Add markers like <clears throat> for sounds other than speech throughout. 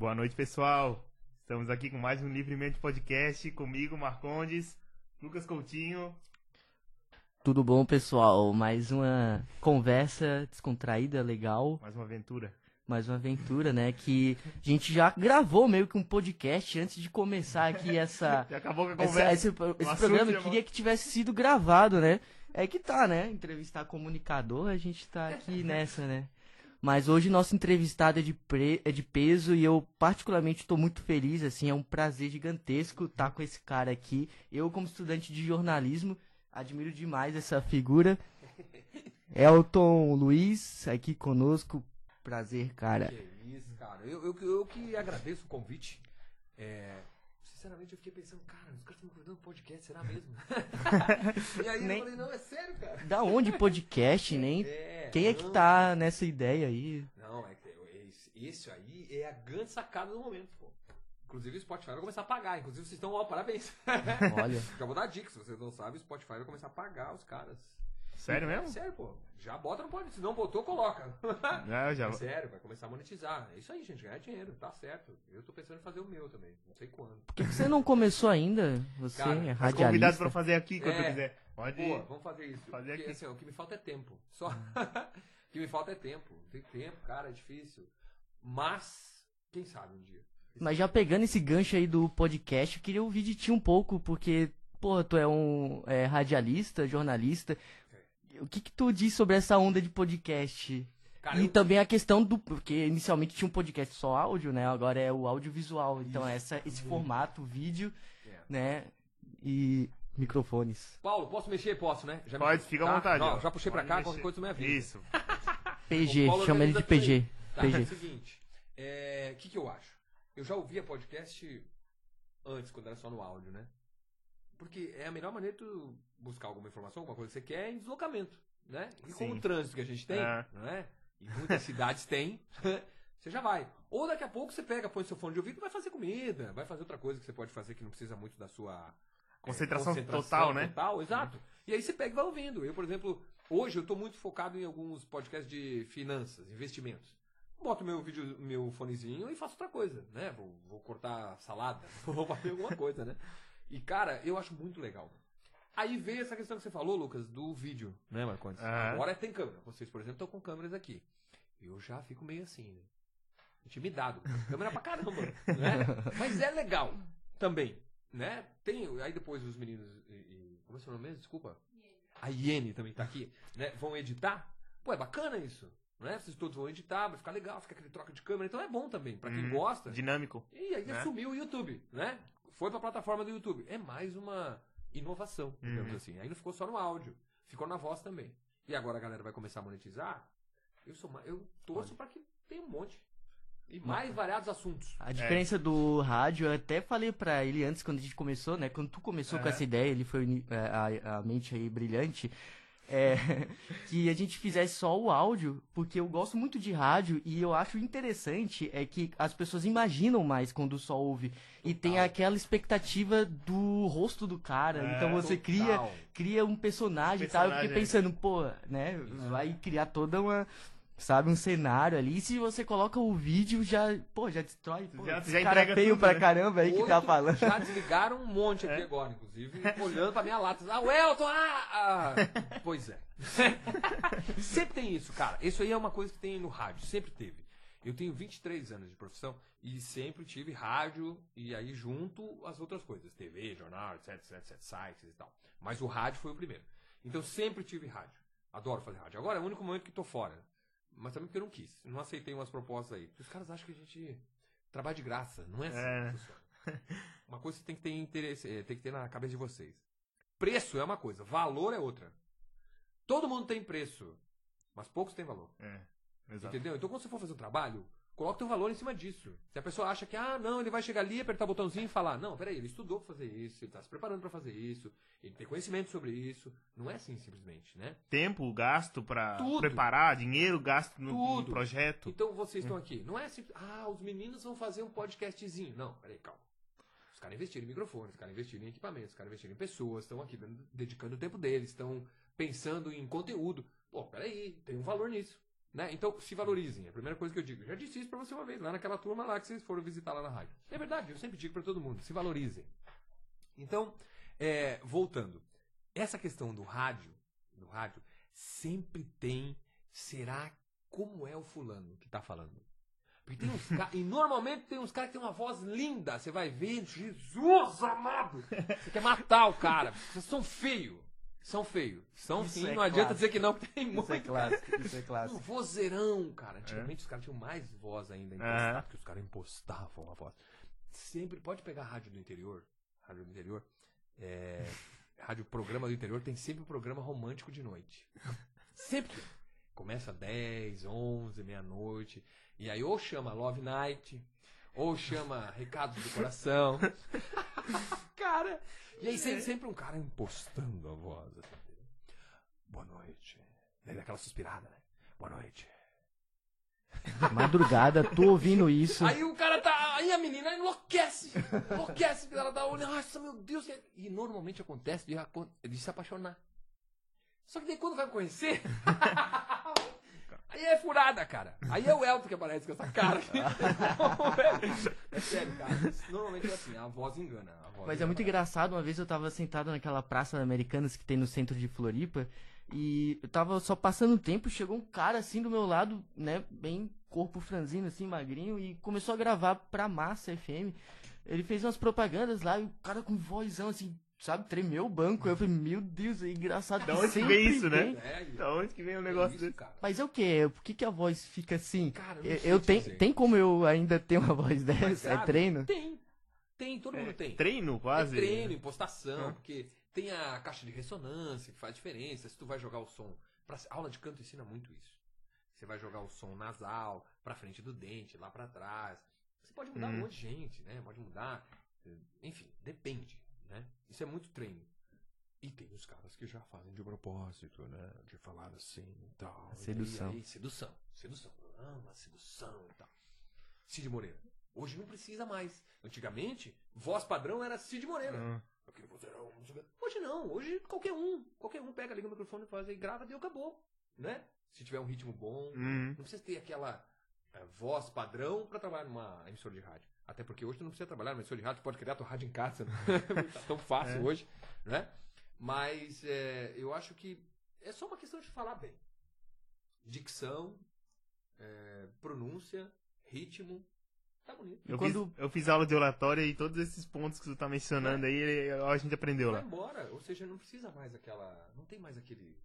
Boa noite, pessoal. Estamos aqui com mais um Livremente Podcast, comigo, Marcondes, Lucas Coutinho. Tudo bom, pessoal? Mais uma conversa descontraída, legal. Mais uma aventura. Mais uma aventura, né? Que a gente já gravou meio que um podcast antes de começar aqui essa. <laughs> Já acabou com a essa- conversa. esse O esse assunto programa. Eu queria que tivesse sido gravado, né? É que tá, né? Entrevistar comunicador, a gente tá aqui <laughs> nessa, né? Mas hoje nosso entrevistado é de, pre- é de peso e eu particularmente estou muito feliz, assim, é um prazer gigantesco estar com esse cara aqui. Eu, como estudante de jornalismo, admiro demais essa figura. <laughs> Elton Luiz, aqui conosco. Prazer, cara. Que isso, cara. Eu, eu, eu que agradeço o convite. É, sinceramente, eu fiquei pensando, cara, os caras estão me convidando um podcast, será mesmo? <laughs> e aí Nem- eu falei, não, é sério, cara. Da onde podcast, nem? <laughs> É, Quem é que tá nessa ideia aí? Não, é que esse, esse aí é a grande sacada do momento, pô. Inclusive o Spotify vai começar a pagar. Inclusive vocês estão, ó, parabéns. Olha. <laughs> Já vou dar dica, se vocês não sabem, o Spotify vai começar a pagar os caras. Sério É mesmo? sério, pô. Já bota no pode. Se não botou, coloca. Não, <laughs> já. É sério, vai começar a monetizar. É isso aí, gente, ganhar dinheiro, tá certo. Eu tô pensando em fazer o meu também, não sei quando. Por que que você não começou ainda? Você Cara, é radialista. convidado pra fazer aqui quando É. quiser. Pode Boa, ir. vamos fazer isso. Fazer Porque, aqui. assim, ó, o que me falta é tempo. Só. <laughs> o que me falta é tempo. Não tem tempo, cara, é difícil. Mas, quem sabe um dia. Mas já pegando esse gancho aí do podcast, eu queria ouvir de ti um pouco, porque, porra, tu é um é, radialista, jornalista. O que que tu diz sobre essa onda de podcast? Cara, e eu- também a questão do. Porque inicialmente tinha um podcast só áudio, né? Agora é o audiovisual. Então, essa, esse formato, vídeo, É. né? E microfones. Paulo, posso mexer? Posso, né? Já me- Pode, fica à tá? vontade. Não, ó. já puxei pra cá, mexer. qualquer coisa tu me avisa. Isso. <laughs> PG, chama ele de PG. Tá, é o PG. seguinte. é, O que, que eu acho? Eu já ouvia podcast antes, quando era só no áudio, né? Porque é a melhor maneira de tu buscar alguma informação, alguma coisa que você quer em deslocamento, né? E com o trânsito que a gente tem, É. não é? E muitas cidades tem, <laughs> você já vai. Ou daqui a pouco você pega, põe seu fone de ouvido e vai fazer comida, vai fazer outra coisa que você pode fazer que não precisa muito da sua é, Concentração total, né? total, exato. E aí você pega e vai ouvindo. Eu, por exemplo, hoje eu tô muito focado em alguns podcasts de finanças, investimentos. Boto meu vídeo, meu fonezinho e faço outra coisa, né? Vou, vou cortar salada, <laughs> vou fazer alguma coisa, né? E, cara, eu acho muito legal. Aí veio essa questão que você falou, Lucas, do vídeo, né, Marcondes? Agora tem câmera. Vocês, por exemplo, estão com câmeras aqui. Eu já fico meio assim, né? Intimidado. Câmera pra caramba, né? <laughs> Mas é legal também, né? Tem, aí depois os meninos, e, e- como é seu nome mesmo? Desculpa. A Iene também tá aqui, né? Vão editar. Pô, é bacana isso, né? Vocês todos vão editar, vai ficar legal, fica aquele troca de câmera. Então é bom também, pra quem Uhum. gosta. Dinâmico. E aí né? sumiu o YouTube, né? Foi pra plataforma do YouTube. É mais uma inovação, digamos Uhum. assim. Aí não ficou só no áudio, ficou na voz também. E agora a galera vai começar a monetizar. Eu sou eu torço pra que tenha um monte. E mais variados assuntos. A diferença do rádio, eu até falei pra ele antes, quando a gente começou, né? Quando tu começou com Aham. essa ideia, ele foi é, a, a mente aí brilhante. É, <laughs> que a gente fizesse só o áudio, porque eu gosto muito de rádio e eu acho interessante é que as pessoas imaginam mais quando só ouve. E tem Total. aquela expectativa do rosto do cara. É, então você cria, Total. cria um personagem e tal. Eu fiquei Personagem. pensando, pô, né? Vai criar toda uma. Sabe, um cenário ali. E se você coloca o vídeo, já. Pô, já destrói. Pô, Já- já cara entrega feio tudo, pra né? caramba aí que tá falando. Já desligaram um monte aqui É. agora, inclusive, olhando pra minha lata. Ah, o Elton! Ah, ah. <laughs> Pois é. <laughs> sempre tem isso, cara. Isso aí é uma coisa que tem no rádio, sempre teve. Eu tenho 23 anos de profissão e sempre tive rádio e aí junto as outras coisas, TV, jornal, etc, etc, etc, sites e tal. Mas o rádio foi o primeiro. Então sempre tive rádio. Adoro fazer rádio. Agora é o único momento que tô fora. Mas também porque eu não quis. Não aceitei umas propostas aí. Os caras acham que a gente trabalha de graça. Não é assim É. funciona. Uma coisa que tem que ter interesse, eh, tem que ter na cabeça de vocês. Preço é uma coisa, valor é outra. Todo mundo tem preço, mas poucos têm valor. É. Exato. Entendeu? Então quando você for fazer um trabalho, coloca teu valor em cima disso. Se a pessoa acha que, ah, não, ele vai chegar ali, apertar o botãozinho e falar, não, peraí, ele estudou pra fazer isso, ele tá se preparando pra fazer isso, ele tem conhecimento sobre isso. Não é assim simplesmente, né? Tempo gasto Tudo. preparar, dinheiro gasto no, no projeto. Então vocês estão aqui. Não é simples. Ah, os meninos vão fazer um podcastzinho. Não, peraí, calma. Os caras investiram em microfones, os caras investiram em equipamentos, os caras investiram em pessoas, estão aqui dedicando o tempo deles, estão pensando em conteúdo. Pô, peraí, tem um valor nisso. Né? Então, se valorizem. É a primeira coisa que eu digo. Eu já disse isso pra você uma vez, lá naquela turma lá que vocês foram visitar lá na rádio. É verdade, eu sempre digo pra todo mundo, se valorizem. Então, é, voltando. Essa questão do rádio, do rádio, sempre tem. Será como é o fulano que tá falando? Porque tem uns caras. <laughs> e normalmente tem uns caras que tem uma voz linda. Você vai ver, Jesus amado! Você quer matar o cara. Vocês são feios. São feios. São Isso sim. é não adianta clássico. dizer que não, tem muito. Isso é clássico, isso é Um clássico. vozeirão, cara. Antigamente os caras tinham mais voz ainda impostada, Aham. porque os caras impostavam a voz. Sempre, pode pegar rádio do interior, rádio do interior, é, rádio programa do interior, tem sempre um programa romântico de noite. Sempre. Começa 10, 11, meia-noite, e aí ou chama Love Night, ou chama Recados do Coração. <laughs> cara, e aí sempre, sempre um cara impostando a voz. assim? Boa noite. Daí dá aquela suspirada, né? Boa noite. <laughs> Madrugada, tô ouvindo isso. Aí o cara tá. Aí a menina enlouquece. Enlouquece, porque ela dá olho. Nossa, meu Deus. que- E normalmente acontece de, de se apaixonar. Só que daí quando vai me conhecer. <laughs> Aí é furada, cara. Aí é o Elton que aparece com essa cara. <laughs> é sério, cara. Normalmente é assim, a voz engana. a voz Mas é muito engana. engraçado, uma vez eu tava sentado naquela praça Americanas que tem no centro de Floripa, e eu tava só passando o tempo, chegou um cara assim do meu lado, né, bem corpo franzino, assim, magrinho, e começou a gravar pra Massa FM. Ele fez umas propagandas lá, e o cara com vozão, assim, sabe, tremeu o banco. Eu falei, meu Deus, é engraçado. Da que onde que sempre vem isso, né? vem. É, Da onde que vem um é negócio isso, desse? cara. Mas é o que? Por que, que a voz fica assim? Cara, eu eu sei eu te tenho, dizer. tem como eu ainda ter uma voz Mas, dessa? É sabe, treino? Tem. Tem, todo mundo tem. Treino, quase. É treino, impostação, Ah. porque tem a caixa de ressonância que faz diferença. Se tu vai jogar o som. Pra, aula de canto ensina muito isso. Você vai jogar o som nasal, pra frente do dente, lá pra trás. Você pode mudar Hum. um monte de gente, né? Pode mudar. Enfim, depende, né? Isso é muito treino. E tem os caras que já fazem de propósito, né? De falar assim e tal. Sedução. E aí, sedução. Sedução. Ama sedução e tal. Cid Moreira. Hoje não precisa mais. Antigamente, voz padrão era Cid Moreira. Ah, Aquele vozeirão, não sei o quê. Hoje não, hoje qualquer um. Qualquer um pega, liga o microfone, faz aí, grava, deu, acabou. Né? Se tiver um ritmo bom. Hum. Não precisa ter aquela eh, voz padrão pra trabalhar numa emissora de rádio. Até porque hoje tu não precisa trabalhar numa emissora de rádio, tu pode criar tua rádio em casa. Né? tá <laughs> tão fácil É. hoje, né? Mas eh, eu acho que é só uma questão de falar bem. Dicção, eh, pronúncia, ritmo. Tá bonito. Eu, quando- fiz, eu fiz aula de oratória e todos esses pontos que tu tá mencionando aí, ele- a gente aprendeu Vai lá. embora. Ou seja, não precisa mais aquela. Não tem mais aquele.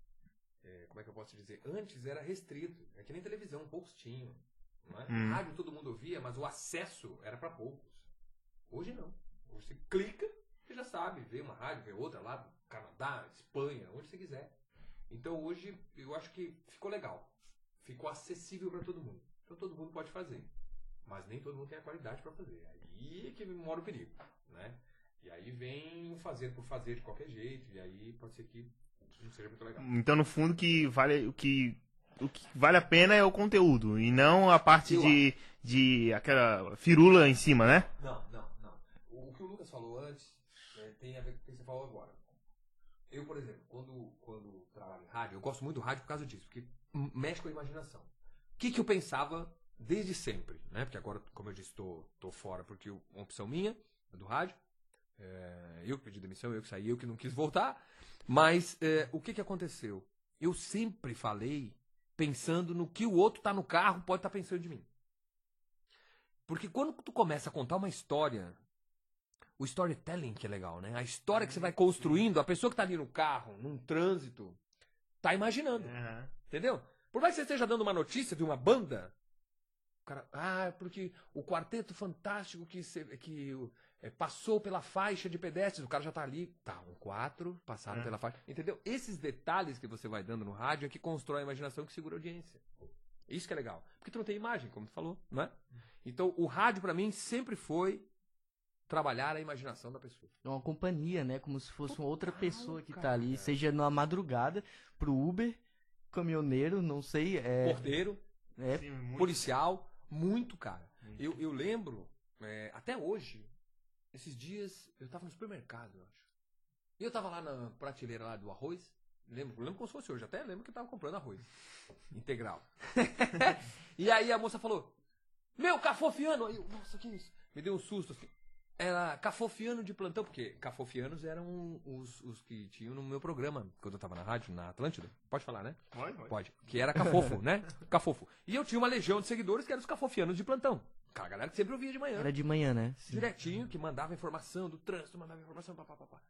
é, como é que eu posso dizer? Antes era restrito. É que nem televisão, poucos tinham. Não é? Hum. Rádio todo mundo ouvia, mas o acesso era para poucos. Hoje não. Hoje você clica, você já sabe, vê uma rádio, vê outra lá do Canadá, Espanha, onde você quiser. Então hoje eu acho que ficou legal. Ficou acessível para todo mundo. Então todo mundo pode fazer. Mas nem todo mundo tem a qualidade para fazer. Aí é que mora o perigo, né? E aí vem o fazer por fazer de qualquer jeito, e aí pode ser que não seja muito legal. Então, no fundo, que vale, o, que, o que vale a pena é o conteúdo, e não a parte de, de aquela firula em cima, né? Não, não, não. O que o Lucas falou antes é, tem a ver com o que você falou agora. Eu, por exemplo, quando, quando trabalho em rádio, eu gosto muito do rádio por causa disso, porque mexe com a imaginação. O que, que eu pensava desde sempre, né? Porque agora, como eu disse, estou tô, tô fora porque uma opção minha, do rádio. É, eu que pedi demissão, eu que saí, eu que não quis voltar. Mas é, o que, que aconteceu? Eu sempre falei pensando no que o outro tá no carro pode estar pensando de mim. Porque quando tu começa a contar uma história, o storytelling que é legal, né? A história que você vai construindo, a pessoa que tá ali no carro, num trânsito, tá imaginando. Aham. Entendeu? Por mais que você esteja dando uma notícia de uma banda, o cara, ah, porque o quarteto fantástico que, que é, passou pela faixa de pedestres, o cara já tá ali, tá, um quatro, passaram É. pela faixa. Entendeu? Esses detalhes que você vai dando no rádio é que constrói a imaginação que segura a audiência. Isso que é legal. Porque tu não tem imagem, como tu falou, não é? Então, o rádio pra mim sempre foi trabalhar a imaginação da pessoa. É uma companhia, né? Como se fosse uma outra pessoa que tá ali, seja na madrugada, pro Uber, caminhoneiro, não sei, é, Porteiro, é Sim, muito- policial, muito, cara. Muito. Eu, eu lembro, é, até hoje, esses dias, eu tava no supermercado, eu acho. E eu tava lá na prateleira lá do arroz, Lembro, lembro como se fosse hoje. Até lembro que eu tava comprando arroz. <laughs> Integral. <laughs> e aí a moça falou: Meu, cafofiano! Aí eu, nossa, que isso? Me deu um susto assim. Era cafofiano de plantão, porque cafofianos eram os, os que tinham no meu programa, quando eu tava na rádio, na Atlântida. Pode falar, né? Pode, pode. Pode. Que era cafofo, né? <laughs> Cafofo. E eu tinha uma legião de seguidores que eram os cafofianos de plantão. Aquela galera que sempre ouvia de manhã. Era de manhã, né? Sim. Direitinho, que mandava informação do trânsito, mandava informação, papapá.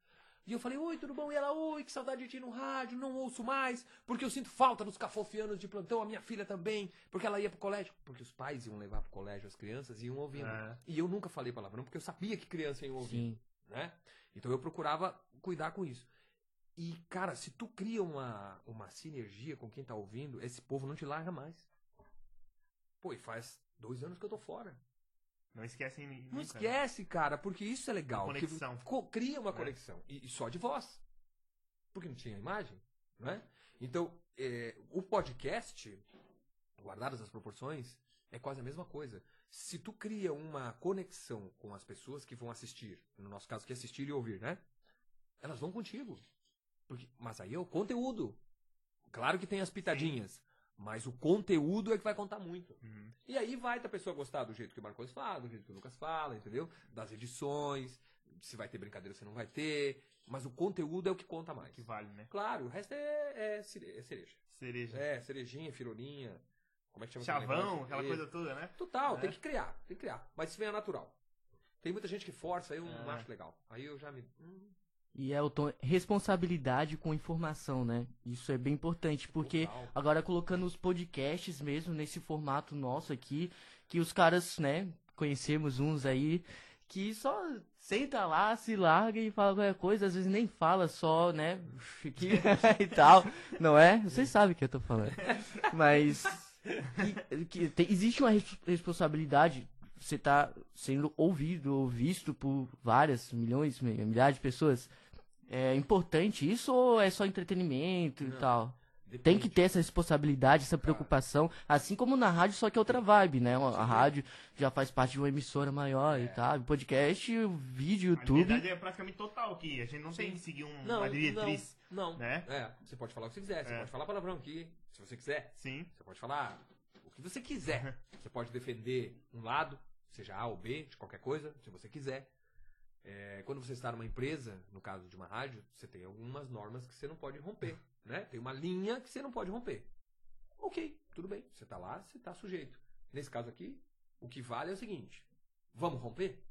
E eu falei, oi, tudo bom? E ela, oi, que saudade de ti no rádio, não ouço mais, porque eu sinto falta dos cafofianos de plantão, a minha filha também, porque ela ia pro colégio. Porque os pais iam levar pro colégio as crianças e iam ouvindo. É. E eu nunca falei palavrão, porque eu sabia que criança ia ouvir Sim. né? Então eu procurava cuidar com isso. E, cara, se tu cria uma, uma sinergia com quem tá ouvindo, esse povo não te larga mais. Pô, e faz dois anos que eu tô fora. Não esquecem Não né? esquece, cara, porque isso é legal. porque conexão. co- cria uma É. conexão. E, e só de voz. Porque não tinha imagem, né? Então, é, o podcast, guardadas as proporções, é quase a mesma coisa. Se tu cria uma conexão com as pessoas que vão assistir, no nosso caso, que é assistir e ouvir, né? Elas vão contigo. Porque, mas aí é o conteúdo. Claro que tem as pitadinhas, mas o conteúdo é que vai contar muito. Uhum. E aí vai da pessoa gostar do jeito que o Marcos fala, do jeito que o Lucas fala, entendeu? Das edições, se vai ter brincadeira, se não vai ter. Mas o conteúdo é o que conta mais. Que vale, né? Claro, o resto é, é é cereja. Cereja. É, cerejinha, firolinha. Como é que chama? Chavão, aquela É. coisa toda, né? Total, É. tem que criar, tem que criar. Mas isso vem a natural. Tem muita gente que força, aí eu não É. acho legal. Aí eu já me. hum, E Elton, responsabilidade com informação, né? Isso é bem importante, porque Total. agora colocando os podcasts mesmo nesse formato nosso aqui, que os caras, né, conhecemos uns aí, que só senta lá, se larga e fala qualquer coisa, às vezes nem fala só, né, <laughs> <laughs> e tal, não é? Vocês sabem o que eu tô falando. Mas que- que tem- existe uma res- responsabilidade, você tá sendo ouvido ou visto por várias, milhões, mi- milhares de pessoas. É importante isso ou é só entretenimento e Não. tal? Tem depende. que ter essa responsabilidade, essa preocupação, assim como na rádio, só que é outra vibe, né? A rádio já faz parte de uma emissora maior e tal. Podcast, vídeo, A YouTube. liberdade é praticamente total aqui. A gente não tem Sim. que seguir um, Não, uma diretriz, não, não. né? É, você pode falar o que você quiser, você É. pode falar palavrão aqui, se você quiser. Sim. Você pode falar o que você quiser. Você pode defender um lado, seja A ou B, de qualquer coisa, se você quiser. É, quando você está numa empresa, no caso de uma rádio, você tem algumas normas que você não pode romper. Né? Tem uma linha que você não pode romper. Ok, tudo bem. Você está lá, você está sujeito. Nesse caso aqui, o que vale é o seguinte: vamos romper?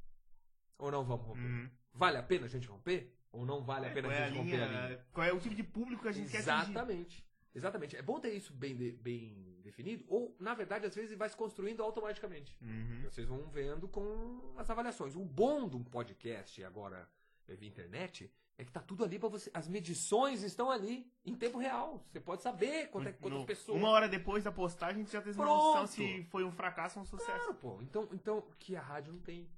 Ou não vamos romper? Uhum. Vale a pena a gente romper? Ou não vale a pena qual, a é a gente romper a linha? linha, qual é o tipo de público que a gente quer atingir? Exatamente. Exatamente. É bom ter isso bem, bem definido, ou, na verdade, às vezes vai se construindo automaticamente. Uhum. Vocês vão vendo com as avaliações. O bom de um podcast agora eh, via internet é que tá tudo ali para você. As medições estão ali em tempo real. Você pode saber quanto é, quantas No- pessoas. Uma hora depois da postagem, gente já tem noção se foi um fracasso ou um sucesso. Claro, pô. Então, então, que a rádio não tem.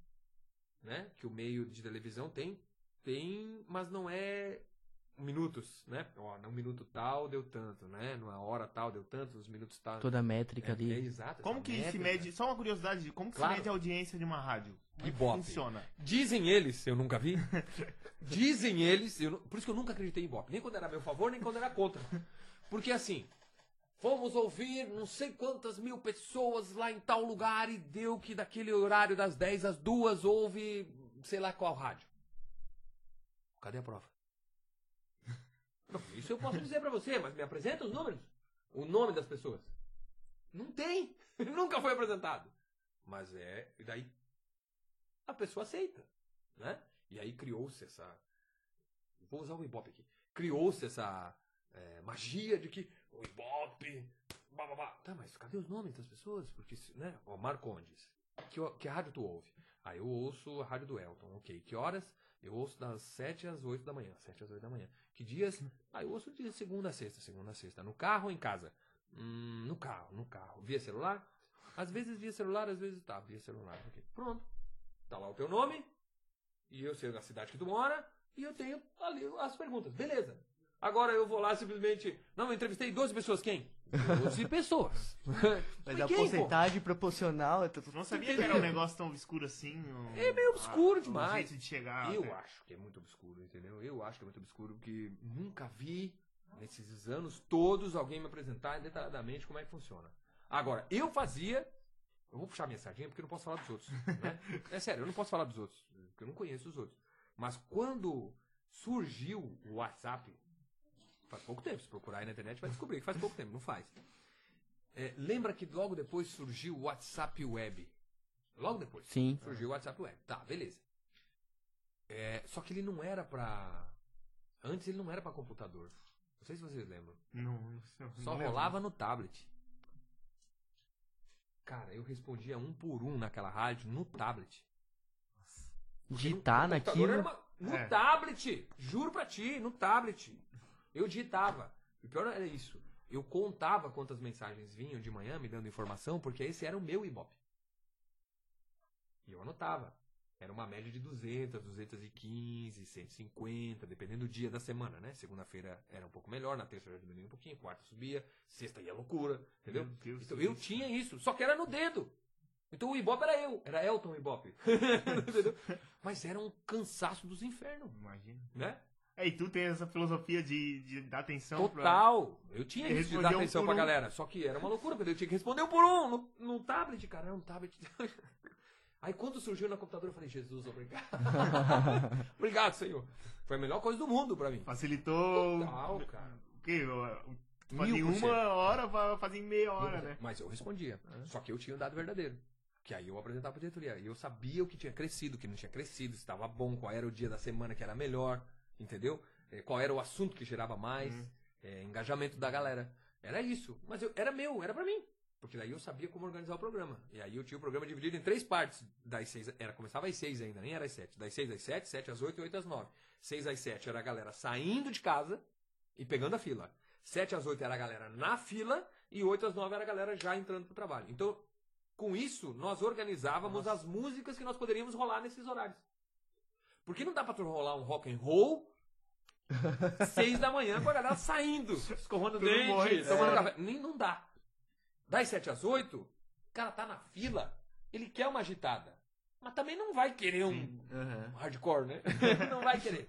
Né? Que o meio de televisão tem. Tem, mas não é minutos, né? Ó, num minuto tal deu tanto, né? Numa hora tal deu tanto, os minutos tal. Toda a métrica é, ali. é exato. Como que se métrica. mede, só uma curiosidade, como que Claro. se mede a audiência de uma rádio? Como que Ibope. funciona? Dizem eles, eu nunca vi. <laughs> Dizem eles, eu por isso que eu nunca acreditei em Ibope. Nem quando era a meu favor, nem quando era contra. Porque assim, fomos ouvir não sei quantas mil pessoas lá em tal lugar e deu que daquele horário das 10 às 2 houve sei lá qual rádio. Cadê a prova? Não, isso eu posso dizer pra você, mas me apresenta os números. O nome das pessoas. Não tem. <laughs> Nunca foi apresentado. Mas é. E daí a pessoa aceita, né? E aí criou-se essa. Vou usar o Ibope aqui. Criou-se essa é, magia de que o Ibope. Bah, bah, bah. Tá, mas cadê os nomes das pessoas? Porque, né? Ó, Marcondes. Que, que rádio tu ouve? Ah, eu ouço a rádio do Elton. Ok. Que horas? Eu ouço das 7 às 8 da manhã. 7 às 8 da manhã. Que dias? Ah, eu ouço de segunda a sexta. Segunda a sexta. No carro ou em casa? Hum, no carro, no carro. Via celular? Às vezes via celular, às vezes tá, via celular. ok. Pronto. Tá lá o teu nome, e eu sei a cidade que tu mora, e eu tenho ali as perguntas. Beleza. Agora eu vou lá simplesmente. Não, eu entrevistei 12 pessoas. Quem? 12 <laughs> pessoas. Mas a Quem, pô? porcentagem proporcional. é tudo- Não sabia que era um negócio tão obscuro assim. o- É meio obscuro a- demais. O jeito de chegar. Eu até. acho que é muito obscuro, entendeu? Eu acho que é muito obscuro, porque nunca vi nesses anos todos, alguém me apresentar detalhadamente como é que funciona. Agora, eu fazia. Eu vou puxar minha sardinha porque eu não posso falar dos outros. Né? <laughs> É sério, eu não posso falar dos outros, porque eu não conheço os outros. Mas quando surgiu o WhatsApp, faz pouco tempo, se procurar aí na internet vai descobrir que faz pouco tempo, não faz. É, lembra que logo depois surgiu o WhatsApp Web? Logo depois. Sim. Surgiu o WhatsApp Web. Tá, beleza. É, só que ele não era pra. Antes ele não era pra computador. Não sei se vocês lembram. Não, não, não Só lembro. rolava no tablet. Cara, eu respondia um por um naquela rádio no tablet. Digitar naquilo. uma- No É. tablet! Juro pra ti, no tablet. Eu digitava. O pior era isso. Eu contava quantas mensagens vinham de manhã me dando informação, porque esse era o meu Ibope. E eu anotava. Era uma média de 200, 215, 150, dependendo do dia da semana, né? Segunda-feira era um pouco melhor, na terça já diminuía um pouquinho, quarta subia, sexta ia loucura, entendeu? Deus então do eu céu. tinha isso, só que era no dedo. Então o Ibope era eu, era Elton Ibope. <laughs> entendeu? <laughs> Mas era um cansaço dos infernos, Imagina. né? É, e tu tem essa filosofia de, de dar atenção pra... Total. Eu tinha isso de dar um atenção por pra um. galera. Só que era uma loucura, porque eu tinha que responder um por um no, no tablet, cara. Era um tablet. <laughs> Aí quando surgiu no computador, eu falei, Jesus, obrigado. <laughs> obrigado, Senhor. Foi a melhor coisa do mundo pra mim. Facilitou... Total, cara. Fazia por uma hora, fazer em meia hora, né? Mas eu respondia. Só que eu tinha o dado verdadeiro. Que aí eu apresentava pra diretoria. E eu sabia o que tinha crescido, o que não tinha crescido, se estava bom, qual era o dia da semana que era melhor, entendeu? Eh, Qual era o assunto que gerava mais, Uhum. eh, engajamento da galera. Era isso. Mas eu- era meu, era pra mim. Porque daí eu sabia como organizar o programa. E aí eu tinha o programa dividido em três partes. Das seis, era, começava às seis ainda, nem era às sete. Das seis às sete, sete às oito e oito às nove. Seis às sete era a galera saindo de casa e pegando a fila. Sete às oito era a galera na fila e oito às nove era a galera já entrando pro trabalho. Então, com isso, nós organizávamos as músicas que nós poderíamos rolar nesses horários. Porque não dá pra tu rolar um rock and roll <laughs> seis da manhã com a galera saindo, escorrendo o Todo dente, morre, tomando é. café. Nem não dá. Das sete às oito, o cara tá na fila, ele quer uma agitada. Mas também não vai querer um, Aham. um hardcore, né? <laughs> não vai querer.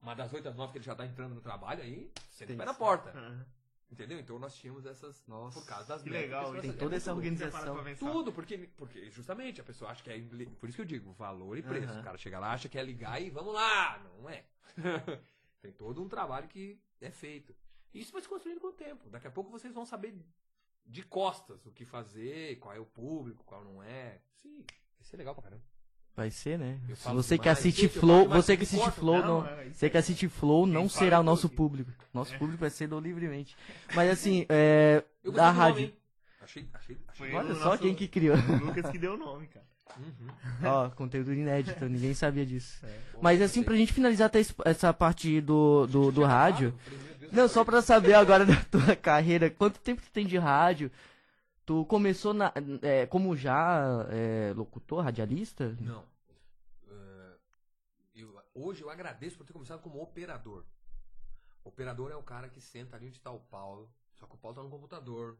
Mas das 8 às 9 que ele já tá entrando no trabalho, aí você pé na porta. Aham. Entendeu? Então nós tínhamos essas Nossa. por causa das Que métricas legal, que nós tem fazíamos. toda essa É organização. Tudo, porque, porque justamente a pessoa acha que é. Por isso que eu digo, valor e preço. O cara chega lá, acha que é ligar e vamos lá. Não é. <laughs> Tem todo um trabalho que é feito. E isso vai se construindo com o tempo. Daqui a pouco vocês vão saber de costas o que fazer, qual é o público, qual não é. Sim, vai ser legal pra caramba. Vai ser, né? Você que demais, assiste Flow, você que assiste. Flow, Não, é você que assiste Flow não será o nosso tudo. público. Nosso É. público vai ser do livremente. <laughs> Mas assim, é, da rádio. Achei, achei, achei. Olha só nosso- quem que criou. <laughs> Lucas que deu o nome, cara. Uhum. Ó, conteúdo inédito, ninguém sabia disso. Bom, Mas assim, pra gente finalizar até essa parte do, do, do rádio. Não, só pra saber agora <laughs> da tua carreira, quanto tempo tu tem de rádio? Tu começou na, é, como já é, locutor, radialista? Não. Eh, eu- hoje eu agradeço por ter começado como operador. Operador é o cara que senta ali onde tá o Paulo. Só que o Paulo tá no computador.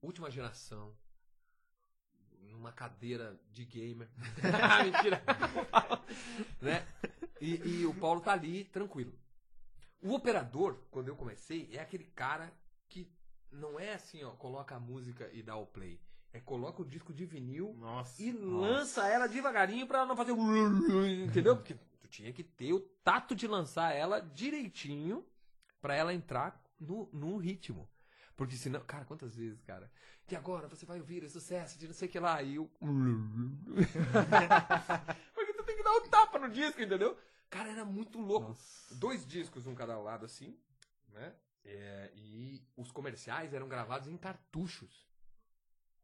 Última geração. Numa cadeira de gamer. <laughs> Mentira. <laughs> né? E, e o Paulo tá ali tranquilo. O operador, quando eu comecei, é aquele cara não é assim, ó, coloca a música e dá o play. É coloca o disco de vinil Nossa. e lança ela devagarinho pra não fazer <laughs> entendeu? Porque tu tinha que ter o tato de lançar ela direitinho pra ela entrar no, num ritmo. Porque senão, cara, quantas vezes, cara? E agora você vai ouvir o sucesso de não sei o que lá e eu <laughs> Porque tu tem que dar um tapa no disco, entendeu? Cara, era muito louco. Dois discos, um cada lado assim, né? É, e os comerciais eram gravados em cartuchos.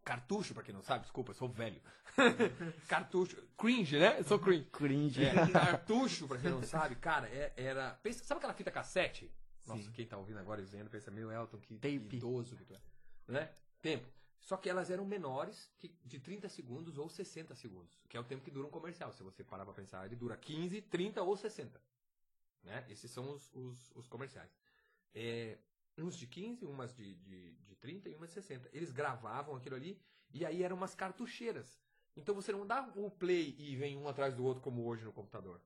Cartucho, pra quem não sabe, desculpa, eu sou velho. <laughs> Cartucho. Cringe, né? Eu sou cringe. Cringe. É, cartucho, pra quem não sabe, cara, é- era. Pensa, sabe aquela fita cassete? Nossa, Sim. quem tá ouvindo agora e vendo pensa, meu Elton, que, Tape. idoso que tu é. Né? Tempo. Só que elas eram menores que de 30 segundos ou 60 segundos, que é o tempo que dura um comercial. Se você parar pra pensar, ele dura 15, 30 ou 60. Né? Esses são os, os, os comerciais. É, uns de 15, umas de, de, de 30 e umas de 60. Eles gravavam aquilo ali e aí eram umas cartucheiras. Então você não dá o play e vem um atrás do outro como hoje no computador.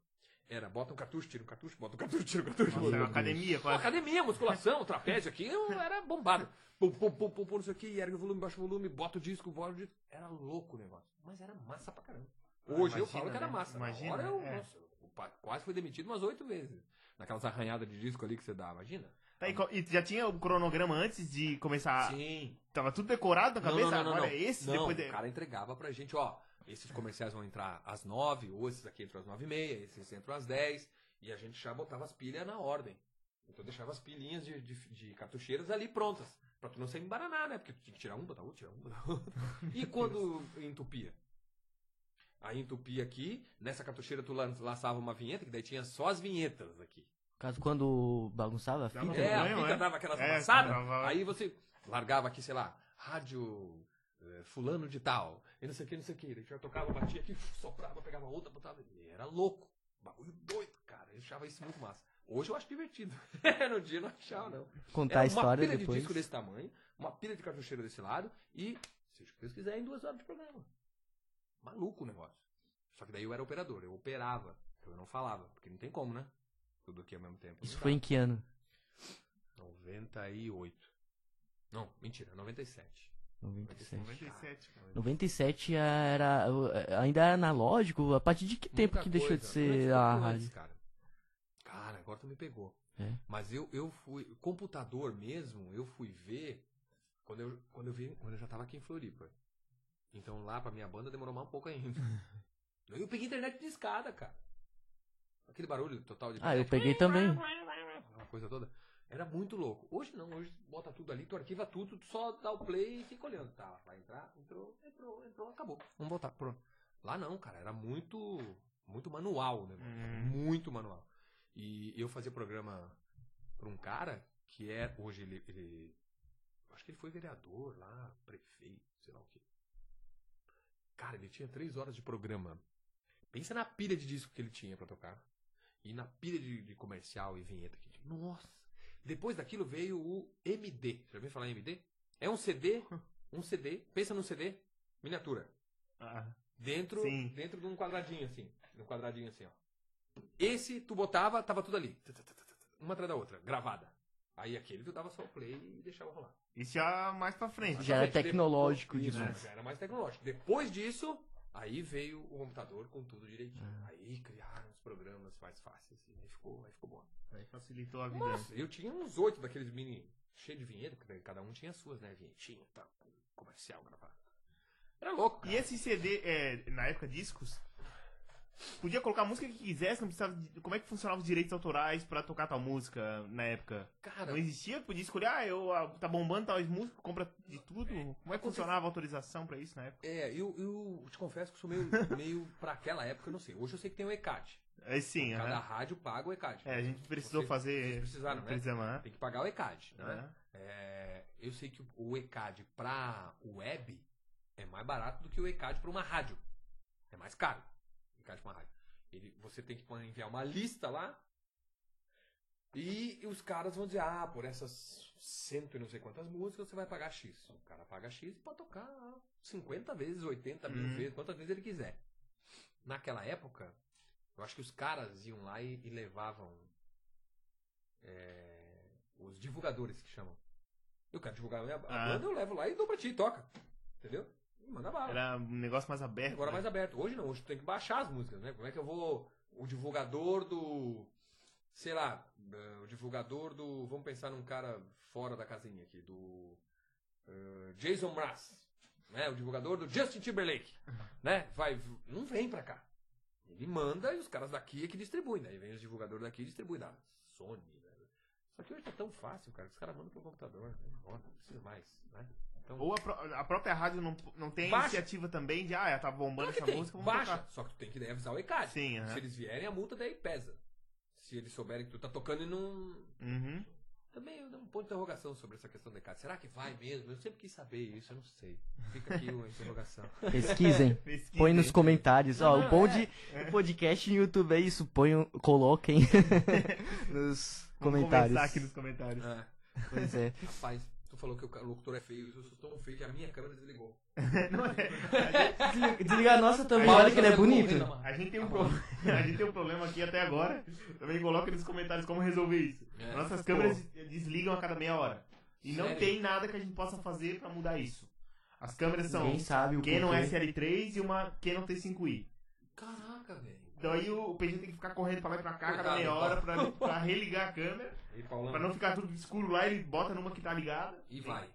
Era bota um cartucho, tira um cartucho, bota um cartucho, tira um cartucho. Nossa, é academia, quase. academia, musculação, <laughs> trapézio aqui, eu era bombado. Pum, pum, pum, pum, pum, não sei o que, ergue o volume, baixa o volume, bota o disco, bota o disco. Era louco o negócio. Mas era massa pra caramba. Ah, Hoje eu imagina, falo que era né? massa. Imagina, Agora eu, é. nossa, quase foi demitido umas oito vezes. Naquelas arranhadas de disco ali que você dá, imagina? Tá, e, e já tinha o cronograma antes de começar? Sim. Tava tudo decorado na cabeça? não, não, Agora não. é esse? Não, depois de... o cara entregava pra gente, ó, esses comerciais vão entrar às nove, ou esses aqui entram às nove e meia, esses entram às dez, e a gente já botava as pilhas na ordem. Então deixava as pilhinhas de, de, de cartucheiras ali prontas, pra tu não se embaranar, né? Porque tu tinha que tirar um, botar outro, tirar um, botar outro. <laughs> E quando entupia? Aí entupia aqui, nessa cartucheira tu lan- lançava uma vinheta, que daí tinha só as vinhetas aqui. Caso quando bagunçava a Dava fita. É, a fita é? dava aquelas É, amassadas, dava- aí você largava aqui, sei lá, rádio eh, fulano de tal, e não sei o que, não sei o que. Daí já tocava, batia aqui, soprava, pegava outra, botava. E era louco. Bagulho doido, cara. Eu achava isso muito massa. Hoje eu acho divertido. <laughs> no dia eu não achava, não. Contar Era a uma história pilha depois. de disco desse tamanho, uma pilha de cartucheira desse lado e, seja o que Deus quiser, em duas horas de programa. Maluco o negócio. Só que daí eu era operador, eu operava. Então eu não falava, porque não tem como, né? Tudo aqui ao mesmo tempo. Isso Não foi em que ano? 98. Não, mentira, 97. 97. 97. cara. 97 era. Ainda era analógico? A partir de que tempo Muita que deixou de coisa. ser a rádio? cara. Cara, agora tu me pegou. É. Mas eu, eu fui. Computador mesmo, eu fui ver quando eu, quando eu vi. Quando eu já tava aqui em Floripa. Então lá pra minha banda demorou mais um pouco ainda. <laughs> eu peguei internet de escada, cara. Aquele barulho total de Ah, eu peguei também. Aquela coisa toda. Era muito louco. Hoje não, hoje bota tudo ali, tu arquiva tudo, tu só dá o play e fica olhando. Tá, vai entrar, entrou, entrou, entrou, acabou. Vamos voltar, pronto. Lá não, cara, era muito, muito manual, né? Hum. Muito manual. E eu fazia programa pra um cara que é, hoje ele, ele, acho que ele foi vereador lá, prefeito, sei lá o quê. Cara, ele tinha três horas de programa. Pensa na pilha de disco que ele tinha pra tocar. E na pilha de, de comercial e vinheta que tinha. Nossa! Depois daquilo veio o MD. Já ouviu falar em MD? É um CD, <laughs> um CD, pensa num CD, miniatura. Ah, Dentro, Sim. dentro de um quadradinho assim. Um quadradinho assim, ó. Esse tu botava, tava tudo ali. Uma atrás da outra, gravada. Aí aquele tu dava só o play e deixava rolar. isso já mais pra frente. Já era Exatamente. tecnológico Depois- demais. Isso, já era mais tecnológico. Depois disso, aí veio o computador com tudo direitinho. Ah. Aí criaram programas mais fáceis. Assim, aí ficou, aí ficou bom. Aí facilitou a vida. Nossa, eu tinha uns oito daqueles mini cheio de vinheta, porque cada um tinha as suas, né? Vinhetinha, tá, comercial gravado. Era louco. E esse CD, é, na época, discos, podia colocar a música que quisesse, não precisava de... Como é que funcionavam os direitos autorais pra tocar tal música na época? Cara, Não existia? Podia escolher, ah, eu, ah, tá bombando tal música, compra de tudo? Como é que funcionava a autorização pra isso na época? é, eu, eu te confesso que sou meio, meio pra aquela época, eu não sei. Hoje eu sei que tem o ECAD. É sim, Cada aham. rádio paga o ECAD. É, a gente precisou Vocês- fazer... vocês precisaram, né? Né? Tem que pagar o ECAD, né? Aham. É, eu sei que o ECAD pra web é mais barato do que o ECAD pra uma rádio. É mais caro. O ECAD pra uma rádio. Ele, você tem que enviar uma lista lá. E os caras vão dizer, ah, por essas cento e não sei quantas músicas você vai pagar X. O cara paga X e pode tocar 50 vezes, 80 mil Uhum. vezes, quantas vezes ele quiser. Naquela época, eu acho que os caras iam lá e, e levavam é, os divulgadores que chamam. Eu quero divulgar a minha Ah. banda, eu levo lá e dou pra ti e toca. Entendeu? E manda bala. Era um negócio mais aberto. Agora né? mais aberto. Hoje não, hoje tu tem que baixar as músicas, né? Como é que eu vou. O divulgador do. Sei lá, eh, o divulgador do. Vamos pensar num cara fora da casinha aqui, do. eh, Jason Mraz. Né? O divulgador do Justin Timberlake. <laughs> Né? Vai. Não vem pra cá. Ele manda e os caras daqui é que distribuem. Daí vem os divulgadores daqui e distribuem da Sony. Né? Só que hoje tá tão fácil, cara, que os caras mandam pro computador. Né? Não precisa mais. Né? Então, Ou a, pró- a própria rádio não, não tem Baixa. iniciativa também de, ah, tá bombando Claro essa tem. música, vamos Baixa. tocar. Só que tu tem que daí avisar o ECAD. Sim. Se eles vierem, a multa daí pesa. Se eles souberem que tu tá tocando e não. Uhum. Também eu dou um ponto de interrogação sobre essa questão do ECAD. Será que vai mesmo? Eu sempre quis saber isso, eu não sei. Fica aqui uma interrogação. <laughs> Pesquisem. <laughs> Pesquisem. Põe nos comentários. Ó, Não, o bom é. de o podcast no YouTube é isso. Ponham, coloquem <laughs> nos Vamos comentários. aqui nos comentários. É, Pois é. rapaz. Tu falou que o locutor é feio, eu sou tão feio que a minha câmera desligou. <laughs> Não é. Desliga, a nossa também, olha que ele é José bonito. A gente, tem um pro... <laughs> a gente tem um problema aqui até agora. Também coloca nos comentários como resolver isso. É. Nossas câmeras desligam a cada meia hora. E não Sério? tem nada que a gente possa fazer pra mudar isso. As câmeras são Ninguém sabe o Canon porquê. SL3 e uma Canon T5i. Caraca, velho. Daí o PG tem que ficar correndo pra lá e pra cá cada meia Paulo. hora pra, <laughs> pra religar a câmera. E Paulão. Pra não ficar tudo escuro lá, ele bota numa que tá ligada. E vai.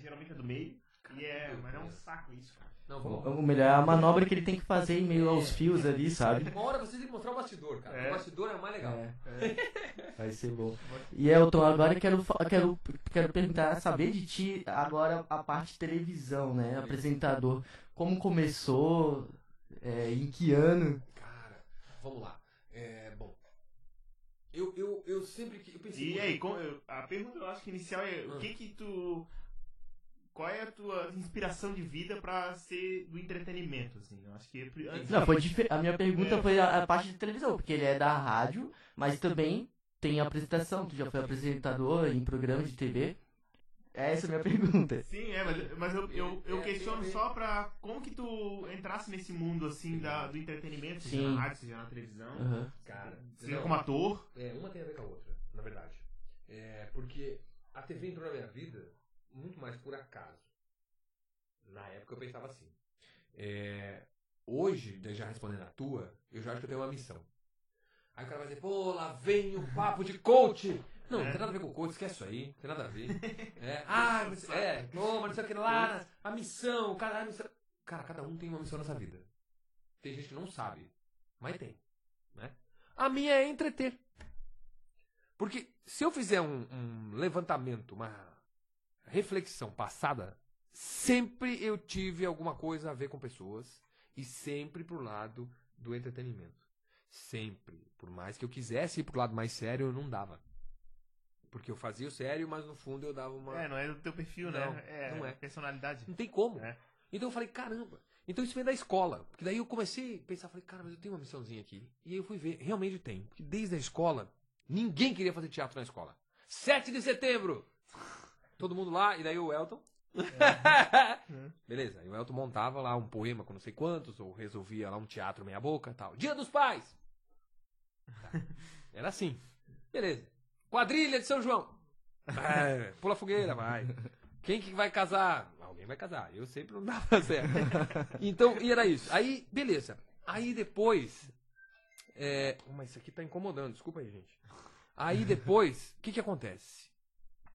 Geralmente é do meio. E é, mas é um saco isso, cara. Não, vamos. O melhor é a manobra que ele tem que fazer em meio aos fios ali, sabe? Uma hora vocês têm que mostrar o bastidor, cara. É. O bastidor é o mais legal. É. Vai ser bom. <laughs> E Elton, agora eu quero, quero, quero perguntar, saber de ti agora a parte de televisão, né? Apresentador. Como começou? É, em que ano? Vamos lá. É, bom. Eu, eu, eu sempre que. Eu pensei. E aí, com- eu- a pergunta eu acho que inicial é o que que tu. Qual é a tua inspiração de vida pra ser do entretenimento, assim? Eu acho que antes Não, foi a minha pergunta É. foi a, a parte de televisão, porque ele é da rádio, mas também tem apresentação. Tu já foi apresentador em programa de TV? Essa é a minha <laughs> pergunta. Sim, é, mas, mas eu, eu, eu É, questiono só pra como que tu entrasse nesse mundo, assim, da, do entretenimento, seja Sim. na rádio, seja na televisão, Aham. Cara, seja não, como ator. É, uma tem a ver com a outra, na verdade. É, porque a TV entrou na minha vida muito mais por acaso. Na época eu pensava assim. É, hoje, já respondendo a tua, eu já acho que eu tenho uma missão. Aí o cara vai dizer, pô, lá vem o papo de coach. Não, não É. tem nada a ver com coach, esquece isso aí, não tem nada a ver. <laughs> É, ah, mas, é, mas não sei o que lá, a missão, cara, a missão. Cara, cada um tem uma missão nessa vida. Tem gente que não sabe, mas tem. Né? A minha é entreter. Porque se eu fizer um, um levantamento, uma reflexão passada, sempre eu tive alguma coisa a ver com pessoas e sempre pro lado do entretenimento. Sempre. Por mais que eu quisesse ir pro lado mais sério, eu não dava. Porque eu fazia o sério, mas no fundo eu dava uma. É, não é do teu perfil, Não, né? É, não é. personalidade. Não tem como. É. Então eu falei, caramba. Então isso vem da escola. Porque daí eu comecei a pensar, falei, cara, mas eu tenho uma missãozinha aqui. E aí eu fui ver, realmente tem. Porque desde a escola, ninguém queria fazer teatro na escola. 7 de setembro! Todo mundo lá, e daí o Elton. <laughs> Beleza, e o Elton montava lá um poema com não sei quantos, ou resolvia lá um teatro meia boca tal. Dia dos Pais! Tá. <laughs> Era assim. Beleza. Quadrilha de São João. <laughs> É, pula fogueira, vai. Quem que vai casar? Alguém vai casar. Eu sempre não dava certo. Então, e era isso. Aí, beleza. Aí depois. É... oh, Mas isso aqui tá incomodando, desculpa aí, gente. Aí depois, o que que acontece?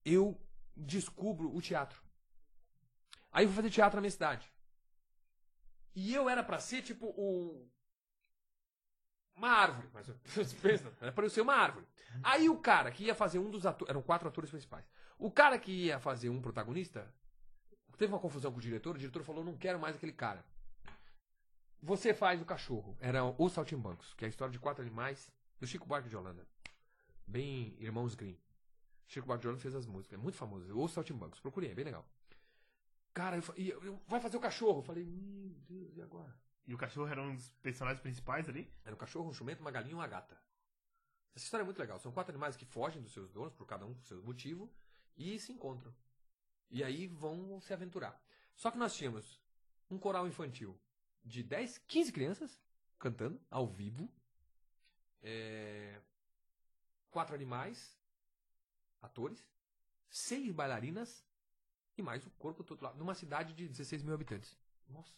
Eu descubro o teatro. Aí eu vou fazer teatro na minha cidade. E eu era pra ser tipo o. Uma árvore. Mas vocês pensam, era pra eu <laughs> ser uma árvore. Aí o cara que ia fazer um dos atores. Eram quatro atores principais. O cara que ia fazer um protagonista. Teve uma confusão com o diretor. O diretor falou: não quero mais aquele cara. Você faz o cachorro. Era o Saltimbancos, que é a história de quatro animais do Chico Buarque de Holanda. Bem Irmãos Grimm. Chico Buarque de Holanda fez as músicas. É muito famoso. O Saltimbancos. Procurei, é bem legal. Cara, eu, eu- eu- vai fazer o cachorro. Eu falei, meu Deus, e agora? E o cachorro era um dos personagens principais ali? Era um cachorro, um jumento, uma galinha e uma gata. Essa história é muito legal. São quatro animais que fogem dos seus donos, por cada um com seu motivo, e se encontram. E aí vão se aventurar. Só que nós tínhamos um coral infantil de 10, 15 crianças cantando ao vivo. É, Quatro animais, atores, seis bailarinas e mais o corpo todo lá. Numa cidade de 16 mil habitantes. Nossa,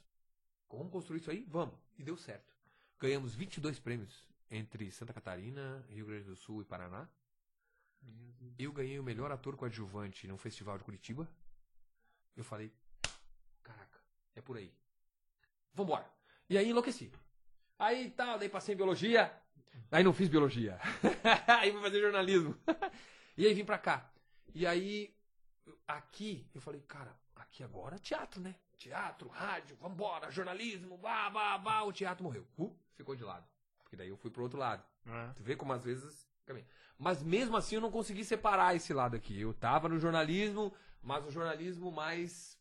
vamos construir isso aí? Vamos. E deu certo. Ganhamos 22 prêmios entre Santa Catarina, Rio Grande do Sul e Paraná. Eu ganhei o melhor ator coadjuvante no Festival de Curitiba. Eu falei, caraca, é por aí. Vambora. E aí enlouqueci. Aí tal, daí passei em biologia. Aí não fiz biologia. <laughs> aí fui fazer jornalismo. <laughs> e aí vim pra cá. E aí, aqui, eu falei, cara, aqui agora teatro, né? Teatro, rádio, vambora, jornalismo, vá, vá, vá. O teatro morreu. Uh, ficou de lado. Porque daí eu fui pro outro lado. É. Tu vê como às vezes. caminha. Mas mesmo assim eu não consegui separar esse lado aqui. Eu tava no jornalismo, mas o jornalismo mais.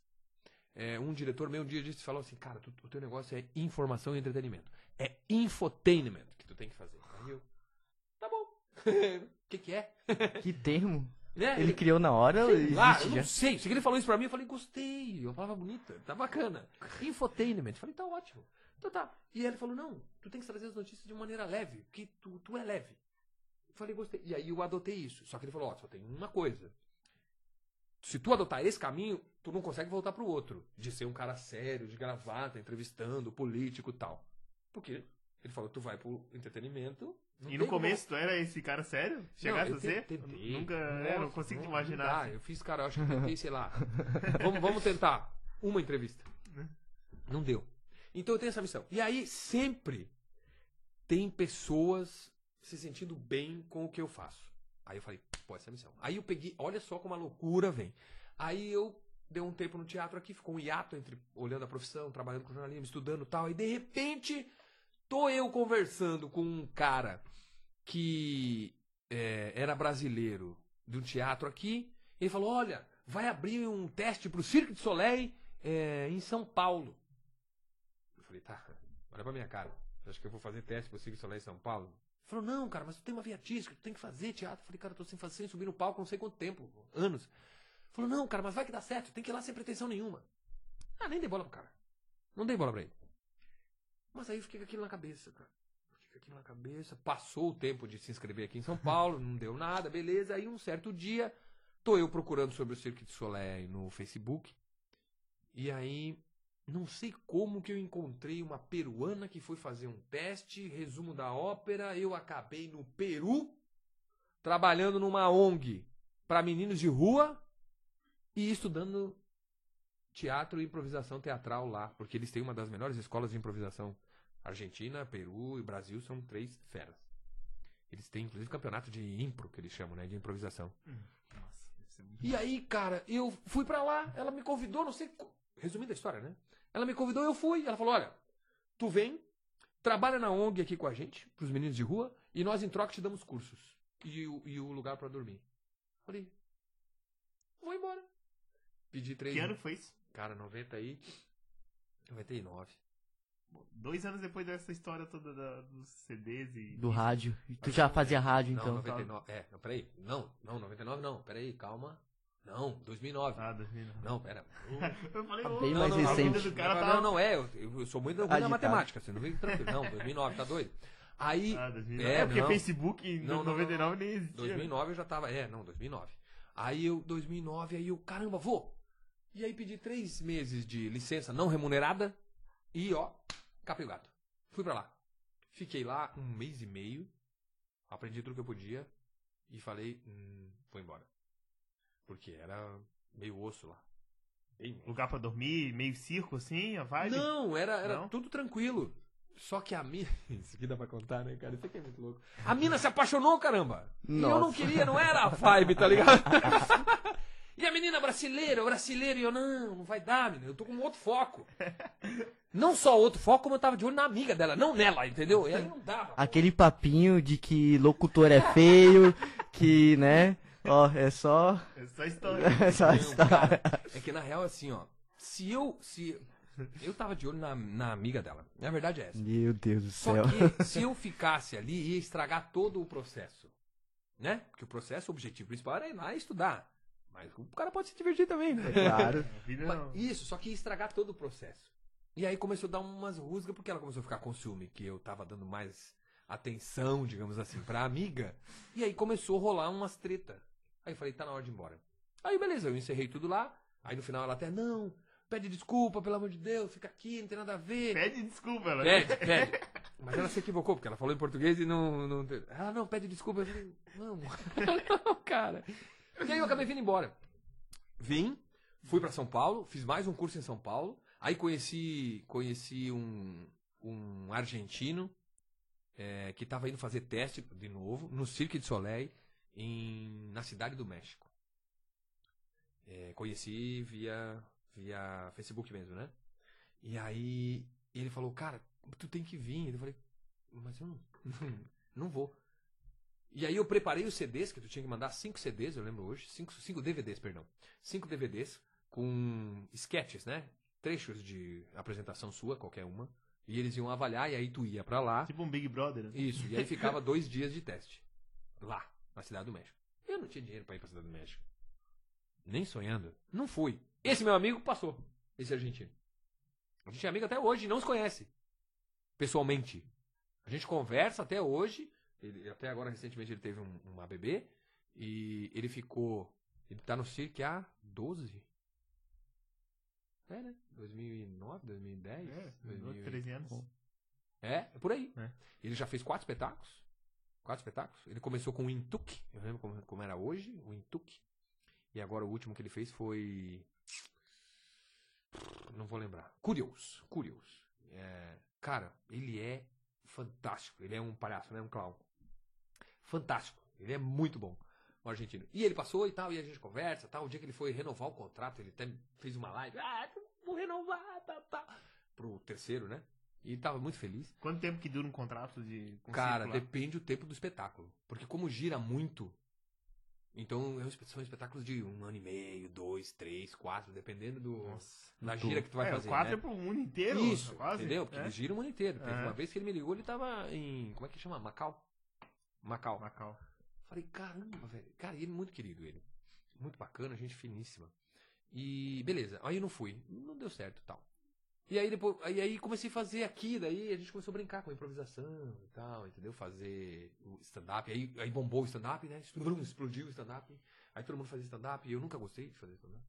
é, um diretor meu um dia disse falou assim, cara, tu- o teu negócio é informação e entretenimento. É infotainment que tu tem que fazer. Aí eu. Tá bom. <laughs> O que, que é? Que termo? Né? Ele criou na hora Sei lá, existe eu já? sei. Se ele falou isso pra mim, eu falei, gostei. Uma palavra bonita, tá bacana. Infotainment. Falei, tá ótimo. Então tá. E ele falou, não, tu tem que trazer as notícias de maneira leve, porque tu, tu é leve. Eu falei, gostei. E aí eu adotei isso. Só que ele falou, ó, só tem uma coisa. Se tu adotar esse caminho, tu não consegue voltar pro outro. De ser um cara sério, de gravata, entrevistando, político e tal. Porque ele falou, tu vai pro entretenimento. Não E no como- começo tu era esse cara sério? Chegasse não, a ser? te- Tentei. Nunca, é, não Nossa, consigo te imaginar. assim. Eu fiz, cara, eu acho que tentei, sei lá. <laughs> vamos, vamos tentar uma entrevista. Né? Não deu. Então eu tenho essa missão. E aí sempre tem pessoas se sentindo bem com o que eu faço. Aí eu falei, pô, essa é a missão. Aí eu peguei, olha só como a loucura vem. Aí eu dei um tempo no teatro aqui, ficou um hiato entre olhando a profissão, trabalhando com jornalismo, estudando e tal. E de repente, tô eu conversando com um cara que é, era brasileiro de um teatro aqui. Ele falou: Olha, vai abrir um teste pro Cirque de Soleil é, em São Paulo. Eu falei: Tá, olha pra minha cara. Você acha que eu vou fazer teste pro Cirque de Soleil em São Paulo? Ele falou: Não, cara, mas tu tem uma via artística, tu tem que fazer teatro. Eu falei: Cara, eu tô sem fazer, sem subir no palco não sei quanto tempo, anos. Ele falou: Não, cara, mas vai que dá certo, tem que ir lá sem pretensão nenhuma. Ah, nem dei bola pro cara. Não dei bola pra ele. Mas aí eu fiquei com aquilo na cabeça, cara. Fiquei aquilo na cabeça. Passou o tempo de se inscrever aqui em São Paulo, não deu nada, beleza. Aí um certo dia, tô eu procurando sobre o Cirque de Soleil no Facebook. E aí, não sei como que eu encontrei uma peruana que foi fazer um teste, resumo da ópera. Eu acabei no Peru, trabalhando numa ONG para meninos de rua e estudando teatro e improvisação teatral lá, porque eles têm uma das melhores escolas de improvisação. Argentina, Peru e Brasil são três feras. Eles têm, inclusive, campeonato de impro, que eles chamam, né? De improvisação. Nossa, muito- E aí, cara, eu fui pra lá, ela me convidou, não sei. Resumindo a história, né? Ela me convidou, eu fui. Ela falou: olha, tu vem, trabalha na ONG aqui com a gente, pros meninos de rua, e nós em troca te damos cursos. E, o- e o lugar pra dormir. Falei, vou embora. Pedi três. Que ano foi isso? Cara, 90 aí. 99. Dois anos depois dessa história toda da- dos CDs e. Do rádio. E Tu já fazia rádio, Não, então. 99. É, não, peraí. Não, não, 99 não. Peraí, calma. Não, 2009. Ah, 2009. Não, pera. <laughs> Eu falei, Tá bem não, mais não, recente. cara não, tava- não, não é. Eu, eu sou muito ruim na matemática. Você não vem tranquilo. Não, 2009, tá doido? Aí, Ah, 2009. É, É, porque não. Facebook em Não, não, 99 nem existia. 2009 eu já tava. É, não, 2009. Aí eu, 2009, aí eu, caramba, vou. E aí pedi três meses de licença não remunerada e, ó, capei o gato. Fui pra lá. Fiquei lá um mês e meio, aprendi tudo que eu podia e falei, hum, vou embora. Porque era meio osso lá. Bem. Lugar pra dormir, meio circo assim, a vibe? Não, era, era Não? tudo tranquilo. Só que a mina. <laughs> Isso aqui dá pra contar, né, cara? Isso aqui é muito louco. A mina se apaixonou, caramba! E eu não Nossa. queria, não era a vibe, tá ligado? <laughs> e a menina brasileira, brasileira, e eu, não, não vai dar, menina, eu tô com outro foco. <laughs> Não só outro foco, como eu tava de olho na amiga dela, não nela, entendeu? E aí não dava. Aquele papinho de que locutor é feio, que, né? Ó, é só. É só história. <laughs> É só Não, história. cara, é que na real, assim, ó. Se eu. Se, eu tava de olho na, na amiga dela. A verdade é essa. Meu Deus do Só céu. que se eu <laughs> ficasse ali, ia estragar todo o processo. Né? Porque o processo, o objetivo principal era ir lá e estudar. Mas o cara pode se divertir também, né? Claro. A <laughs> vida Mas. Isso, só que ia estragar todo o processo. E aí começou a dar umas rusgas, porque ela começou a ficar com ciúme, que eu tava dando mais atenção, digamos assim, pra amiga. E aí começou a rolar umas treta. Aí eu falei, tá na hora de ir embora. Aí beleza, eu encerrei tudo lá. Aí no final ela até, não, pede desculpa, pelo amor de Deus, fica aqui, não tem nada a ver. Pede desculpa, ela. Pede, pede. <laughs> Mas ela se equivocou, porque ela falou em português e não. não ela não pede desculpa. Eu falei, não, <laughs> não, cara. E aí eu acabei vindo embora. Vim, fui pra São Paulo, fiz mais um curso em São Paulo. Aí conheci, conheci um, um argentino é, que estava indo fazer teste de novo no Cirque de Soleil em, na cidade do México. É, conheci via, via Facebook mesmo, né? E aí ele falou, cara, tu tem que vir. Eu falei, mas eu não, <laughs> não vou. E aí eu preparei os CDs, que tu tinha que mandar cinco CDs, eu lembro hoje, cinco, cinco DVDs, perdão. Cinco DVDs com sketches, né? Trechos de apresentação sua, qualquer uma. E eles iam avaliar, e aí tu ia pra lá. Tipo um Big Brother. né? Isso, e aí <laughs> ficava dois dias de teste. Lá, na Cidade do México. Eu não tinha dinheiro pra ir pra Cidade do México. Nem sonhando. Não fui. Esse meu amigo passou. Esse argentino. A gente é amigo até hoje não se conhece. Pessoalmente. A gente conversa até hoje. Ele, até agora, recentemente, ele teve um, uma bebê. E ele ficou. Ele tá no circo há 12. É, né? 2009, 2010. É, 2008. 13 anos. É, é por aí. É. Ele já fez quatro espetáculos. Quatro espetáculos. Ele começou com o Intuk. Eu lembro como, como era hoje, o Intuk. E agora o último que ele fez foi. Não vou lembrar. Curious. Curious. É, cara, ele é fantástico. Ele é um palhaço, não é um clown. Fantástico. Ele é muito bom. O argentino. E ele passou e tal, e a gente conversa tal. O dia que ele foi renovar o contrato, ele até fez uma live. Ah, vou renovar, tá, tá. Pro terceiro, né? E tava muito feliz. Quanto tempo que dura um contrato de com Cara, depende do tempo do espetáculo. Porque como gira muito, então um são espetáculos de um ano e meio, dois, três, quatro, dependendo do, Nossa. da gira que tu vai é, fazer. o 4 né? é pro mundo inteiro. Isso, quase. entendeu? Porque É. giram o mundo inteiro. Teve É. uma vez que ele me ligou, ele tava em. Como é que chama? Macau? Macau. Macau. Falei, caramba, velho. Cara, ele é muito querido, ele. Muito bacana, gente finíssima. E beleza, aí eu não fui. Não deu certo tal. E aí depois. Aí, aí comecei a fazer aqui, daí a gente começou a brincar com a improvisação e tal, entendeu? Fazer o stand-up. Aí, aí bombou o stand-up, né? Explodiu, o stand-up. Aí todo mundo fazia stand-up e eu nunca gostei de fazer stand-up.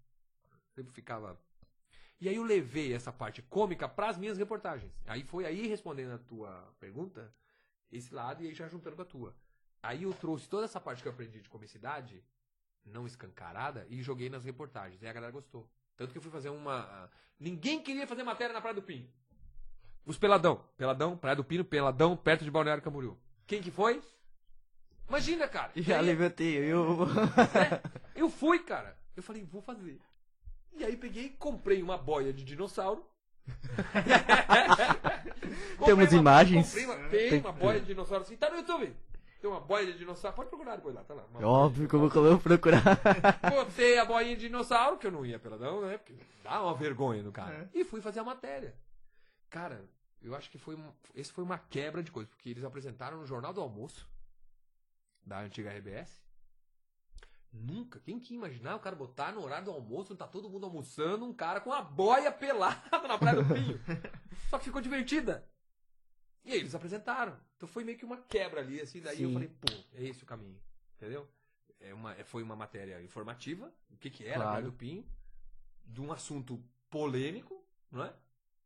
Sempre ficava. E aí eu levei essa parte cômica pras minhas reportagens. Aí foi aí respondendo a tua pergunta, esse lado, e aí já juntando com a tua. Aí eu trouxe toda essa parte que eu aprendi de comicidade, não escancarada, e joguei nas reportagens. E a galera gostou. Tanto que eu fui fazer uma. ah, Ninguém queria fazer matéria na Praia do Pinho. Os Peladão. Peladão, Praia do Pino, Peladão, perto de Balneário Camboriú. Quem que foi? Imagina, cara. E Já aí- levantei, eu. eu fui, cara. Eu falei, vou fazer. E aí peguei e comprei uma boia de dinossauro. Temos uma- imagens? Comprei uma, tem Tem uma boia de dinossauro assim. Tá no YouTube. Tem uma boia de dinossauro. Pode procurar depois lá, tá lá. Uma Óbvio que eu vou procurar. <laughs> Botei a boinha de dinossauro, que eu não ia peladão, né? Porque dá uma vergonha no cara. É. E fui fazer a matéria. Cara, eu acho que foi um, esse foi uma quebra de coisa, porque eles apresentaram no Jornal do Almoço, da antiga RBS. Nunca, quem que ia imaginar o cara botar no horário do almoço, onde tá todo mundo almoçando, um cara com a boia <laughs> pelada na Praia do Pinho. <laughs> Só que ficou divertida. E aí eles apresentaram. Então foi meio que uma quebra ali, assim, daí eu Sim. falei, pô, é esse o caminho. Entendeu? É uma, é- foi uma matéria informativa, o que, que era a Claro. Do Pinho, de um assunto polêmico, não é?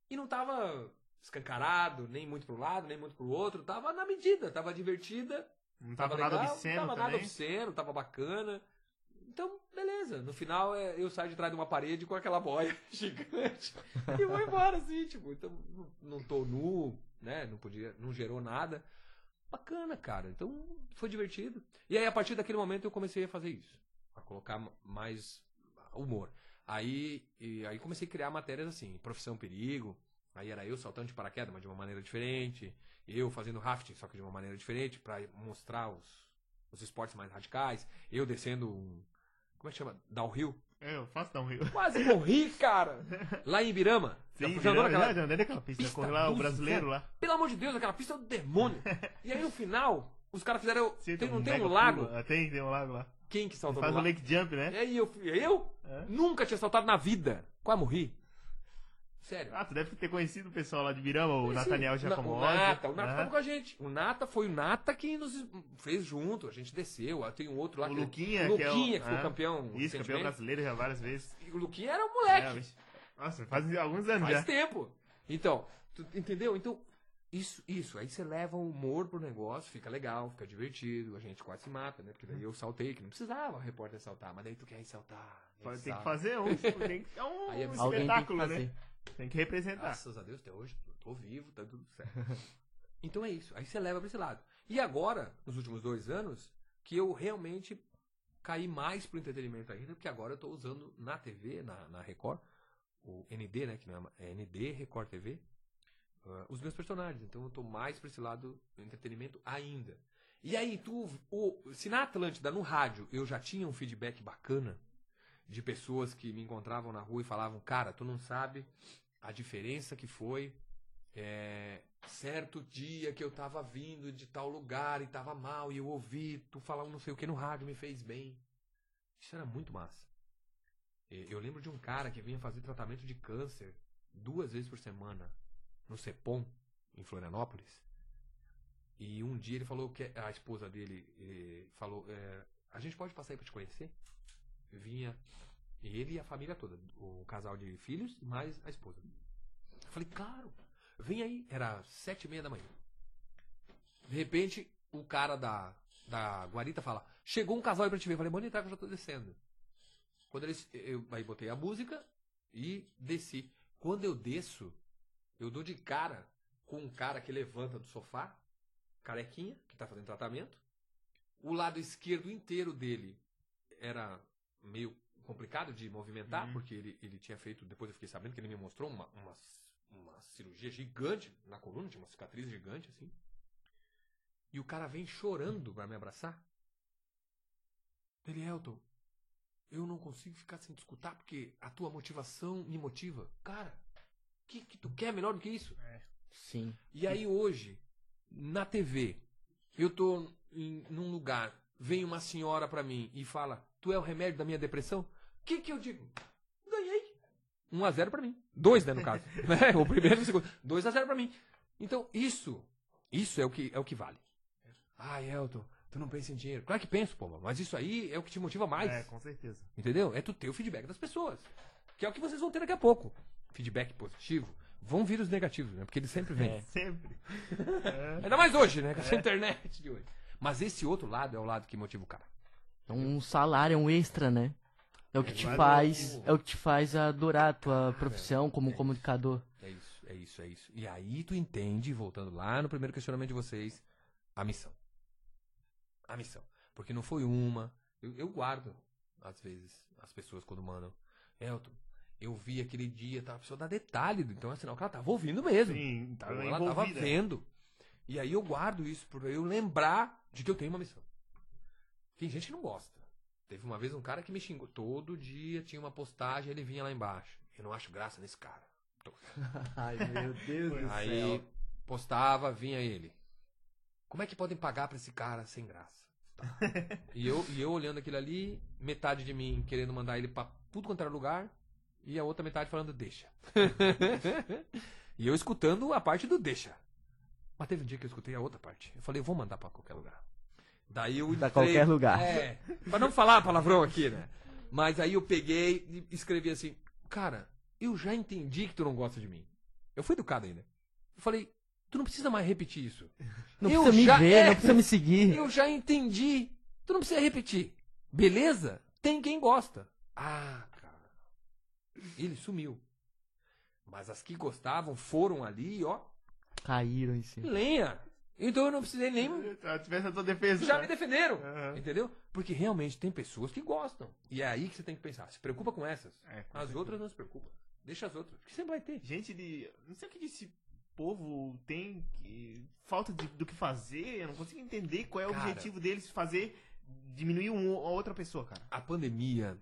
E não tava escancarado, nem muito pro lado, nem muito pro outro, tava na medida, tava divertida, Não tava, nada legal, obsceno Não tava também. nada obsceno, tava bacana. Então, beleza. No final, é, eu saio de trás de uma parede com aquela boia <laughs> gigante e vou embora, assim, tipo. Então, não tô nu, né? Não podia, não gerou nada. Bacana, cara. Então, foi divertido. E aí, a partir daquele momento, eu comecei a fazer isso. A colocar ma- mais humor. Aí, aí comecei a criar matérias assim, profissão perigo. Aí era eu saltando de paraquedas, mas de uma maneira diferente. Eu fazendo rafting, só que de uma maneira diferente, pra mostrar os, os esportes mais radicais. Eu descendo um. Como é que chama? Downhill. É, eu faço dar um rio. Quase morri, cara! Lá em Ibirama. Sim, já andou naquela- já andei naquela pista. pista Corri lá o brasileiro lá. Pelo amor de Deus, aquela pista é do demônio. <laughs> E aí no final, os caras fizeram. Sim, tem, não tem mega um lago? Ah, Tem, tem um lago lá. Quem que saltou Faz lago? lake jump, né? E aí eu, eu É. nunca tinha saltado na vida. Quase morri. Sério. Ah, tu deve ter conhecido o pessoal lá de Birama, o Nathaniel. Giacomotti. O Nata, o Nata Ah, tava com a gente. O Nata foi o Nata que nos fez junto. A gente desceu. Tem um outro lá O que Luquinha, o que é o- Luquinha, que foi ah, campeão. Isso, campeão brasileiro já várias vezes. E o Luquinha era um moleque. É. Nossa, faz alguns anos Faz já. tempo. Então, tu entendeu? Então, isso, isso. Aí você leva o humor pro negócio, fica legal, fica divertido, a gente quase se mata, né? Porque daí eu saltei, que não precisava o repórter saltar, mas daí tu quer saltar. aí <laughs> Tem que fazer um, tem que é um Aí é bizarro. Alguém tem que espetáculo, fazer. né? Tem que representar. Graças a Deus, até hoje, tô vivo, tá tudo certo. <laughs> então é isso. Aí você leva pra esse lado. E agora, nos últimos dois anos, que eu realmente caí mais pro entretenimento ainda, porque agora eu tô usando na TV, na, na Record, o ND, né? Que não é, é ND Record TV, ah, os meus personagens. Então eu tô mais pra esse lado do entretenimento ainda. E aí, tu, o, se na Atlântida, no rádio, eu já tinha um feedback bacana de pessoas que me encontravam na rua e falavam, cara, tu não sabe a diferença que foi é, certo dia que eu tava vindo de tal lugar e tava mal e eu ouvi tu falar um não sei o que no rádio, me fez bem. Isso era muito massa. Eu lembro de um cara que vinha fazer tratamento de câncer duas vezes por semana no Cepom, em Florianópolis. E um dia ele falou que a esposa dele falou: é, A gente pode passar aí pra te conhecer? Vinha ele e a família toda, o casal de filhos mais a esposa. Falei: Claro, vem aí. Era sete e meia da manhã. De repente, o cara da, da guarita fala: Chegou um casal aí pra te ver. Falei: Manda entrar que eu já tô descendo. Quando eles, eu aí botei a música e desci. Quando eu desço, eu dou de cara com um cara que levanta do sofá, carequinha, que tá fazendo tratamento. O lado esquerdo inteiro dele era meio complicado de movimentar, Uhum. porque ele, ele tinha feito, depois eu fiquei sabendo que ele me mostrou uma, uma, uma cirurgia gigante na coluna, tinha uma cicatriz gigante assim. E o cara vem chorando pra me abraçar. Ele, Elton, eu não consigo ficar sem te escutar porque a tua motivação me motiva. Cara, o que, que tu quer melhor do que isso? Sim. E aí hoje, na TV, eu tô em, num lugar, vem uma senhora pra mim e fala: Tu é o remédio da minha depressão? O que que eu digo? Ganhei. 1 a 0 pra mim. 2, né, no <laughs> caso. É, o primeiro e o segundo. 2 a 0 pra mim. Então, isso, isso é o que, é o que vale. Ah, Elton, tu não pensa em dinheiro. Claro que penso, pô, mas isso aí é o que te motiva mais. É, com certeza. Entendeu? É tu ter o feedback das pessoas. Que é o que vocês vão ter daqui a pouco. Feedback positivo. Vão vir os negativos, né? Porque eles sempre vêm. É. Sempre. <laughs> Ainda mais hoje, né? Com essa internet de hoje. Mas esse outro lado é o lado que motiva o cara. É um salário, é um extra, né? É o que te Vai faz, no- é o que te faz adorar a tua profissão como é isso. comunicador. É isso, é isso, é isso. E aí tu entende, voltando lá no primeiro questionamento de vocês, a missão. A missão. Porque não foi uma. Eu, eu guardo, às vezes, as pessoas quando mandam. Elton, eu vi aquele dia, tá? A pessoa dá detalhe, então é sinal que ela tava ouvindo mesmo. Sim, tava ela tava envolvida. vendo. E aí eu guardo isso pra eu lembrar de que eu tenho uma missão. Tem gente que não gosta. Teve uma vez um cara que me xingou. Todo dia tinha uma postagem, ele vinha lá embaixo. Eu não acho graça nesse cara. <laughs> Ai, meu Deus do Aí postava, vinha ele. Como é que podem pagar pra esse cara sem graça? Tá. <laughs> e, eu, e eu olhando aquilo ali, metade de mim querendo mandar ele pra tudo quanto era lugar, e a outra metade falando deixa. <laughs> e eu escutando a parte do deixa. Mas teve um dia que eu escutei a outra parte. Eu falei, eu vou mandar pra qualquer lugar. Daí eu entrei- qualquer lugar. É, pra não falar palavrão aqui, né? Mas aí eu peguei e escrevi assim, cara, eu já entendi que tu não gosta de mim. Eu fui educado ainda. Eu falei, tu não precisa mais repetir isso. Não Eu precisa me já- ver, é. não precisa me seguir. Eu já entendi. Tu não precisa repetir. Beleza? Tem quem gosta. Ah, cara. Ele sumiu. Mas as que gostavam foram ali, ó, Caíram em cima. lenha. Então eu não precisei nem. Se tivesse a tua defesa. Já me defenderam. Aham. Entendeu? Porque realmente tem pessoas que gostam. E é aí que você tem que pensar. Se preocupa com essas. É, com As certeza. outras não se preocupa. Deixa as outras. Porque sempre vai ter. Gente de. Não sei o que esse povo tem. Que, falta de- do que fazer. Eu não consigo entender qual é o Cara. objetivo deles fazer. Diminuir um, a outra pessoa, cara. A pandemia,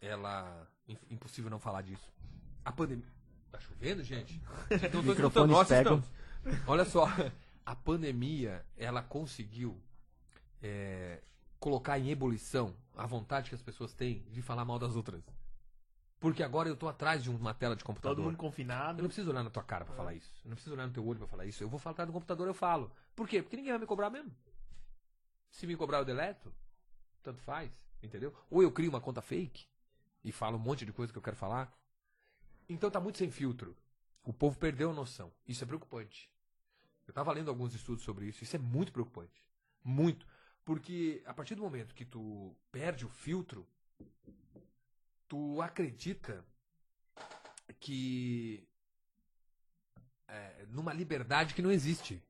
ela. im- Impossível não falar disso. A pandemia. Tá chovendo, gente? <laughs> Então, tô Microfones pegam. estamos. Olha só. A pandemia, ela conseguiu é, colocar em ebulição a vontade que as pessoas têm de falar mal das outras. Porque agora eu tô atrás de uma tela de computador. Todo mundo Eu confinado. não preciso olhar na tua cara pra falar isso. Eu não preciso olhar no teu olho pra falar isso. Eu vou falar atrás do computador, eu falo. Por quê? Porque ninguém vai me cobrar mesmo. Se me cobrar, eu deleto. Tanto faz. Entendeu? Ou eu crio uma conta fake e falo um monte de coisa que eu quero falar. Então tá muito sem filtro. O povo perdeu a noção. Isso é preocupante. Eu tava lendo alguns estudos sobre isso. Isso é muito preocupante. Muito. Porque a partir do momento que tu perde o filtro, tu acredita que é, numa liberdade que não existe.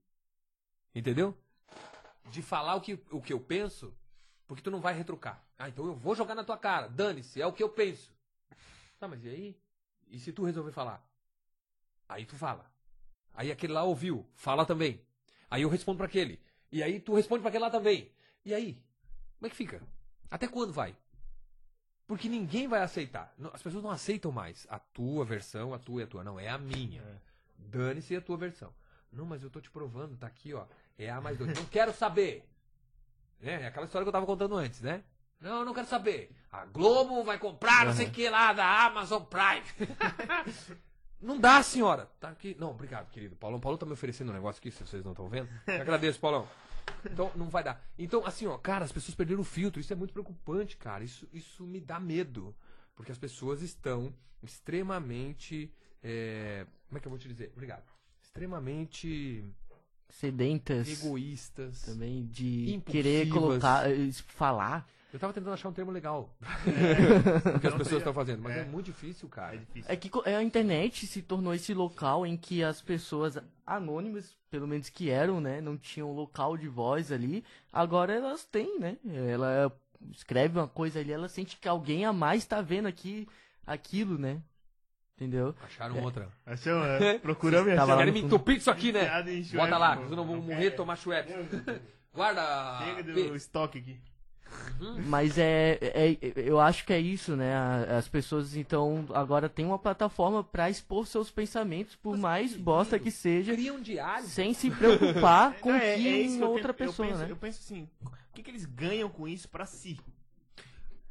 Entendeu? De falar o que, o que eu penso, porque tu não vai retrucar. Ah, então eu vou jogar na tua cara. Dane-se, é o que eu penso. Tá, mas e aí? E se tu resolver falar? Aí tu fala. Aí aquele lá ouviu, fala também. Aí eu respondo pra aquele. E aí tu responde pra aquele lá também. E aí? Como é que fica? Até quando vai? Porque ninguém vai aceitar. As pessoas não aceitam mais a tua versão, a tua e a tua. Não, é a minha. É. Dane-se a tua versão. Não, mas eu tô te provando, tá aqui, ó. É A mais 2. Não quero saber. Né? É aquela história que eu tava contando antes, né? Não, eu não quero saber. A Globo vai comprar, não sei o que lá, da Amazon Prime. <laughs> não dá, senhora. Tá aqui. Não, obrigado, querido. Paulão, Paulão tá me oferecendo um negócio aqui, se vocês não estão vendo. Eu agradeço, Paulão. Então, não vai dar. Então, assim, ó, cara, as pessoas perderam o filtro. Isso é muito preocupante, cara. Isso, isso me dá medo. Porque as pessoas estão extremamente. é, Como é que eu vou te dizer? Obrigado. Extremamente Sedentas egoístas. também de Impulsivas. querer colocar, eh, falar. Eu tava tentando achar um termo legal. É. <laughs> o que as pessoas estão fazendo, mas é. É. muito difícil, É cara. difícil. É que é, a internet se tornou esse local em que as pessoas anônimas, pelo menos que eram, né, não tinham local de voz ali, agora elas têm, né? Ela escreve uma coisa ali, ela sente que alguém a mais tá vendo aqui aquilo, né? Entendeu? Acharam É. outra. Achou? É, procuramos e achamos. Querem me entupir disso aqui, né? Bota lá, senão eu vou Não morrer tomar Schweppes. Guarda. Chega P. do estoque aqui. Mas é, é- eu acho que é isso, né? As pessoas então agora têm uma plataforma pra expor seus pensamentos, por Mas, mais querido, bosta que seja, diário. sem se preocupar <laughs> com Não, é- que é que eu outra tento- eu pessoa, penso- né? Eu penso assim, o que, que eles ganham com isso pra si?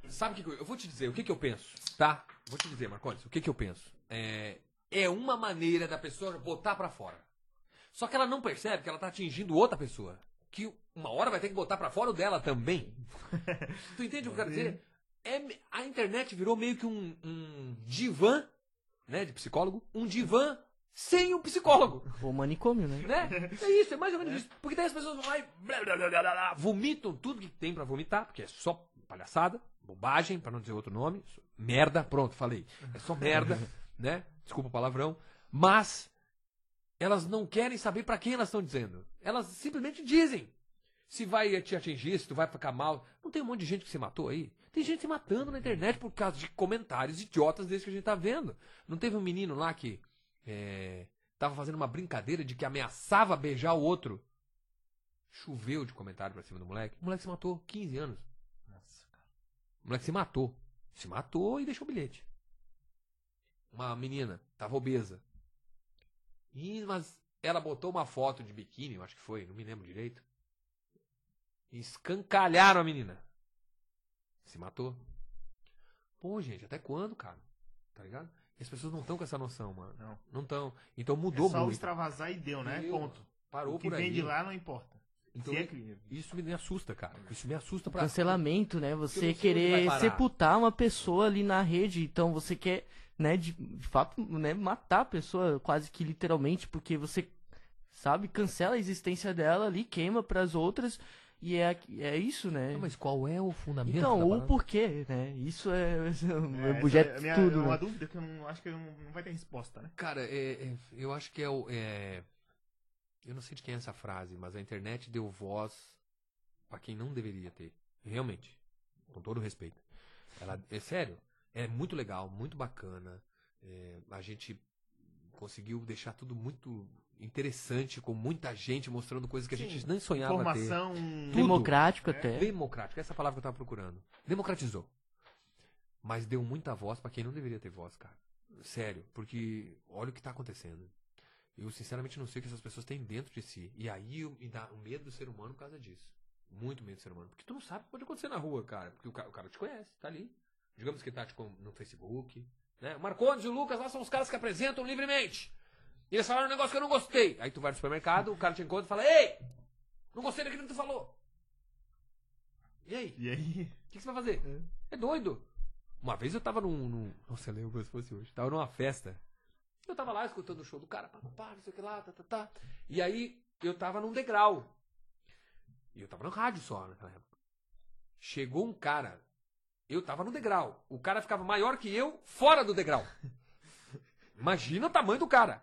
Sabe o que que eu, eu vou te dizer? O que, que eu penso, tá? Vou te dizer, Marcones, o que, que eu penso? É, é uma maneira da pessoa botar pra fora. Só que ela não percebe que ela tá atingindo outra pessoa. Que uma hora vai ter que botar pra fora o dela também. <laughs> tu entende o que eu quero dizer? É, a internet virou meio que um, um divã, né, de psicólogo, um divã sem um psicólogo. O manicômio, né? Né? É isso, é mais ou menos isso. Porque daí as pessoas vão lá e blá, blá, blá, blá, blá, blá, vomitam tudo que tem pra vomitar, porque é só palhaçada, bobagem, pra não dizer outro nome, merda, pronto, falei. É só merda, <laughs> né? Desculpa o palavrão. Mas elas não querem saber pra quem elas estão dizendo. Elas simplesmente dizem. Se vai te atingir, se tu vai ficar mal. Não tem um monte de gente que se matou aí? Tem gente se matando na internet por causa de comentários idiotas desses que a gente tá vendo. Não teve um menino lá que é, tava fazendo uma brincadeira de que ameaçava beijar o outro. Choveu de comentário pra cima do moleque. O moleque se matou, 15 anos. Nossa, cara. O moleque se matou. Se matou e deixou o bilhete. Uma menina, tava obesa. Ih, mas ela botou uma foto de biquíni, eu acho que foi, não me lembro direito. E escancalharam a menina. Se matou. Pô, gente, até quando, cara? Tá ligado? E as pessoas não estão com essa noção, mano. Não. Não estão. Então mudou é só muito. extravasar e deu, né? Deu. Ponto. Parou o que por aí. vem de lá não importa. Então, Se é. Isso me assusta, cara. Isso me assusta pra. Cancelamento, né? Você querer sepultar uma pessoa ali na rede, então você quer, né, de, de fato, né, matar a pessoa quase que literalmente, porque você, sabe, cancela a existência dela ali, queima pras outras, e é, é isso, né? Não, mas qual é o fundamento? Então, da o parada? porquê, né? Isso é, <laughs> é, É, objeto essa é minha- tudo, é uma né? dúvida que eu não, acho que não, não vai ter resposta, né? Cara, é- é- eu acho que é o. é- eu não sei de quem é essa frase, mas a internet deu voz pra quem não deveria ter. Realmente. Com todo respeito. Ela, é sério. É muito legal, muito bacana. É, a gente conseguiu deixar tudo muito interessante, com muita gente mostrando coisas que a Sim, gente nem sonhava ter. Informação. Democrático É. até. Democrático, essa é a palavra que eu tava procurando. Democratizou. Mas deu muita voz pra quem não deveria ter voz, cara. Sério, porque olha o que tá acontecendo. Eu sinceramente não sei o que essas pessoas têm dentro de si. E aí eu- me dá o medo do ser humano por causa disso. Muito medo do ser humano. Porque tu não sabe o que pode acontecer na rua, cara. Porque o cara, o cara te conhece, tá ali. Digamos que tá tipo, no Facebook. Né? Marcondes e o Lucas lá são os caras que apresentam livremente. E eles falaram um negócio que eu não gostei. Aí tu vai no supermercado, o cara te encontra e fala: Ei! Não gostei daquilo que tu falou. E aí? E aí? O que, que você vai fazer? É. doido. Uma vez eu tava num, num. Nossa, eu lembro se fosse hoje. Tava numa festa. Eu tava lá escutando o show do cara, pá, pá, não sei o que lá, tá, tá, tá. E aí eu tava num degrau. E eu tava no rádio só naquela época. Chegou um cara. Eu tava no degrau. O cara ficava maior que eu, fora do degrau. Imagina o tamanho do cara.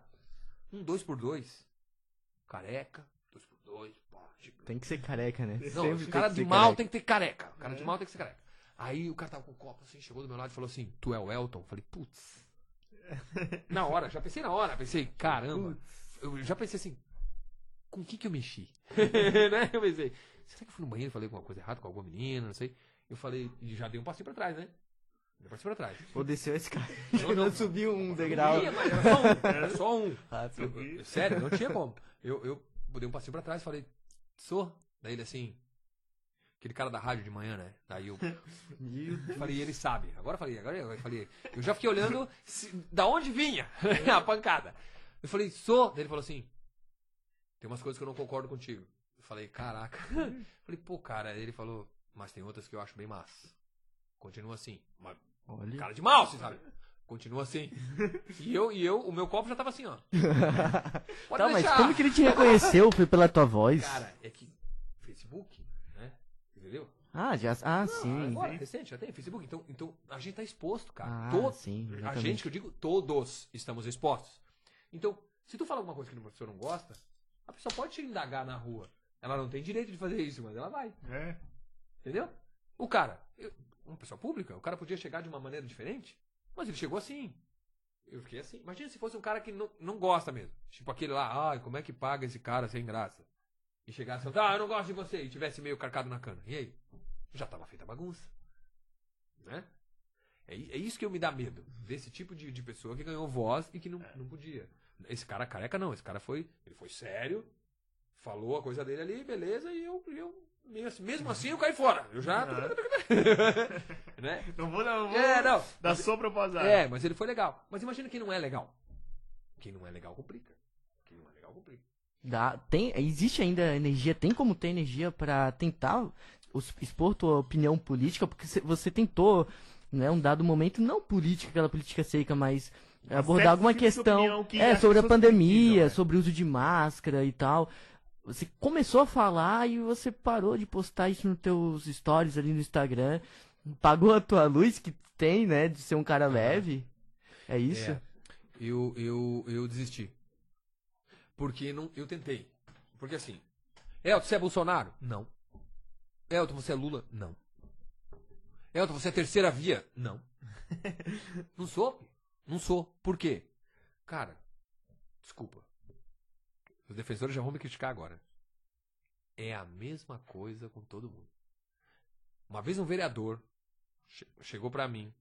Um dois por dois. Careca. Dois por dois. pá, gigante. Tem que ser careca, né? Não, Sempre o cara de mal careca. tem que ter careca. O cara de mal tem que ser careca. Aí o cara tava com o copo assim, chegou do meu lado e falou assim: Tu é o Elton? Falei, putz. <laughs> Na hora, já pensei na hora. Pensei, caramba. Eu já pensei assim: Com o que que eu mexi? <laughs> né? Eu pensei: Será que eu fui no banheiro e falei alguma coisa errada com alguma menina? Não sei. Eu falei, e já dei um passinho pra trás, né? Dei um passinho pra trás. Ou desceu esse cara. Não, não. <laughs> Não subiu um degrau. Ia, mas era só um. Era só um. <laughs> Ah, Eu- eu- sério, não tinha como. Eu, eu dei um passinho pra trás e falei, sou? Daí ele assim. Aquele cara da rádio de manhã, né? Daí eu <laughs> falei, ele sabe. Agora eu falei, agora eu falei. Eu já fiquei olhando se- da onde vinha a pancada. Eu falei, sou? Daí ele falou assim: tem umas coisas que eu não concordo contigo. Eu falei, caraca. falei, pô, cara. Ele falou, mas tem outras que eu acho bem massa. Continua assim. Mas Olha. cara de mal, você sabe? Continua assim. E eu, e eu, o meu copo já tava assim, ó. <laughs> Pode Tá, mas deixar. como que ele te reconheceu? Foi pela tua voz? Cara, é que Facebook, né? Entendeu? Ah, já. Ah, sim. Agora, recente, já tem Facebook. Então, então a gente tá exposto, cara. Ah, To- sim, a gente, que eu digo, todos estamos expostos. Então, se tu fala alguma coisa que o professor não gosta, a pessoa pode te indagar na rua. Ela não tem direito de fazer isso, mas ela vai. É. Entendeu? O cara, eu- uma pessoa pública, o cara podia chegar de uma maneira diferente, mas ele chegou assim. Eu fiquei assim. Imagina se fosse um cara que não, não gosta mesmo. Tipo aquele lá, ai, como é que paga esse cara sem graça? E chegasse e ah, eu não gosto de você, e tivesse meio carcado na cana. E aí? Já tava feita a bagunça. Né? É, é isso que eu me dá medo. Desse tipo de, de pessoa que ganhou voz e que não, não podia. Esse cara careca não, esse cara foi. Ele foi sério, falou a coisa dele ali, beleza, e eu, eu assim- mesmo assim eu caí fora. Eu já. <laughs> né? Não vou, não vou É, não. dar sombra pro azar. É, mas ele foi legal. Mas imagina quem não é legal. Quem não é legal complica. Quem não é legal complica. Dá, tem, existe ainda energia, tem como ter energia pra tentar expor tua opinião política, porque cê- você tentou, né, um dado momento, não política, aquela política seca, mas abordar alguma tipo questão que é, sobre a pandemia, né? sobre o uso de máscara e tal. Você começou a falar e você parou de postar isso nos teus stories ali no Instagram. Pagou a tua luz que tem, né, de ser um cara leve. É isso? É. Eu, eu, eu desisti. Porque não, eu tentei. Porque assim. Elton, você é Bolsonaro? Não. Elton, você é Lula? Não. Elton, você é terceira via? Não. <laughs> não sou. Não sou. Por quê? Cara, desculpa. Os defensores já vão me criticar agora. É a mesma coisa com todo mundo. Uma vez um vereador che- chegou pra mim.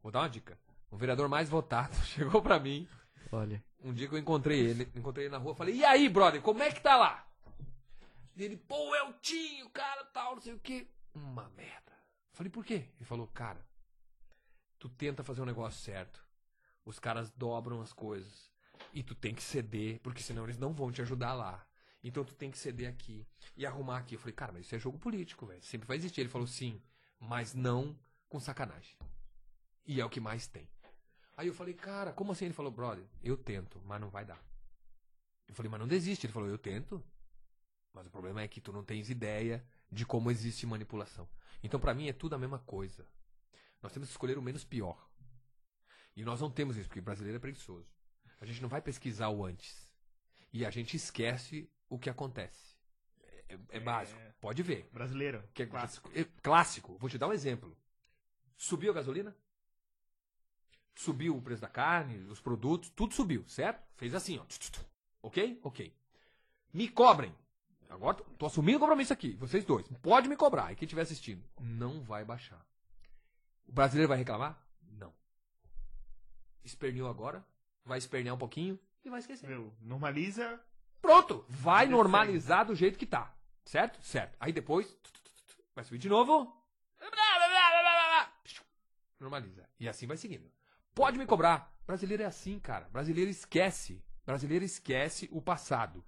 Vou dar uma dica. O vereador mais votado <laughs> chegou pra mim. Olha. Um dia que eu encontrei ele, encontrei ele na rua, falei: "E aí, brother, como é que tá lá?" E ele: "Pô, é o tio, cara, tal, não sei o quê." Uma merda. Falei: "Por quê?" Ele falou: "Cara, tu tenta fazer um negócio certo. Os caras dobram as coisas e tu tem que ceder, porque senão eles não vão te ajudar lá. Então tu tem que ceder aqui e arrumar aqui." Eu falei: "Cara, mas isso é jogo político, velho. Sempre vai existir." Ele falou: "Sim, mas não com sacanagem." E é o que mais tem. Aí eu falei, cara, como assim? Ele falou, brother, eu tento, mas não vai dar. Eu falei, mas não desiste. Ele falou, eu tento. Mas o problema é que tu não tens ideia de como existe manipulação. Então, pra mim, é tudo a mesma coisa. Nós temos que escolher o menos pior. E nós não temos isso, porque brasileiro é preguiçoso. A gente não vai pesquisar o antes. E a gente esquece o que acontece. É, é- é básico. Pode ver. Brasileiro. Que é Clássico. é clássico. Vou te dar um exemplo. Subiu a gasolina? Subiu o preço da carne, os produtos, tudo subiu, certo? Fez assim, ó. Ok? Ok. Me cobrem. Agora tô, tô assumindo o compromisso aqui, vocês dois. Pode me cobrar. E quem estiver assistindo, não vai baixar. O brasileiro vai reclamar? Não. Esperneou agora, vai espernear um pouquinho e vai esquecer. Meu, normaliza. Pronto, vai normalizar do jeito que tá. Certo? Certo. Aí depois vai subir de novo. Normaliza. E assim vai seguindo. Pode me cobrar. Brasileiro é assim, cara. Brasileiro esquece. Brasileiro esquece o passado.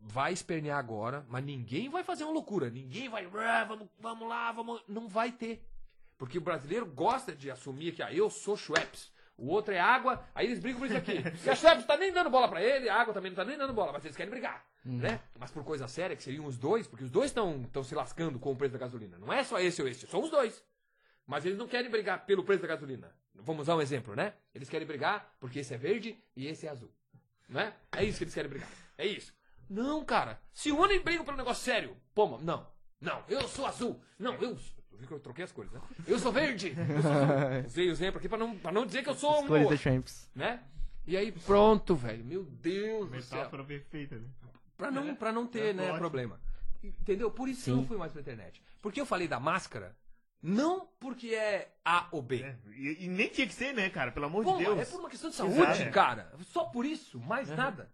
Vai espernear agora, mas ninguém vai fazer uma loucura. Ninguém vai. "Ah, Vamos, vamos lá, vamos. Não vai ter. Porque o brasileiro gosta de assumir que ah, eu sou Schweppes. O outro é água, aí eles brigam por isso aqui. <laughs> E a Schweppes tá nem dando bola pra ele, a água também não tá nem dando bola, mas eles querem brigar. Né? Mas por coisa séria, que seriam os dois, porque os dois estão se lascando com o preço da gasolina. Não é só esse ou esse, são os dois. Mas eles não querem brigar pelo preço da gasolina. Vamos usar um exemplo, né? Eles querem brigar porque esse é verde e esse é azul. Né? É isso que eles querem brigar. É isso. Não, cara. Se unem e brigam pelo negócio sério. Pô, não. Não, eu sou azul. Não, eu. Viu que eu troquei as cores, né? Eu sou verde. Eu sou <laughs> azul. Usei o exemplo aqui pra não, pra não dizer que eu sou um. Cores da Champs. Né? E aí, pronto, velho. Meu Deus do céu. Metáfora perfeita, né? Pra não, pra não ter, É, né, ótimo. problema. Entendeu? Por isso que eu Sim. não fui mais pra internet. Porque eu falei da máscara, Não porque é A ou B. É, E, e nem tinha que ser, né, cara? Pelo amor Pô, de Deus. é por uma questão de saúde, Exato. cara. Só por isso, mais nada.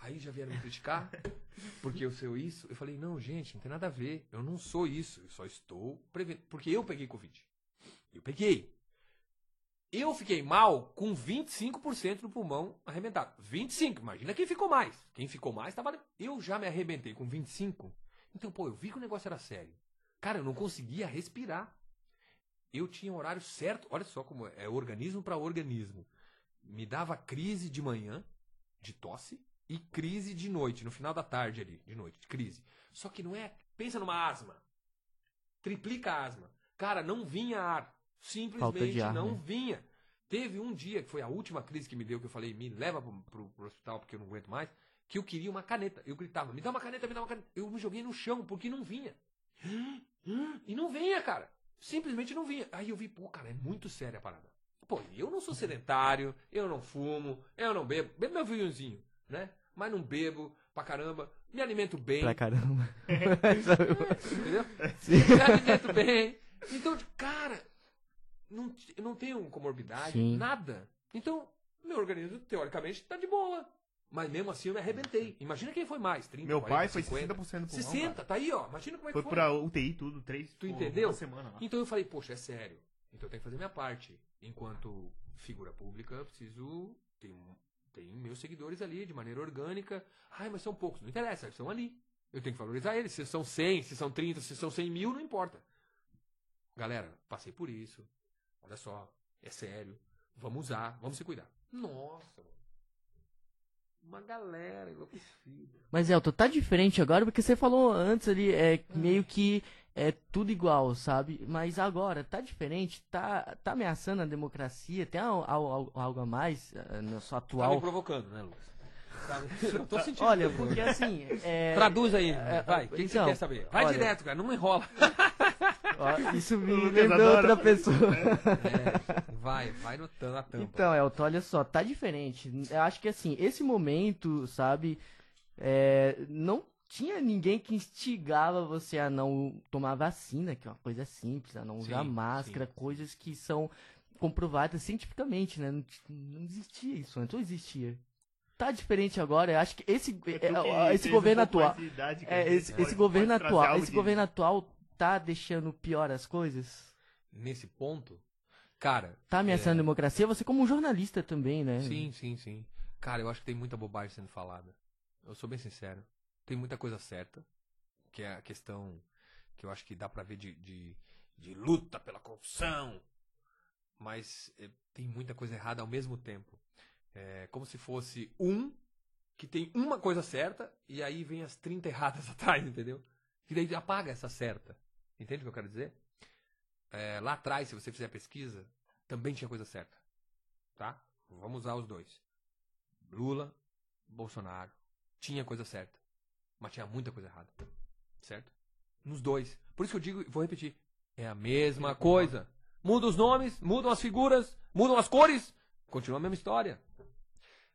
Aí já vieram me criticar <laughs> porque eu sou isso. Eu falei, não, gente, não tem nada a ver. Eu não sou isso. Eu só estou prevendo. Porque eu peguei Covid. Eu peguei. Eu fiquei mal com 25% do pulmão arrebentado. 25, imagina quem ficou mais. Quem ficou mais tava. Eu já me arrebentei com 25. Então, pô, eu vi que o negócio era sério. Cara, eu não conseguia respirar. Eu tinha o horário certo. Olha só como é, é organismo para organismo. Me dava crise de manhã, de tosse, e crise de noite, no final da tarde ali, de noite, de crise. Só que não é. Pensa numa asma. Triplica a asma. Cara, não vinha ar. Simplesmente ar, não né? vinha. Teve um dia, que foi a última crise que me deu, que eu falei, me leva pro, pro- pro hospital porque eu não aguento mais, que eu queria uma caneta. Eu gritava, me dá uma caneta, me dá uma caneta. Eu me joguei no chão porque não vinha. <gasps> E não vinha, cara. Simplesmente não vinha. Aí eu vi, pô, cara, é muito séria a parada. Pô, eu não sou sedentário, eu não fumo, eu não bebo. Bebo meu vinhozinho, né? Mas não bebo pra caramba. Me alimento bem. Pra caramba. <laughs> Entendeu? Me alimento bem. Então, cara, não, não tenho comorbidade, Sim. nada. Então, meu organismo, teoricamente, tá de boa. Mas mesmo assim eu me arrebentei. Imagina quem foi mais, 30, Meu 40, pai foi 50. 60% do pulmão. 60, cara. tá aí, ó. Imagina como é que Foi foi. pra UTI tudo, três. Tu entendeu? Uma semana lá. Então eu falei, poxa, é sério. Então eu tenho que fazer minha parte. Enquanto figura pública, eu preciso. Tem, tem meus seguidores ali de maneira orgânica. Ai, mas são poucos. Não interessa, eles estão ali. Eu tenho que valorizar eles. Se são 100, se são 30, se são 100 mil, não importa. Galera, passei por isso. Olha só, é sério. Vamos usar, vamos se cuidar. Nossa, mano. Uma galera enlouquecida. Mas, Elton, tá diferente agora, porque você falou antes ali, é meio que é tudo igual, sabe? Mas agora, tá diferente, tá, tá ameaçando a democracia, tem al- al- al- algo a mais eh, na sua Tá me atual... provocando, né, Lucas? Tá <laughs> Eu tô sentindo. Olha, nervoso. porque assim... <laughs> É... Traduz aí, é, vai. O que, que você então, quer saber? Vai olha- direto, cara. Não enrola. <laughs> ó, isso me lembrou outra pessoa. É, vai, vai no tam- na tampa. Então, Elton, olha só, tá diferente. Eu acho que assim, esse momento, sabe, é, não tinha ninguém que instigava você a não tomar vacina, que é uma coisa simples, a não usar Sim, máscara, sim. coisas que são comprovadas cientificamente, né? Não, não existia isso antes, ou existia. Tá diferente agora, eu acho que esse, É é, que esse governo um atual. É, esse, pode- esse governo atual, esse de- governo atual tá deixando pior as coisas? Nesse ponto, cara. Tá ameaçando a é, democracia? Você como jornalista também, né? Sim, sim, sim. Cara, eu acho que tem muita bobagem sendo falada. Eu sou bem sincero. Tem muita coisa certa, que é a questão que eu acho que dá pra ver de, de, de luta pela corrupção. Mas é, tem muita coisa errada ao mesmo tempo. É como se fosse um que tem uma coisa certa e aí vem as 30 erradas <laughs> atrás, entendeu? E daí apaga essa certa. Entende o que eu quero dizer? É, lá atrás, se você fizer pesquisa, também tinha coisa certa. Tá? Vamos usar os dois. Lula, Bolsonaro. Tinha coisa certa. Mas tinha muita coisa errada. Certo? Nos dois. Por isso que eu digo, vou repetir. É a mesma coisa. Muda os nomes, mudam as figuras, mudam as cores. Continua a mesma história.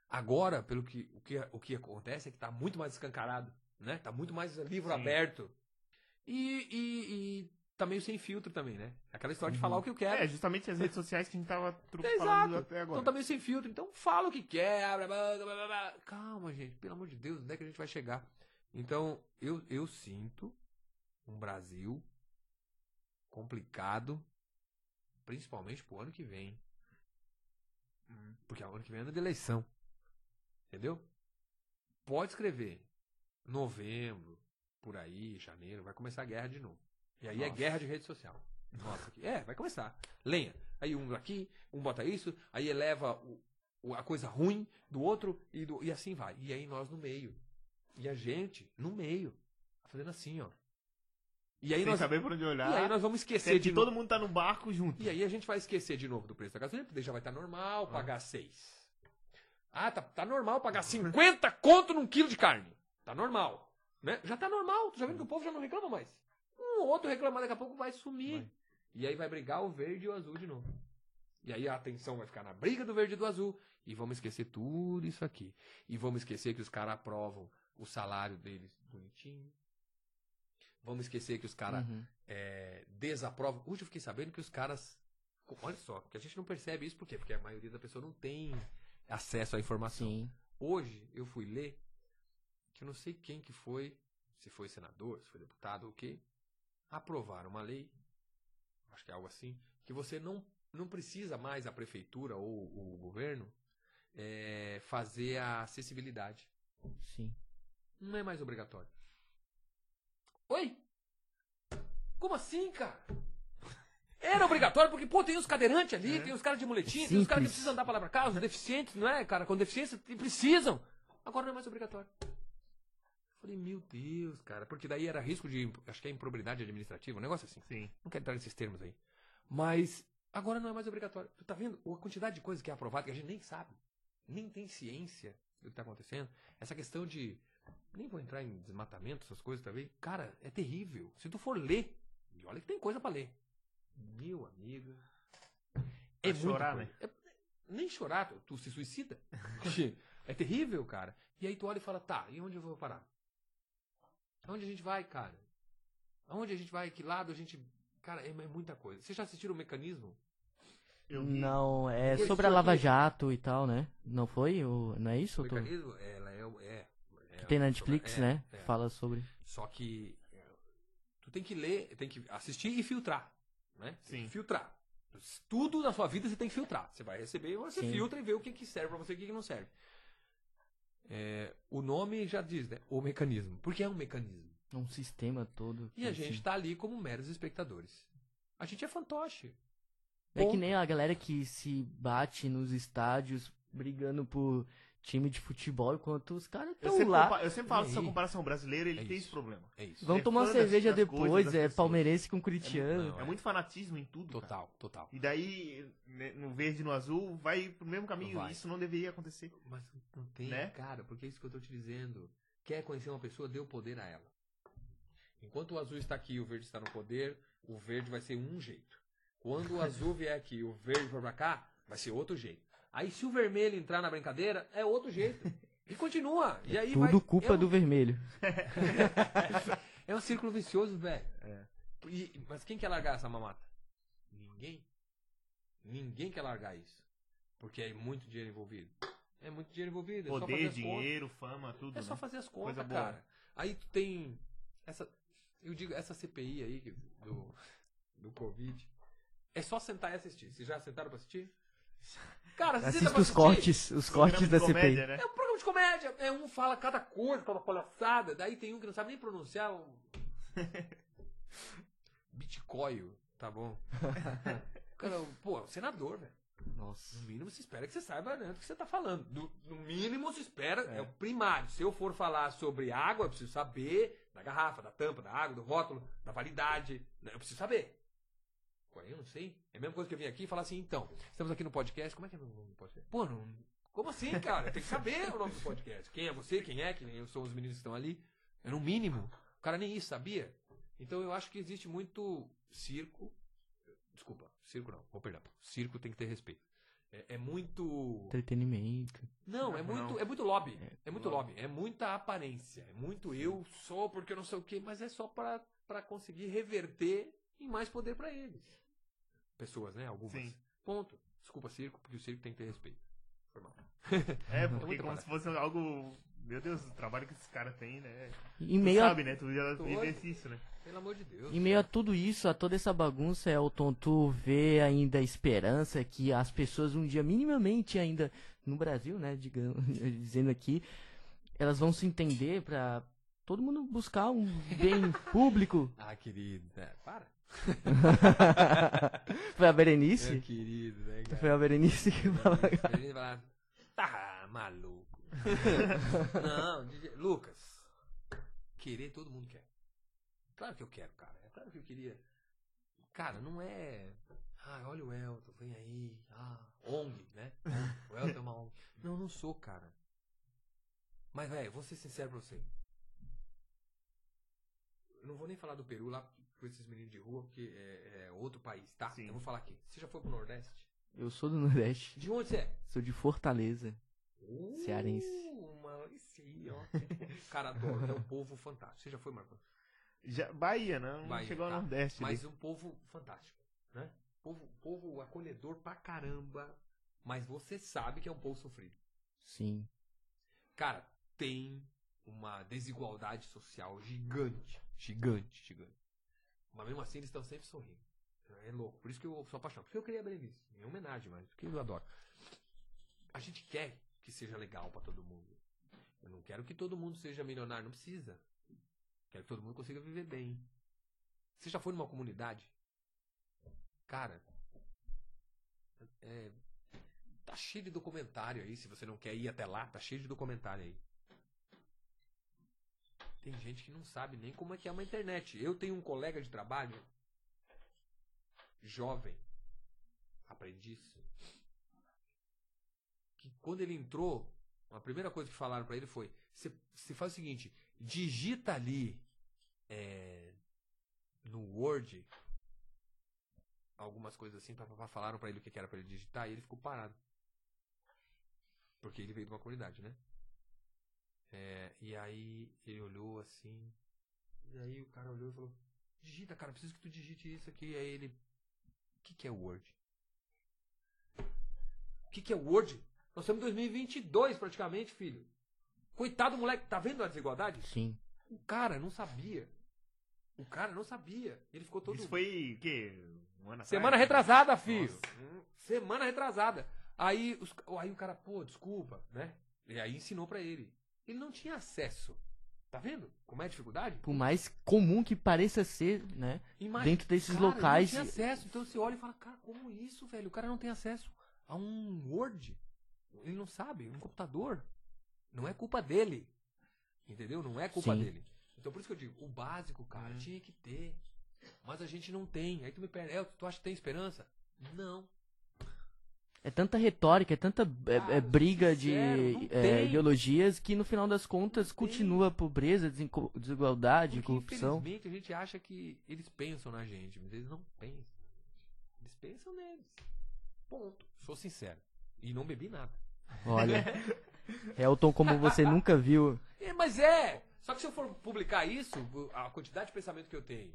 Agora, pelo que o que, o que acontece é que tá muito mais escancarado, né? Tá muito mais livro Sim. aberto. E, e, e tá meio sem filtro também, né? Aquela história de falar o que eu quero. É, justamente as redes sociais que a gente tava Exato. falando até agora. Então tá meio sem filtro. Então fala o que quer. blá, blá, blá. Calma, gente. Pelo amor de Deus, onde é que a gente vai chegar? Então, eu, eu sinto um Brasil complicado, principalmente pro ano que vem. Porque o ano que vem é ano de eleição. Entendeu? Pode escrever. Novembro, por aí, janeiro, vai começar a guerra de novo. E aí é Nossa. guerra de rede social. Nossa, é, vai começar. Lenha. Aí um aqui, um bota isso, aí eleva o- o- a coisa ruim do outro e, do- e assim vai. E aí nós no meio. E a gente no meio. Fazendo assim, ó. E aí Sem nós, saber por onde olhar. e aí nós vamos esquecer de novo. todo mundo tá no barco junto. E aí a gente vai esquecer de novo do preço da gasolina, porque já vai estar normal pagar 6. Ah, tá, tá normal pagar 50 conto num quilo de carne. Tá normal. Né? Já tá normal. Tu já vendo que o povo já não reclama mais. Um ou outro reclamar daqui a pouco vai sumir. Vai. E aí vai brigar o verde e o azul de novo. E aí a atenção vai ficar na briga do verde e do azul. E vamos esquecer tudo isso aqui. E vamos esquecer que os caras aprovam o salário deles bonitinho. Vamos esquecer que os caras Uhum. é, desaprovam. Hoje eu fiquei sabendo que os caras. Olha só, que a gente não percebe isso por quê? Porque a maioria da pessoa não tem acesso à informação. Sim. Hoje eu fui ler que eu não sei quem que foi, se foi senador, se foi deputado ou o quê, aprovaram uma lei, acho que é algo assim, que você não, não precisa mais a prefeitura ou o governo é, fazer a acessibilidade. Sim. Não é mais obrigatório. Oi? Como assim, cara? Era obrigatório porque, pô, tem os cadeirantes ali, É. tem os caras de muletinha, tem os caras que precisam andar pra lá pra cá, os deficientes, não é, cara? Com deficiência, precisam. Agora não é mais obrigatório. Falei, meu Deus, cara, porque daí era risco de, acho que é improbidade administrativa, um negócio assim. Sim. Não quero entrar nesses termos aí. Mas agora não é mais obrigatório. Tu tá vendo a quantidade de coisa que é aprovada que a gente nem sabe, nem tem ciência do que tá acontecendo? Essa questão de. Nem vou entrar em desmatamento, essas coisas também. Cara, é terrível. Se tu for ler, e olha que tem coisa pra ler. Meu amigo. É chorar, coisa. É- nem chorar, tu, tu se suicida. <laughs> é terrível, cara. E aí tu olha e fala, tá, e onde eu vou parar? Aonde a gente vai, cara? Aonde a gente vai? Que lado a gente. Cara, é, é muita coisa. Vocês já assistiram o mecanismo? Eu. Não, é sobre a Lava Jato e tal, né? Não foi? O, não é isso? O Eu tô- mecanismo, ela é. é, tem na Netflix, é, né? é. Fala sobre. Só que é, tu tem que ler, tem que assistir e filtrar, né? Que Sim. Filtrar. Tudo na sua vida você tem que filtrar. Você vai receber, você Sim. filtra e vê o que, que serve pra você e o que, que não serve. É, o nome já diz, né? O mecanismo. Porque é um mecanismo. É um sistema todo. E a assim. gente tá ali como meros espectadores. A gente é fantoche. É que Ponto. nem a galera que se bate nos estádios brigando por time de futebol, enquanto os caras estão lá. compa- eu sempre falo dessa comparação brasileira, ele É tem isso. esse problema. É isso. Vão é tomar cerveja coisas, depois, das é pessoas. palmeirense com corintiano. não, É muito fanatismo em tudo. cara. Total, total. E daí, né, no verde e no azul, vai pro mesmo caminho. Vai. Isso não deveria acontecer. Mas não tem, Né? cara, porque é isso que eu tô te dizendo. Quer conhecer uma pessoa, dê o poder a ela. Enquanto o azul está aqui e o verde está no poder, o verde vai ser um jeito. Quando o azul vier aqui e o verde for pra cá, vai ser outro jeito. Aí se o vermelho entrar na brincadeira, é outro jeito. E continua. E aí vai, Tudo culpa é um, do vermelho. <laughs> É um círculo vicioso, velho. É. E- Mas quem quer largar essa mamata? Ninguém. Ninguém quer largar isso. Porque é muito dinheiro envolvido. É muito dinheiro envolvido. É só Poder, contas. dinheiro, fama, tudo. É só né? fazer as contas, Coisa boa. cara. Aí tu tem essa, eu digo essa CPI aí do do Covid. É só sentar e assistir. Vocês já sentaram pra assistir? <laughs> Cara, Assista os cortes, os cortes da CPI. comédia, né? É um programa de comédia. É um fala cada coisa, cada palhaçada. Daí tem um que não sabe nem pronunciar o <laughs> Bitcoin, tá bom? <laughs> Cara, pô, senador, velho. Nossa. No mínimo se espera que você saiba né, do que você está falando. Do- no mínimo se espera, é. o primário. Se eu for falar sobre água, eu preciso saber da garrafa, da tampa, da água, do rótulo, da validade. né, Eu preciso saber. Eu não sei. É a mesma coisa que eu vim aqui e falar assim, então, estamos aqui no podcast, como é que é o nome do podcast? Pô, não, como assim, cara? Tem que saber o nome do podcast. Quem é você, quem é, quem são os meninos que estão ali. É no mínimo. O cara nem isso sabia. Então eu acho que existe muito circo. Desculpa, circo não, oh, perdão. Circo tem que ter respeito. É, é muito. Entretenimento. Não, é muito, não. é muito lobby. É, É muito lobby. lobby. É muita aparência. É muito eu sou porque eu não sei o quê, mas é só pra conseguir reverter em mais poder pra eles. Pessoas, né? Algumas. Sim. Ponto. Desculpa, circo, porque o circo tem que ter respeito. Foi mal. <laughs> É, porque como se fosse algo. Meu Deus, o trabalho que esses caras têm, né? Em Tu meio, a, sabe, né? Tu já Tô vive isso, né? Pelo amor de Deus. em meio a tudo isso, a toda essa bagunça, Elton, tu vê ainda a esperança que as pessoas um dia, minimamente ainda, no Brasil, né, digamos, <laughs> dizendo aqui, elas vão se entender pra todo mundo buscar um bem <laughs> público. Ah, querido. É, para. <laughs> Foi a Berenice? querido, né, cara? Foi a Berenice que falou. Lá, tá maluco. <laughs> Não, DJ Lucas, querer todo mundo quer. Claro que eu quero, cara. É claro que eu queria. Cara, não é. Ah, olha o Elton, vem aí. Ah, ONG, né? O Elton é uma ONG. Não, não sou, cara. Mas, velho, vou ser sincero pra você. Eu não vou nem falar do Peru lá com esses meninos de rua, porque é, é outro país, tá? Sim. Eu vou falar aqui. Você já foi pro Nordeste? Eu sou do Nordeste, De onde você é? sou de Fortaleza. Cearense. Uh, mas esse aí, ó. Cara, adoro. É um povo fantástico. Você já foi, Marco? Já, Bahia, né? não Bahia, chegou ao tá. Nordeste. Mas ali. um povo fantástico, né? Povo, povo acolhedor pra caramba. Mas você sabe que é um povo sofrido. Sim. Cara, tem uma desigualdade social gigante. Gigante, gigante. Mas mesmo assim eles estão sempre sorrindo. É louco. Por isso que eu sou apaixonado. Por isso que eu queria abrir isso. Em homenagem, mas porque eu adoro. A gente quer que seja legal pra todo mundo. Eu não quero que todo mundo seja milionário. Não precisa. Quero que todo mundo consiga viver bem. Você já foi numa comunidade? Cara, é, tá cheio de documentário aí. Se você não quer ir até lá, tá cheio de documentário aí. Tem gente que não sabe nem como é que é uma internet. Eu tenho um colega de trabalho, jovem, aprendiz, que quando ele entrou, a primeira coisa que falaram pra ele foi: você faz o seguinte, digita ali é, no Word algumas coisas assim, papapá, falaram pra ele o que era pra ele digitar e ele ficou parado. Porque ele veio de uma comunidade, né? É, e aí ele olhou assim. E aí o cara olhou e falou: Digita, cara, preciso que tu digite isso aqui. Aí ele: O que, que é Word? O que, que é Word? Nós estamos em 2022 praticamente, filho. Coitado do moleque, tá vendo a desigualdade? Sim. O cara não sabia. O cara não sabia. Ele ficou todo. Isso foi o quê? Um Semana retrasada, filho. Nossa. Semana retrasada. Aí, os- aí o cara, pô, desculpa, né? E aí ensinou pra ele. Ele não tinha acesso. Tá vendo como é a dificuldade? Por mais comum que pareça ser, né? Ima- Dentro desses Cara, locais. Ele não tinha acesso. Então você olha e fala, cara, como isso, velho? O cara não tem acesso a um Word. Ele não sabe, um computador. Não é culpa dele. Entendeu? Não é culpa Sim. dele. Então por isso que eu digo, o básico, cara, Uhum. tinha que ter. Mas a gente não tem. Aí tu me pergunta, "Elton, tu acha que tem esperança? Não. É tanta retórica, é tanta é, Cara, é, briga de não é, tem. ideologias que no final das contas continua a pobreza, desigualdade, Porque, corrupção. infelizmente, a gente acha que eles pensam na gente, mas eles não pensam. Eles pensam neles. Ponto. Sou sincero. E não bebi nada. Olha, <laughs> Elton, como você nunca viu. <laughs> É, mas é! Só que se eu for publicar isso, a quantidade de pensamento que eu tenho,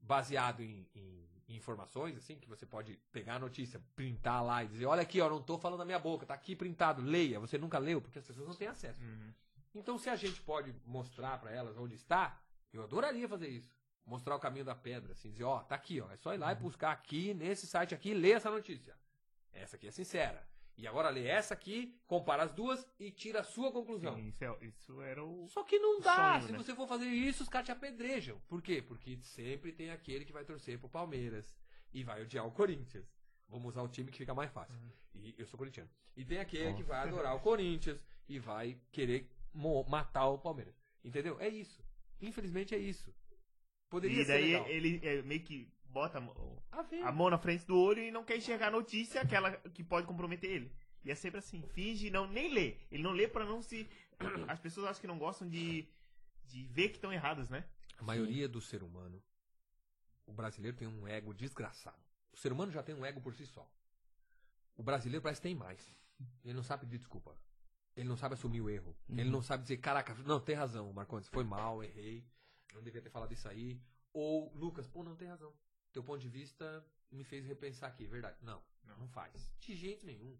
baseado em- em informações, assim, que você pode pegar a notícia, printar lá e dizer, olha aqui, ó, não tô falando da minha boca, tá aqui printado, leia. Você nunca leu, porque as pessoas não têm acesso. Uhum. Então, se a gente pode mostrar pra elas onde está, eu adoraria fazer isso. Mostrar o caminho da pedra, assim, dizer, ó, tá aqui, ó, é só ir lá e buscar aqui, nesse site aqui, e ler essa notícia. Essa aqui é sincera. E agora lê essa aqui, compara as duas e tira a sua conclusão. Sim, isso, é- isso era o. Só que não dá. Sonho, Se né? você for fazer isso, os caras te apedrejam. Por quê? Porque sempre tem aquele que vai torcer pro Palmeiras e vai odiar o Corinthians. Vamos usar o time que fica mais fácil. Uhum. E eu sou corintiano. E tem aquele Ó. que vai adorar o Corinthians e vai querer matar o Palmeiras. Entendeu? É isso. Infelizmente é isso. Poderia E ser daí legal. ele é, meio que bota a mão- Ah, vem. a mão na frente do olho e não quer enxergar a notícia, aquela que pode comprometer ele. E é sempre assim, finge não nem lê. Ele não lê pra não se. <clears throat> As pessoas acham que não gostam de, de ver que estão erradas, né? A maioria do ser humano, o brasileiro tem um ego desgraçado. O ser humano já tem um ego por si só. O brasileiro parece que tem mais. Ele não sabe pedir desculpa. Ele não sabe assumir o erro. Ele não sabe dizer, caraca, não, tem razão, Marcondes, foi mal, errei, não devia ter falado isso aí. Ou, Lucas, pô, não tem razão. Teu ponto de vista me fez repensar aqui, verdade. Não, não faz. De jeito nenhum.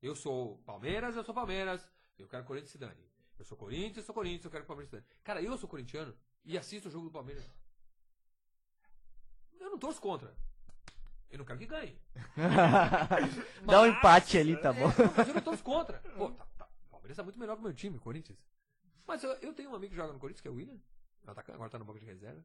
Eu sou Palmeiras, eu sou Palmeiras. Eu quero Corinthians se dane. Eu sou Corinthians, eu sou Corinthians, eu quero que o Palmeiras se dane. Cara, eu sou corintiano e assisto o jogo do Palmeiras. Eu não torço contra. Eu não quero que ganhe. <laughs> Dá um empate ali, tá É, bom? não, mas eu não torço contra. <laughs> Pô, tá, tá, o Palmeiras tá muito melhor que o meu time, o Corinthians. Mas eu, eu tenho um amigo que joga no Corinthians, que é o William. Atacante, Agora tá no banco de reserva.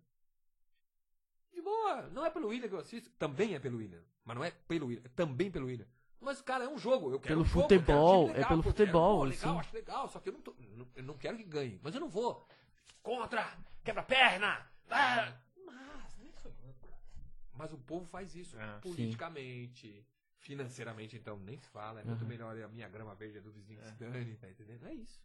De boa. Não é pelo William que eu assisto. Também é pelo William. Mas não é pelo William. É também pelo William. Mas, cara, é um jogo. Eu quero Pelo um jogo, um futebol, time é legal, pelo pô, eu quero, futebol, pô, legal, sim. acho legal. Só que eu não, tô, não- eu não quero que ganhe. Mas eu não vou. Contra! Quebra perna! Ah! Mas, nem sonhando, cara. Mas o povo faz isso. É. politicamente, financeiramente, então, nem se fala. É muito Uhum. melhor a minha grama verde é do vizinho que se dane, tá entendendo? É isso.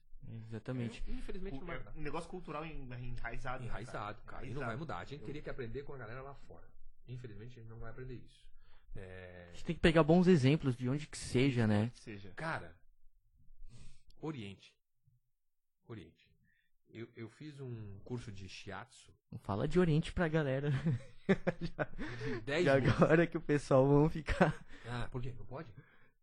Exatamente. Eu, infelizmente não vai mudar. É um negócio cultural en- enraizado. né, Enraizado, cara. E não vai mudar. A gente teria que aprender com a galera lá fora. Infelizmente, a gente não vai aprender isso. É, A gente tem que pegar bons exemplos de onde que seja, né? Que seja. Cara, Oriente. Oriente. Eu, eu fiz um curso de shiatsu Não fala de Oriente pra galera. <laughs> de 10 E meses. agora que o pessoal vão ficar. Ah, por quê? Não pode?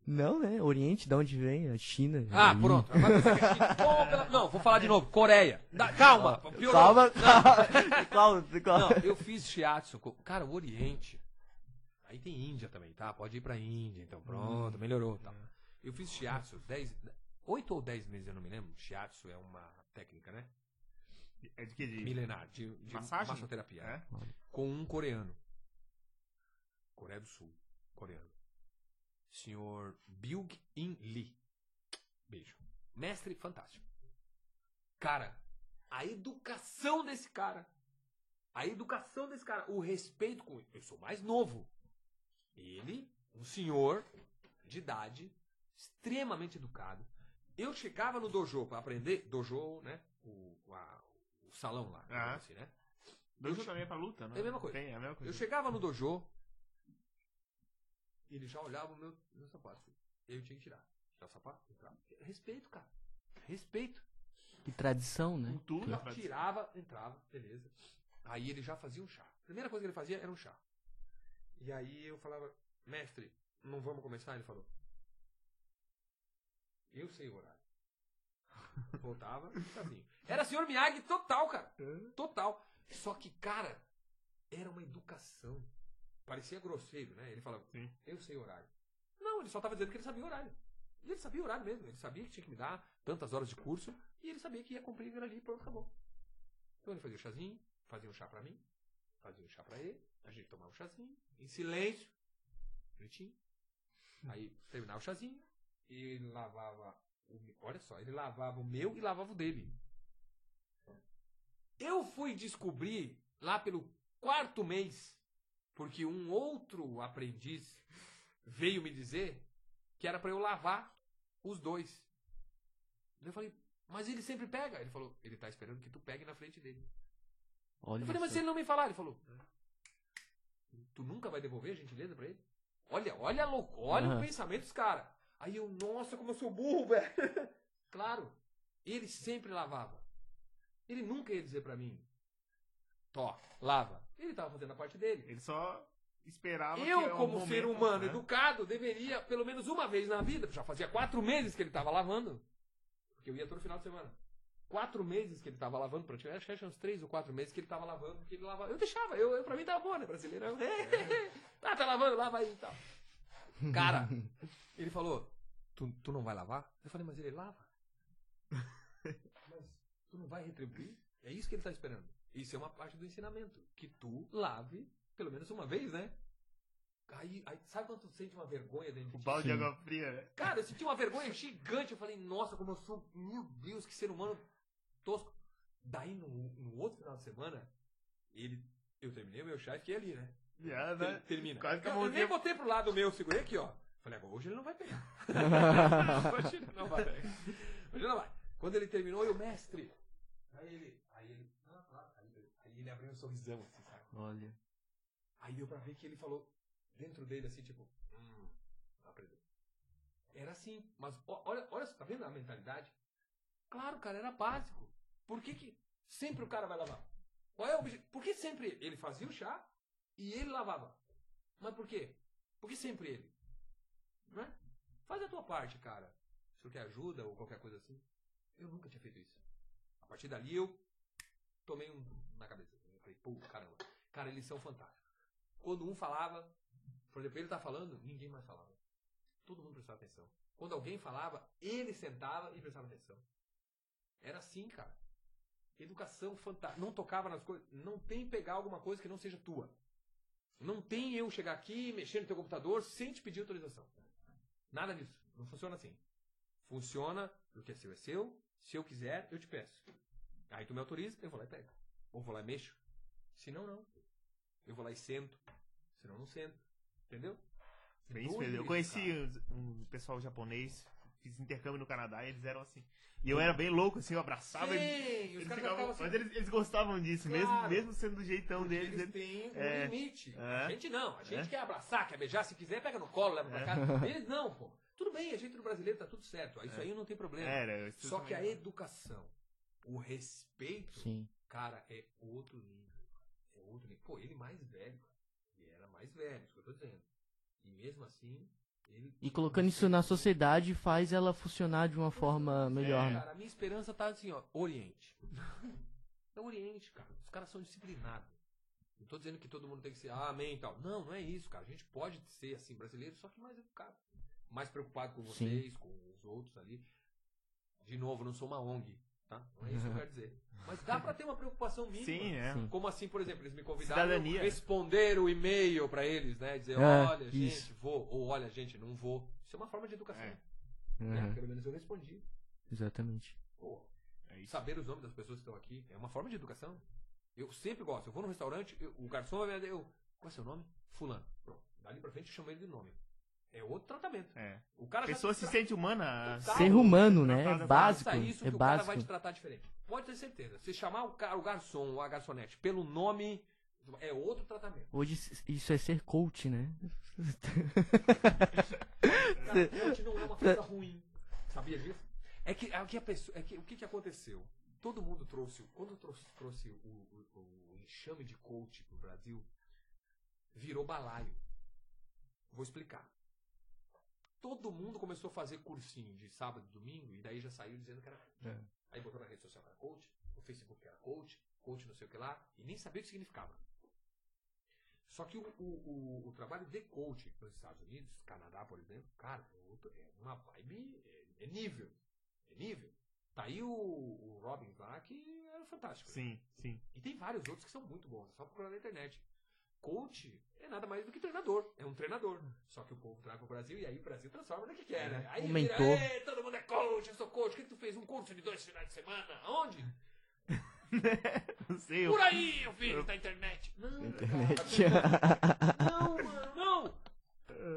Não, né? Oriente, de onde vem? A China. Ah, Aí. pronto. Agora você quer China. <laughs> Pô, pela- Não, vou falar de novo. Coreia. Dá- calma. piorou. Calma, calma. <laughs> calma, calma. Não, eu fiz shiatsu. Cara, o Oriente. Aí tem Índia também, tá? Pode ir pra Índia, então pronto, melhorou. Tá. Eu fiz shiatsu 10, 8 ou 10 meses, eu não me lembro. Shiatsu é uma técnica, né? É de que? De... Milenar, de, de Massagem? massoterapia. É? Com um coreano. Coreia do Sul, coreano. Senhor Byung-in Lee. Beijo. Mestre fantástico. Cara, a educação desse cara. A educação desse cara. O respeito com. Eu sou mais novo. Ele, um senhor de idade, extremamente educado. Eu chegava no dojo pra aprender. Dojo, né? O, a- o salão lá. Ah. assim, né? Dojo também é pra luta, né? É a mesma coisa. Tem, é a mesma coisa. Eu chegava no dojo, ele já olhava o meu, meu sapato. Eu tinha que tirar. Tirar o sapato, entrar. Respeito, cara. Respeito. Que tradição, né? Cultura, Já tradição. tirava, entrava, beleza. Aí ele já fazia um chá. Primeira coisa que ele fazia era um chá. E aí eu falava, mestre, não vamos começar? Ele falou. Eu sei o horário. <laughs> Voltava, chazinho. Era senhor Miyagi total, cara. Total. Só que, cara, era uma educação. Parecia grosseiro, né? Ele falava, Sim. eu sei o horário. Não, ele só tava dizendo que ele sabia o horário. E ele sabia o horário mesmo. Ele sabia que tinha que me dar tantas horas de curso. E ele sabia que ia cumprir aquilo ali e pronto, acabou. Então ele fazia o chazinho, fazia um chá pra mim, fazia um chá pra ele, a gente tomava um chazinho, em silêncio, bonitinho. Aí terminava o chazinho, e ele lavava o Olha só, ele lavava o meu e lavava o dele. Eu fui descobrir lá pelo quarto mês, porque um outro aprendiz veio me dizer que era pra eu lavar os dois. Eu falei, mas ele sempre pega. Ele falou, ele tá esperando que tu pegue na frente dele. Olha Eu falei, mas se ele não me falar, ele falou, tu nunca vai devolver a gentileza pra ele? Olha, olha, a lou- olha o Aham. pensamento dos caras. Aí eu, nossa, como eu sou burro, <laughs> velho. claro, ele sempre lavava. Ele nunca ia dizer pra mim, Tó, lava. Ele tava fazendo a parte dele. Ele só esperava que Eu, é um como ser momento, humano né? educado, deveria, pelo menos uma vez na vida, já fazia quatro meses que ele tava lavando. Porque eu ia todo final de semana. Quatro meses que ele tava lavando, praticamente, acho que uns três ou quatro meses que ele tava lavando, porque ele lavava. Eu deixava, eu, eu pra mim tava bom, né, brasileirão? tá, <laughs> tá lavando, lava aí e tal. Cara, <laughs> ele falou, tu, tu não vai lavar? Eu falei, mas ele lava. <laughs> Mas tu não vai retribuir? É isso que ele tá esperando. Isso é uma parte do ensinamento. Que tu lave pelo menos uma vez, né? Aí, aí sabe quando tu sente uma vergonha dentro O de ti? balde de água fria, né? Cara, eu senti uma vergonha gigante. Eu falei, nossa, como eu sou. Meu Deus, que ser humano tosco. Daí no, no outro final de semana, ele. Eu terminei o meu chá e fiquei ali, né? Ter- né? Termina. Quase que eu, eu nem botei pro lado meu, segurei aqui, ó. Falei, agora hoje ele não vai pegar. <laughs> hoje ele não vai. Hoje ele não vai. Quando ele terminou, eu, mestre. Aí ele. Aí ele. Ele- abriu um sorrisão assim, sabe? Olha. Aí deu pra ver que ele falou dentro dele assim, tipo, hum, aprendeu. Era assim, mas olha, olha, tá vendo a mentalidade? Claro, cara, era básico. Por que, que sempre o cara vai lavar? Qual é o objetivo? Por que sempre ele fazia o chá e ele lavava? Mas por quê? Por que sempre ele? Não é? Faz a tua parte, cara. Se tu quer ajuda ou qualquer coisa assim. Eu nunca tinha feito isso. A partir dali eu tomei um na cabeça. Eu falei, pô, caramba. Cara, eles são fantásticos. Quando um falava, por exemplo, ele tá falando, ninguém mais falava. Todo mundo prestava atenção. Quando alguém falava, ele sentava e prestava atenção. Era assim, cara. Educação fantástica. Não tocava nas coisas. Não tem pegar alguma coisa que não seja tua. Não tem eu chegar aqui, mexer no teu computador sem te pedir autorização. Nada disso. Não funciona assim. Funciona, o que é seu é seu. Se eu quiser, eu te peço. Aí tu me autoriza, eu vou lá e pego. Ou vou lá e mexo. Se não, não. Eu vou lá e sento. Senão eu não sento. Entendeu? Bem isso mesmo. Eu isso, conheci um, um pessoal japonês, fiz intercâmbio no Canadá e eles eram assim. E eu era bem louco, assim, eu abraçava eles. Sim, os eles caras ficavam- assim. Mas eles, eles gostavam disso, mesmo, Claro. mesmo sendo do jeitão deles. eles eles- têm um é, limite. é. A gente não. A gente É. quer abraçar, quer beijar. Se quiser, pega no colo, leva pra É. casa. Eles não, pô. Tudo bem, a gente no brasileiro tá tudo certo. Isso aí não tem problema. Era, isso Só que a educação, o respeito, Sim. Cara, é outro nível. É outro nível. Pô, ele mais velho, cara. Ele era mais velho, isso que eu tô dizendo. E mesmo assim, ele. E colocando isso na sociedade faz ela funcionar de uma forma melhor, né? Cara, a minha esperança tá assim, ó, Oriente. <laughs> É Oriente, cara. Os caras são disciplinados. Não tô dizendo que todo mundo tem que ser ah, amém e tal. Não, não é isso, cara. A gente pode ser assim brasileiro, só que mais educado. Mais preocupado com vocês, com os outros ali. De novo, não sou uma ONG, tá? Não é isso que eu quero dizer. Mas dá pra ter uma preocupação mínima. Sim, é. Sim. Como assim, por exemplo, eles me convidaram Cidadania. a responder o e-mail pra eles, né? Dizer, É, olha, isso. gente, vou. Ou olha, gente, não vou. Isso é uma forma de educação. É. né? Uhum, Pelo menos eu respondi. Exatamente. Pô, É isso. saber os nomes das pessoas que estão aqui é uma forma de educação. Eu sempre gosto. Eu vou no restaurante, eu- o garçom vai me eu, qual é seu nome? Fulano. Pronto. Dali pra frente eu chamo ele de nome. É outro tratamento. É. O cara A pessoa se tra- sente humana. Total. Ser humano, né? É básico. Isso É que o cara vai básico. te tratar diferente. Pode ter certeza. Se chamar o, cara, o garçom ou a garçonete pelo nome, é outro tratamento. Hoje isso é ser coach, né? Cara, coach não é uma coisa ruim. Sabia disso? É que, é que a pessoa, é que, o que, que aconteceu? Todo mundo trouxe, quando trouxe, trouxe o, o- o enxame de coach pro Brasil, virou balaio. Vou explicar. Todo mundo começou a fazer cursinho de sábado e domingo, e daí já saiu dizendo que era coach. É. Aí botou na rede social que era coach, no Facebook que era coach, coach não sei o que lá, e nem sabia o que significava. Só que o, o, o, o trabalho de coach nos Estados Unidos, Canadá, por exemplo, cara, é, é uma vibe, é, é nível. É nível. Tá aí o, o Robbins lá, que é fantástico. Sim, sim. E tem vários outros que são muito bons, é só procurar na internet. Coach é nada mais do que treinador, é um treinador. Só que o povo traz pro Brasil e aí o Brasil transforma no que quer, né? Aí Um vira, mentor. "Ei, todo mundo é coach, eu sou coach. O que, que tu fez? Um curso de dois finais de semana? Aonde? <laughs> Não sei. Eu... Por aí, eu fiz na internet. Não, Internet. não, mano, não. <laughs>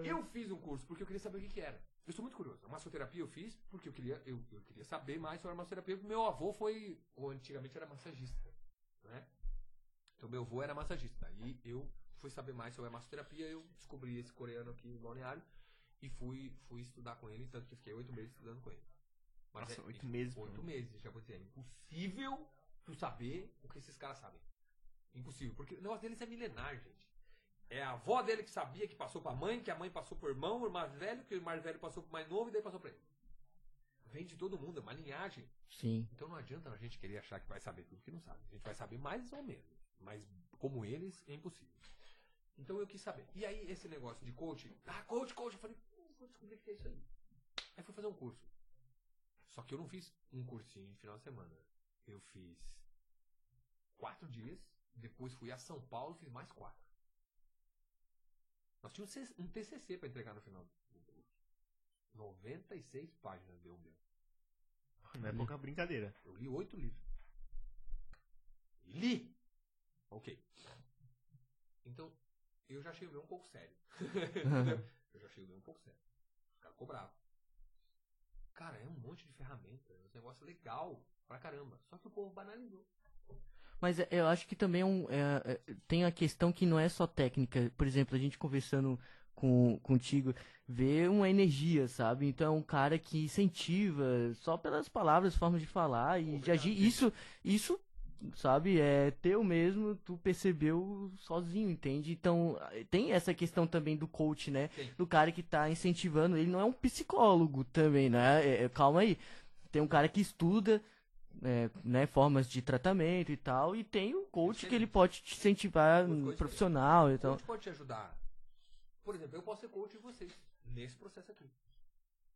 Eu fiz um curso porque eu queria saber o que, que era. Eu sou muito curioso. A massoterapia eu fiz porque eu queria, eu, eu queria saber mais sobre a massoterapia. Porque meu avô foi, ou antigamente era massagista, né? Então meu avô era massagista. Aí eu fui saber mais sobre a massoterapia. Eu descobri esse coreano aqui em Balneário e fui, fui estudar com ele. Tanto que fiquei oito meses estudando com ele. Mas Nossa, é- oito meses, Oito meses. Já vou dizer, é impossível tu saber o que esses caras sabem. Impossível. Porque o negócio deles é milenar, gente. É a avó dele que sabia que passou pra mãe, que a mãe passou pro irmão, o mais velho, que o mais velho passou pro mais novo e daí passou pra ele. Vem de todo mundo, é uma linhagem. Sim. Então não adianta a gente querer achar que vai saber tudo que não sabe. A gente vai saber mais ou menos. Mas como eles, é impossível. Então eu quis saber. E aí esse negócio de coach, ah, coach, coach, eu falei, "Hum, vou descobrir o que é isso aí. Aí fui fazer um curso. Só que eu não fiz um cursinho de final de semana. Eu fiz quatro dias, depois fui a São Paulo e fiz mais quatro. Nós tínhamos um TCC para entregar no final do curso. 96 páginas deu o meu. Não é pouca brincadeira. Eu li oito livros. Li! Ok. Então, eu já achei o meu um pouco sério. <laughs> Eu já achei o meu um pouco sério. Os caras cobravam. Cara, é um monte de ferramenta. É um negócio legal pra caramba. Só que o povo banalizou. Mas é, eu acho que também é um, é, é, tem a questão que não é só técnica. Por exemplo, a gente conversando com, contigo, vê uma energia, sabe? Então é um cara que incentiva só pelas palavras, formas de falar e de Obrigado, agir. gente. Isso, isso, sabe, é teu mesmo, tu percebeu sozinho, entende? Então tem essa questão também do coach, né? Sim. Do cara que tá incentivando. Ele não é um psicólogo também, né? É, é, calma aí. Tem um cara que estuda é, né, formas de tratamento e tal, e tem o coach que ele pode te incentivar um profissional e O tal. coach pode te ajudar. Por exemplo, eu posso ser coach de vocês. Nesse processo aqui.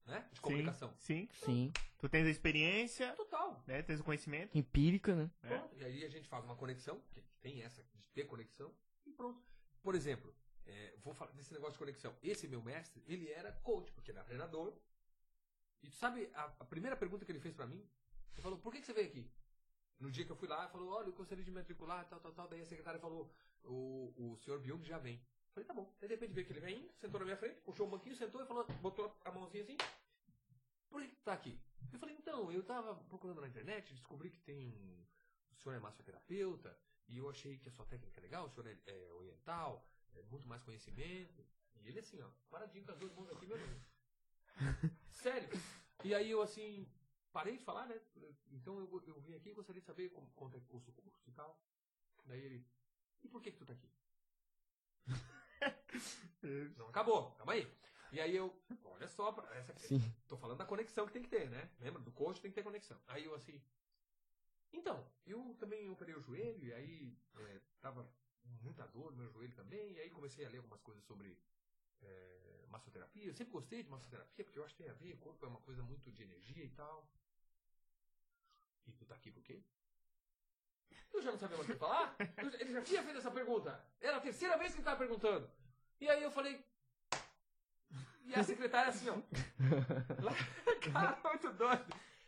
Né? De comunicação. Sim, sim. Sim, Tu tens a experiência, Total. né? Tens o conhecimento. empírica, né? É. Pronto. E aí a gente faz uma conexão, que tem essa de ter conexão, e pronto. Por exemplo, é, vou falar desse negócio de conexão. Esse meu mestre, ele era coach, porque ele era treinador. E tu sabe, a, a primeira pergunta que ele fez pra mim, ele falou, por que, que você veio aqui? No dia que eu fui lá, ele falou, olha, eu gostaria de matricular, tal, tal, tal. Daí a secretária falou, o, o senhor Byung já vem. Falei, tá bom. Daí de repente veio que ele vem, sentou na minha frente, puxou um banquinho, sentou e falou, botou a mãozinha assim. Por que tá aqui? Eu falei, então, eu tava procurando na internet, descobri que tem um. O senhor é massoterapeuta, e eu achei que a sua técnica é legal, o senhor é, é oriental, é muito mais conhecimento. E ele assim, ó, paradinho com as duas mãos aqui, meu Deus. <laughs> Sério. E aí eu assim, parei de falar, né? Então eu, eu vim aqui e gostaria de saber como, quanto é que custa o curso e tal. Daí ele, e por que que tu tá aqui? Não acabou, calma aí. E aí eu, olha só, pra- essa aqui, Sim. tô falando da conexão que tem que ter, né? Lembra? Do coach tem que ter conexão. Aí eu assim, então, eu também operei o joelho e aí é, tava muita dor no meu joelho também, e aí comecei a ler algumas coisas sobre é, massoterapia. Eu sempre gostei de massoterapia, porque eu acho que tem a ver, o corpo é uma coisa muito de energia e tal. E tu tá aqui por quê? Eu já não sabia mais o que falar. Eu ele já tinha feito essa pergunta. Era a terceira vez que ele tava perguntando. E aí eu falei. E a secretária assim, ó. Cara, <laughs> muito doido.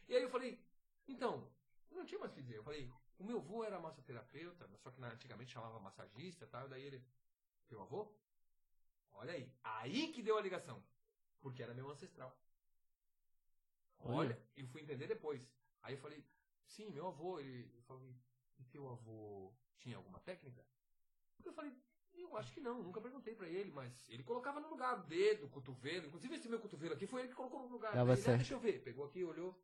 E aí eu falei, então, não tinha mais o que dizer. Eu falei, o meu avô era massoterapeuta, só que antigamente chamava massagista e tal. Daí ele, teu avô? Olha aí. Aí que deu a ligação. Porque era meu ancestral. Olha, eu fui entender depois. Aí eu falei, sim, meu avô. Ele eu falei, e teu avô tinha alguma técnica? Eu falei, eu acho que não, nunca perguntei pra ele, mas ele colocava no lugar, dedo, cotovelo, inclusive esse meu cotovelo aqui foi ele que colocou no lugar. Dava Daí ele, ah, deixa eu ver, pegou aqui, olhou.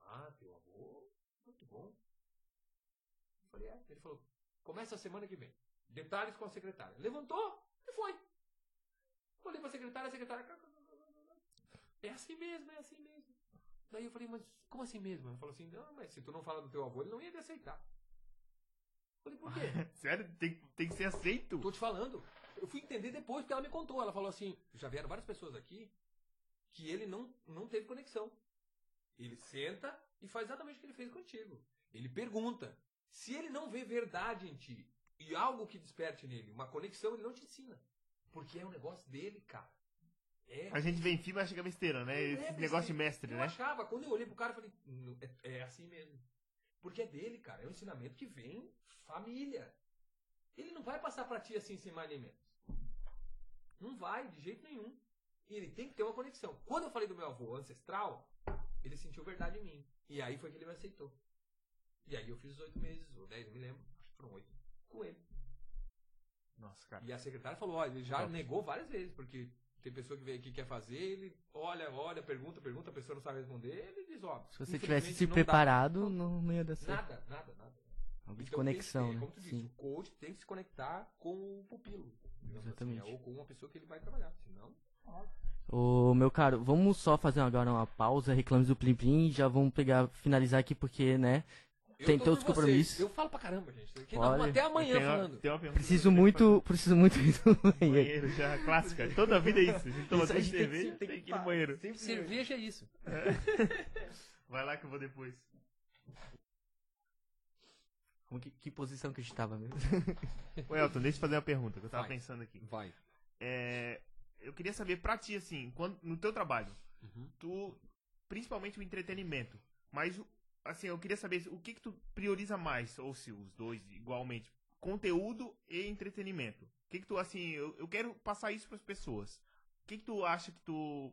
Ah, teu avô, muito bom. Eu falei, é. Ele falou, começa a semana que vem. Detalhes com a secretária. Levantou e foi. Olhei pra secretária, a secretária. É assim mesmo, é assim mesmo. Daí eu falei, mas como assim mesmo? Ela falou assim, não, mas se tu não fala do teu avô, ele não ia te aceitar. Eu falei, por quê? <laughs> Sério? Tem, tem que ser aceito? Tô te falando. Eu fui entender depois, porque ela me contou. Ela falou assim: já vieram várias pessoas aqui que ele não, não teve conexão. Ele senta e faz exatamente o que ele fez contigo. Ele pergunta. Se ele não vê verdade em ti e algo que desperte nele, uma conexão, ele não te ensina. Porque é um negócio dele, cara. É. A gente vê em filme e acha que é besteira, né? É Esse negócio de mestre, eu né? achava, quando eu olhei pro cara, eu falei, "Não, é, é assim mesmo. Porque é dele, cara. É um ensinamento que vem família. Ele não vai passar pra ti assim sem mais nem menos. Não vai, de jeito nenhum. E ele tem que ter uma conexão. Quando eu falei do meu avô ancestral, ele sentiu verdade em mim. E aí foi que ele me aceitou. E aí eu fiz os oito meses, ou dez, não me lembro. Acho que foram oito. Com ele. Nossa, cara. E a secretária falou, olha, ele já Top. negou várias vezes, porque tem pessoa que vem aqui e quer fazer, ele olha, olha, pergunta, pergunta, a pessoa não sabe responder, ele diz, ó. Se você tivesse se não dá. preparado, não, não ia dar certo. Nada, nada, nada. Algo de Então, conexão, tem né? Como tu disse, Sim. o coach tem que se conectar com o pupilo. digamos Exatamente. assim, ou com uma pessoa que ele vai trabalhar. Senão. Ô, meu caro, vamos só fazer agora uma pausa, reclames do Plim Plim, já vamos pegar, finalizar aqui, porque, né, Tem todos os compromissos. Eu falo pra caramba, gente. Aqui não, até amanhã Tem uma- falando. tem uma pergunta preciso muito, preciso muito ir no banheiro. Banheiro já, clássica. Toda a vida é isso. A gente toma que- cerveja, tem tem, que ir no banheiro. sempre- Cerveja é isso. <laughs> Vai lá que eu vou depois. Como que, que posição que a gente tava mesmo? <laughs> Ô, Elton, deixa eu fazer uma pergunta que eu tava Vai. pensando aqui. Vai. É, eu queria saber pra ti, assim, quando, no teu trabalho, Uhum. tu, principalmente o entretenimento, mas, o- assim, eu queria saber o que que tu prioriza mais, ou se os dois igualmente, conteúdo e entretenimento. O que que tu, assim, eu, eu quero passar isso pras pessoas. O que que tu acha que tu,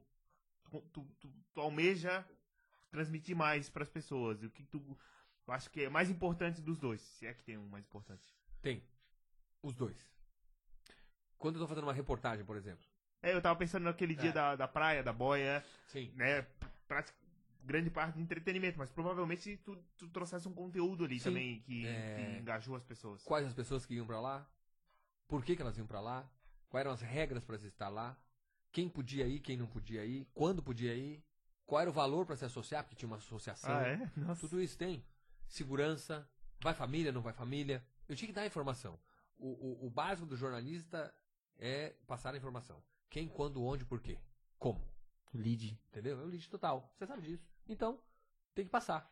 tu, tu, tu- almeja transmitir mais pras pessoas? E o que que tu acha que é mais importante dos dois? Se é que tem um mais importante. Tem. Os dois. Quando eu tô fazendo uma reportagem, por exemplo. É, eu tava pensando naquele dia É. da, da praia, da boia, Sim. né? Grande parte de entretenimento, mas provavelmente tu, tu trouxesse um conteúdo ali Sim. também que, É. que engajou as pessoas. Quais as pessoas que iam pra lá? Por que, que elas iam pra lá? Quais eram as regras para se estar lá? Quem podia ir, quem não podia ir? Quando podia ir? Qual era o valor para se associar? Porque tinha uma associação. Ah, é? Nossa. Tudo isso tem. Segurança. Vai família, não vai família. Eu tinha que dar informação. O, o, o básico do jornalista é passar a informação. Quem, quando, onde, por quê. Como. Lead. Entendeu? É o lead total. Você sabe disso. Então, tem que passar.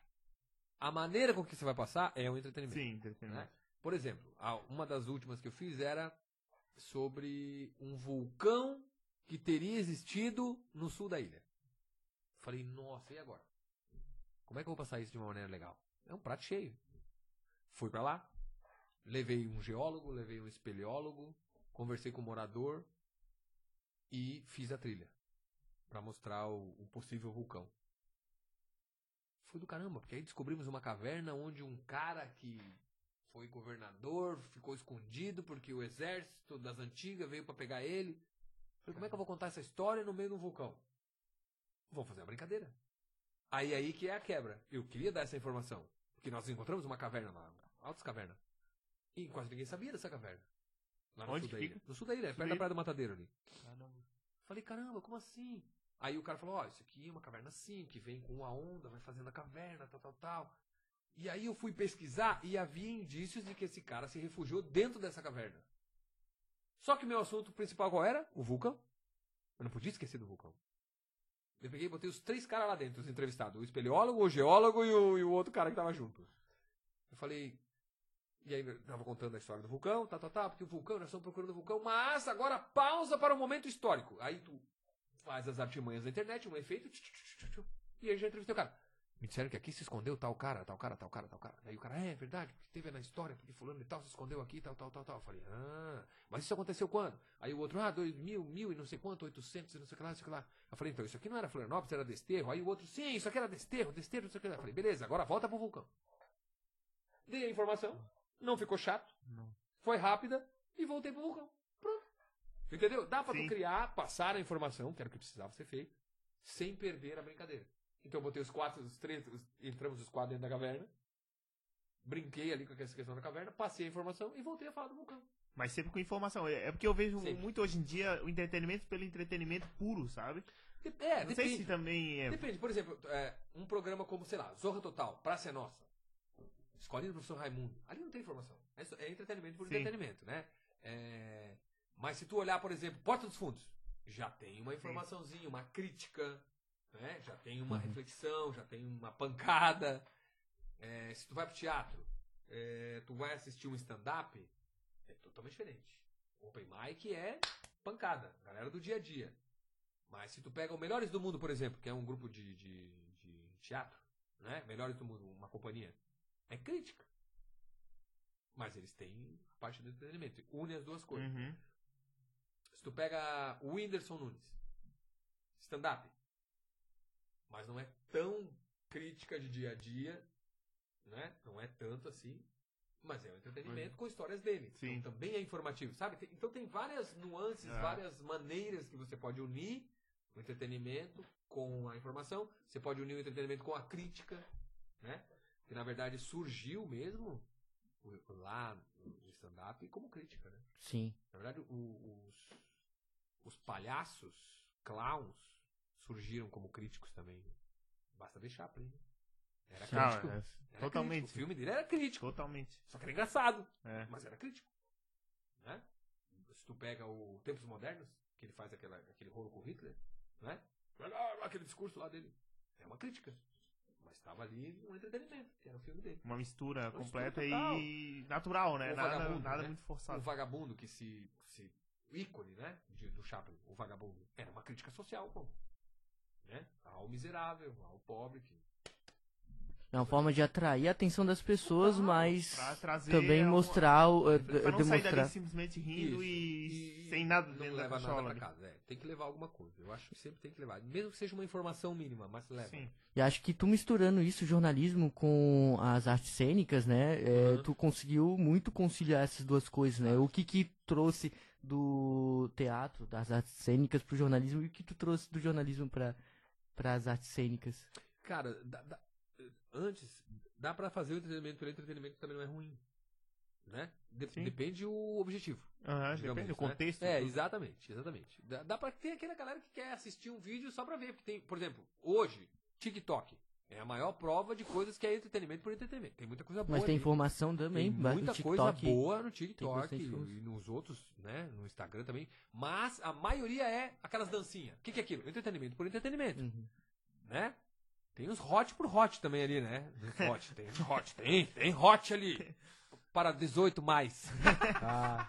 A maneira com que você vai passar é o entretenimento. Sim, entretenimento. né? Por exemplo, uma das últimas que eu fiz era sobre um vulcão que teria existido no sul da ilha. Falei, nossa, e agora? Como é que eu vou passar isso de uma maneira legal? É um prato cheio. Fui pra lá, levei um geólogo, levei um espeleólogo, conversei com o morador e fiz a trilha pra mostrar o, o possível vulcão. Foi do caramba, porque aí descobrimos uma caverna onde um cara que foi governador ficou escondido porque o exército das antigas veio pra pegar ele. Falei, como é que eu vou contar essa história no meio de um vulcão? Vamos fazer uma brincadeira. Aí aí que é a quebra. Eu queria dar essa informação. Porque nós encontramos uma caverna lá, Altas Caverna. E quase ninguém sabia dessa caverna. Lá no Onde sul que da ilha. fica? No sul da ilha, perto da da Praia do Matadeiro ali. Falei, caramba, como assim? Aí o cara falou, ó, isso aqui é uma caverna assim, que vem com a onda, vai fazendo a caverna, tal, tal, tal. E aí eu fui pesquisar e havia indícios de que esse cara se refugiou dentro dessa caverna. Só que meu assunto principal qual era? O vulcão. Eu não podia esquecer do vulcão. Eu peguei e botei os três caras lá dentro, os entrevistados. O espeleólogo, o geólogo e o, e o outro cara que tava junto. Eu falei... E aí eu tava contando a história do vulcão, tá, tá, tá, porque o vulcão, nós estamos procurando o vulcão, mas agora pausa para o momento histórico. Aí tu faz as artimanhas da internet, um efeito, tchu, tchu, tchu, e aí já entrevistei o cara. Me disseram que aqui se escondeu tal cara, tal cara, tal cara, tal cara. Aí o cara, é, é verdade, porque teve na história, porque fulano e tal se escondeu aqui, tal, tal, tal, tal. Eu falei, ah, mas isso aconteceu quando? Aí o outro, ah, dois mil, mil e não sei quanto, oitocentos e não sei o que lá, não sei o que lá. Eu falei, então, isso aqui não era Florianópolis, era Desterro. Aí o outro, sim, isso aqui era Desterro, Desterro, não sei o que lá. Eu falei, beleza, agora volta pro vulcão. Dei a informação, não ficou chato, Não. foi rápida e voltei pro vulcão. Entendeu? Dá tu criar, passar a informação, que era o que precisava ser feito, sem perder a brincadeira. Então eu botei os quatro, os três, os- entramos os quatro dentro da caverna, brinquei ali com essa questão da caverna, passei a informação e voltei a falar do vulcão. Mas sempre com informação. É é porque eu vejo Sempre. muito hoje em dia o entretenimento pelo entretenimento puro, sabe? É, não sei depende. se também é. Depende, por exemplo, é, um programa como, sei lá, Zorra Total, Praça é Nossa, Escolinha do Professor Raimundo, ali não tem informação. É, é entretenimento por Sim. entretenimento, né? É, mas se tu olhar, por exemplo, Porta dos Fundos, já tem uma informaçãozinha, uma crítica, né? já tem uma reflexão, já tem uma pancada. É, se tu vai pro teatro, é, tu vai assistir um stand-up, é totalmente diferente. Open mic é pancada, galera do dia a dia. Mas se tu pega o Melhores do Mundo, por exemplo, que é um grupo de, de, de teatro, né? Melhores do Mundo, uma companhia, é crítica. Mas eles têm a parte do entretenimento. Une as duas coisas. Uhum. Se tu pega o Whindersson Nunes, stand-up, mas não é tão crítica de dia a dia, né? Não é tanto assim, mas é um entretenimento com histórias dele. Sim. Então também é informativo, sabe? Então tem várias nuances, Ah. várias maneiras que você pode unir o entretenimento com a informação. Você pode unir o entretenimento com a crítica, né? Que na verdade surgiu mesmo lá no stand-up como crítica, né? Sim. Na verdade, os, os palhaços, clowns, surgiram como críticos também. Basta ver Chaplin. Era crítico. é, Era totalmente. crítico. O filme dele era crítico. Totalmente. Só que era engraçado. É. Mas era crítico. Né? Se tu pega o Tempos Modernos, que ele faz aquela, aquele rolo com Hitler, né? Aquele discurso lá dele. É uma crítica. Mas estava ali um entretenimento, que era o filme dele. Uma mistura Uma completa mistura e natural, né? Nada, nada né? muito O forçado. vagabundo que se. se ícone, né? de- do Chaplin, o vagabundo. Era uma crítica social, pô. Né? Ao miserável, ao pobre. Que... É uma forma de atrair a atenção das pessoas, Total, mas Pra trazer também uma- mostrar, o- eh, Pra não sair dali demonstrar. simplesmente rindo e, Isso. sem nada não dentro da leva nada cachola. pra ali. casa. É, tem que levar alguma coisa. Eu acho que sempre tem que levar. Mesmo que seja uma informação mínima, mas leva. Sim. E acho que tu misturando isso, jornalismo, com as artes cênicas, né? é, Uhum. Tu conseguiu muito conciliar essas duas coisas, né? O que que trouxe do teatro, das artes cênicas pro jornalismo e o que tu trouxe do jornalismo para as artes cênicas? Cara, dá- dá- antes, dá pra fazer o entretenimento pelo entretenimento também não é ruim. Né? De- Sim. depende o objetivo. Aham, digamos depende do né? contexto. É, exatamente, exatamente. Dá, dá pra ter aquela galera que quer assistir um vídeo só pra ver. Porque tem, por exemplo, hoje, TikTok é a maior prova de coisas que é entretenimento por entretenimento. Tem muita coisa boa. Mas tem ali. informação também, Tem muita coisa boa no TikTok e coisa. nos outros, né? No Instagram também. Mas a maioria é aquelas dancinhas. O que, que é aquilo? Entretenimento por entretenimento, Uhum. né? Tem os hot por hot também ali, né? Hot, tem hot, tem, tem hot ali. Para 18 mais. <laughs> Ah,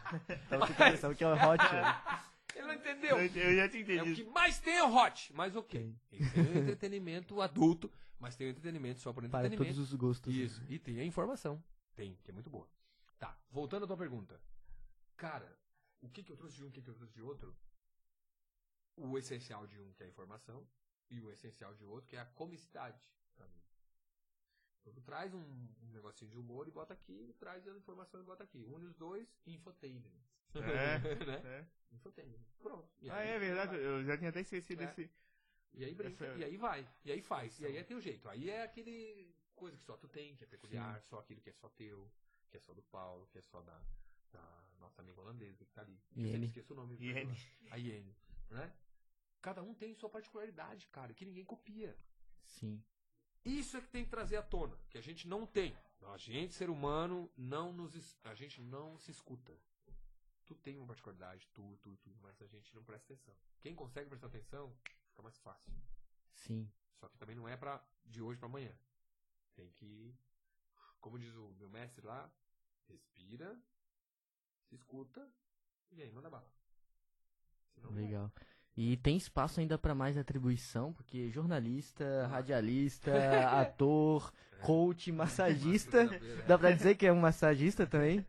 tava com impressão que é hot. né? <laughs> Ele não entendeu. Eu, eu já te É entendi. o que mais tem é o hot. Mas ok. Esse é o entretenimento adulto, mas tem o entretenimento só por Para entretenimento. todos os gostos. Isso. E tem a informação. Tem, que é muito boa. Tá, voltando à tua pergunta. Cara, o que, que eu trouxe de um, o que, que eu trouxe de outro? O essencial de um, que é a informação, e o essencial de outro, que é a comicidade. pra mim. Então, tu traz um, um negocinho de humor e bota aqui, traz a informação e bota aqui. Une os dois, infotainment. É, <laughs> né? é. Infotainment. Pronto. Ah, aí, é verdade. vai. Eu já tinha até esquecido É. desse. E aí brinca, Essa- e aí vai, e aí faz, e aí é teu jeito. Aí é aquele coisa que só tu tem, que é peculiar, só aquilo que é só teu, que é só do Paulo, que é só da, da nossa amiga holandesa que tá ali. Iene. esqueço o nome. Iene. A Iene, né? Cada um tem sua particularidade, cara, que ninguém copia. Sim. Isso é que tem que trazer à tona, que a gente não tem. A gente, ser humano, não nos a gente não se escuta. Tu tem uma particularidade, tu, tu, tu, mas a gente não presta atenção. Quem consegue prestar atenção, fica mais fácil. Sim. Só que também não é pra de hoje pra amanhã. Tem que, como diz o meu mestre lá, respira, se escuta e aí manda bala. Senão. Legal. E tem espaço ainda pra mais atribuição, porque jornalista, Ah. radialista, <laughs> ator, coach, massagista. É. Dá pra dizer que é um massagista também?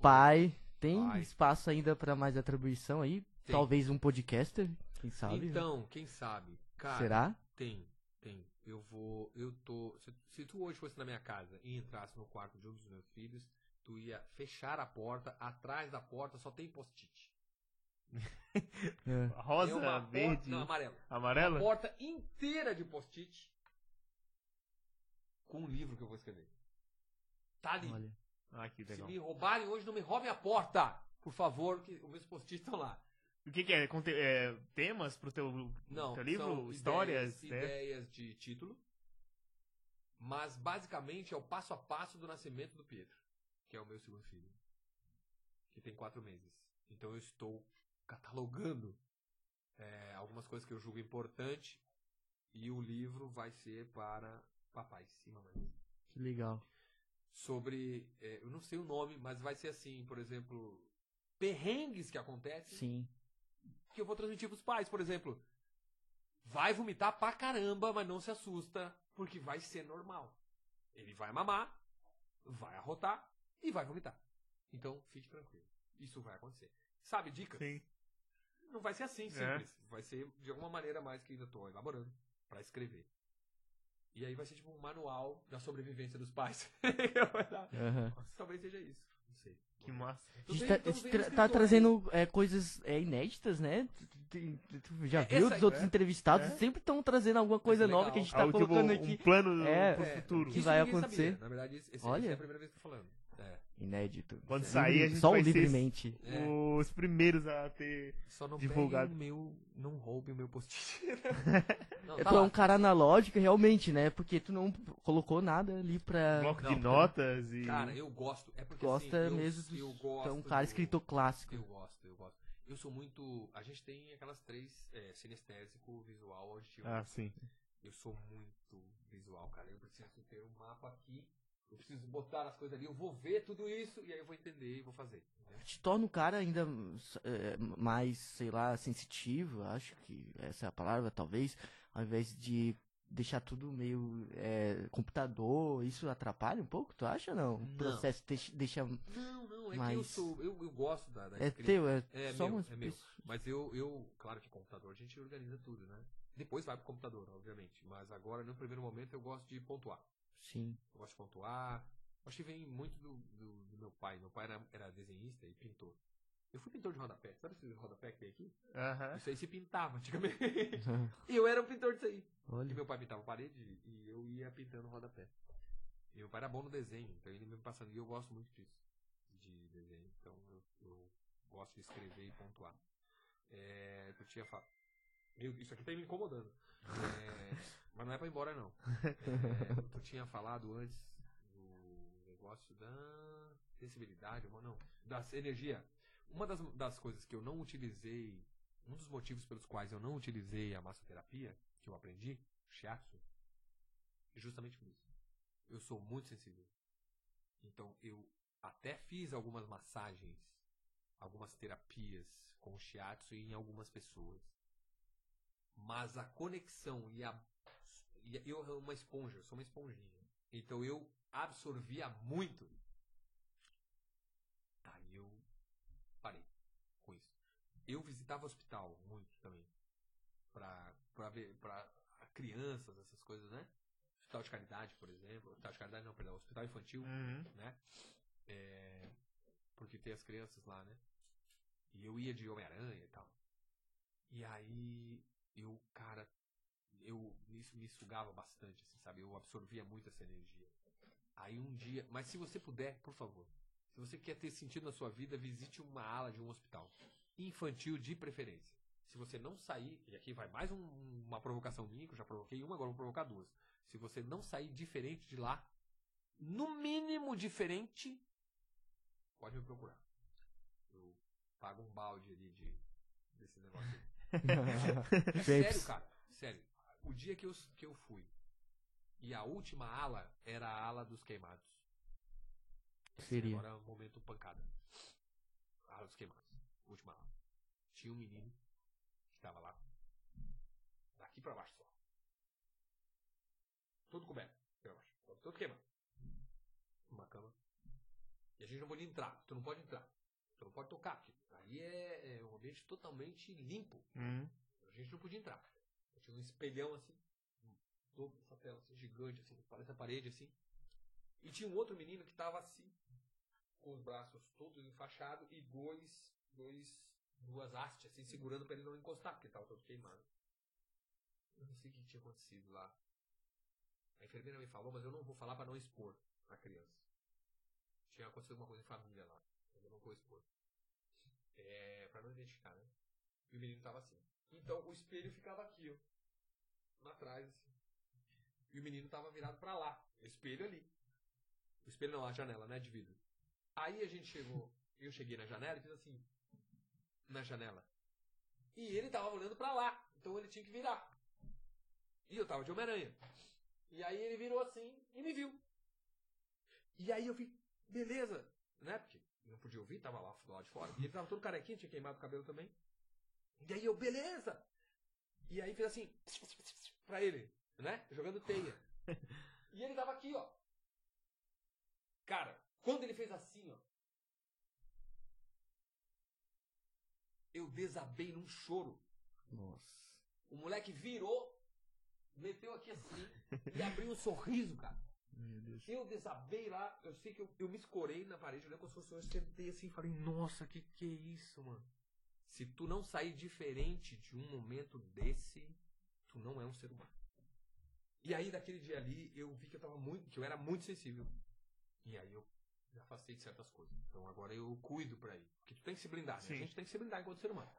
Pai. Tem Pai. espaço ainda pra mais atribuição aí? Tem. Talvez um podcaster, quem sabe? Então, quem sabe? Cara, Será? Tem, tem. Eu vou. Eu tô. Se, se tu hoje fosse na minha casa e entrasse no quarto de um dos meus filhos, tu ia fechar a porta, atrás da porta só tem post-it. <laughs> É. Rosa, é uma verde, Porta, não, amarelo. amarelo? Uma porta inteira de post-it com um livro que eu vou escrever. Tá ali. Olha. Ah, que Se legal. me roubarem hoje, não me roubem a porta. Por favor, que os meus post-its estão lá. O que, que é? Conte- é, Temas pro teu, Não, teu livro? são Histórias? ideias, né? ideias de título. Mas basicamente é o passo a passo do nascimento do Pietro, que é o meu segundo filho, que tem quatro meses. Então eu estou catalogando é, algumas coisas que eu julgo importante e o livro vai ser para papais e mamães. Que legal. Sobre, é, eu não sei o nome, mas vai ser assim, por exemplo, perrengues que acontecem Sim. Que eu vou transmitir pros pais, por exemplo. Vai vomitar pra caramba, mas não se assusta, porque vai ser normal. Ele vai mamar, vai arrotar e vai vomitar. Então, fique tranquilo. Isso vai acontecer. Sabe, dica? Sim. Não vai ser assim, simples. Vai ser de alguma maneira mais que ainda tô elaborando pra escrever. E aí vai ser tipo um manual da sobrevivência dos pais. <laughs> Aham. Talvez seja isso. Não sei. Que massa. A gente tá, tra- tá trazendo é, coisas é, inéditas, né? Tu, tu- tu- tu já É, viu essa dos aí, outros é. entrevistados? É. Sempre estão trazendo alguma coisa é nova que a gente tá o colocando tipo, aqui. um plano É. pro É, futuro. que vai acontecer. sabia. Na verdade, esse, esse Olha. é a primeira vez que eu tô falando. É. Inédito. Quando É sair, livre- a gente Só vai ser- livremente. É. Os primeiros a ter. Só não Divulgado. o meu. Não roube o meu post-it. <laughs> não, É, tá tu é um cara analógico, realmente, né? Porque tu não colocou nada ali pra. bloco não, de notas e. Cara, eu gosto. É porque Gosta assim, eu, mesmo eu tu gosto. é um cara do- escritor clássico. Eu gosto, eu gosto. Eu sou muito. A gente tem aquelas três: é, sinestésico, visual, auditivo. Ah, sim. Eu sou muito visual, cara. Eu preciso ter um mapa aqui. Eu preciso botar as coisas ali. Eu vou ver tudo isso e aí eu vou entender e vou fazer. né? Te torna um cara ainda é, mais, sei lá, sensitivo, acho que essa é a palavra, talvez, ao invés de deixar tudo meio é, computador, isso atrapalha um pouco, tu acha ou não? O Não. processo deixa, deixa Não, não, é Mas- que eu sou. Eu, eu gosto da, da é teu, é, É só meu, é meu. Mas eu, eu, claro que computador a gente organiza tudo, né? Depois vai pro computador, obviamente. Mas agora, no primeiro momento, eu gosto de pontuar. Sim. Eu gosto de pontuar. Acho que vem muito do, do, do meu pai. Meu pai era, era desenhista e pintor. Eu fui pintor de rodapé. Sabe esse rodapé que tem aqui? Aham. Isso aí se pintava antigamente. <laughs> e eu era um pintor disso aí. E Olha, meu pai pintava parede e eu ia pintando rodapé. E meu pai era bom no desenho, então ele me passando. E eu gosto muito disso, de desenho. Então eu, eu gosto de escrever e pontuar. É, eu tinha falado. Isso aqui tá me incomodando. É, mas não é pra ir embora, não. <laughs> É, tu tinha falado antes do negócio da sensibilidade, ou não, da energia. Uma das, das coisas que eu não utilizei, um dos motivos pelos quais eu não utilizei a massoterapia, que eu aprendi, o shiatsu, é justamente por isso. Eu sou muito sensível. Então eu até fiz algumas massagens, algumas terapias com o shiatsu em algumas pessoas. Mas a conexão e a. E eu uma esponja, eu sou uma esponjinha. Então eu absorvia muito. Aí eu parei com isso. Eu visitava hospital muito também. Pra, pra ver. Pra crianças, essas coisas, né? Hospital de caridade, por exemplo. Hospital de caridade não, perdão. Hospital infantil Uhum. né? É, porque tem as crianças lá, né? E eu ia de Homem-Aranha e tal. E aí eu, cara, eu isso me sugava bastante, assim, sabe? Eu absorvia muito essa energia. Aí um dia, mas se você puder, por favor, se você quer ter sentido na sua vida, visite uma ala de um hospital infantil de preferência. Se você não sair, e aqui vai mais um- uma provocação minha, que eu já provoquei uma, agora vou provocar duas. Se você não sair diferente de lá, no mínimo diferente, pode me procurar. Eu pago um balde ali de, desse negócio. É <laughs> sério, cara. Sério. O dia que eu, que eu fui e a última ala era a ala dos queimados. Seria. Agora é o momento pancada. A ala dos queimados. Última ala. Tinha um menino que tava lá. Daqui pra baixo só. Todo coberto. Pra baixo. Todo queimado. Uma cama. E a gente não podia entrar. Tu não pode entrar. Tu não pode tocar. Porque ali é, é um ambiente totalmente limpo. Hum. A gente não podia entrar. Tinha um espelhão assim, um topo dessa tela assim, gigante, assim, parece a parede assim. E tinha um outro menino que tava assim, com os braços todos enfaixados e dois, dois, duas hastes assim, segurando pra ele não encostar, porque tava todo queimado. Eu não sei o que tinha acontecido lá. A enfermeira me falou, mas eu não vou falar pra não expor a criança. Tinha acontecido alguma coisa em família lá, eu não vou expor. É, pra não identificar, né? E o menino tava assim. Então o espelho ficava aqui, ó. Atrás, assim. E o menino tava virado pra lá. O espelho ali. O espelho não, a janela, né? De vidro. Aí a gente chegou. Eu cheguei na janela e fiz assim. Na janela. E ele tava olhando pra lá. Então ele tinha que virar. E eu tava de Homem-Aranha. E aí ele virou assim e me viu. E aí eu vi, beleza, né? Porque não podia ouvir, tava lá do lado de fora. E ele tava todo carequinho, tinha queimado o cabelo também. E aí eu, beleza! E aí fiz assim, pra ele, né? Jogando teia. <laughs> E ele tava aqui, ó. Cara, quando ele fez assim, ó. Eu desabei num choro. Nossa. O moleque virou, meteu aqui assim e abriu um sorriso, cara. Meu Deus. Eu desabei lá, eu sei que eu, eu me escorei na parede, eu lembro fosse eu sentei assim e falei, nossa, que que é isso, mano? Se tu não sair diferente de um momento desse, tu não é um ser humano. E aí, daquele dia ali, eu vi que eu tava muito, que eu era muito sensível. E aí eu me afastei de certas coisas. Então agora eu cuido pra ir. Porque tu tem que se blindar, né? Sim. A gente tem que se blindar enquanto ser humano.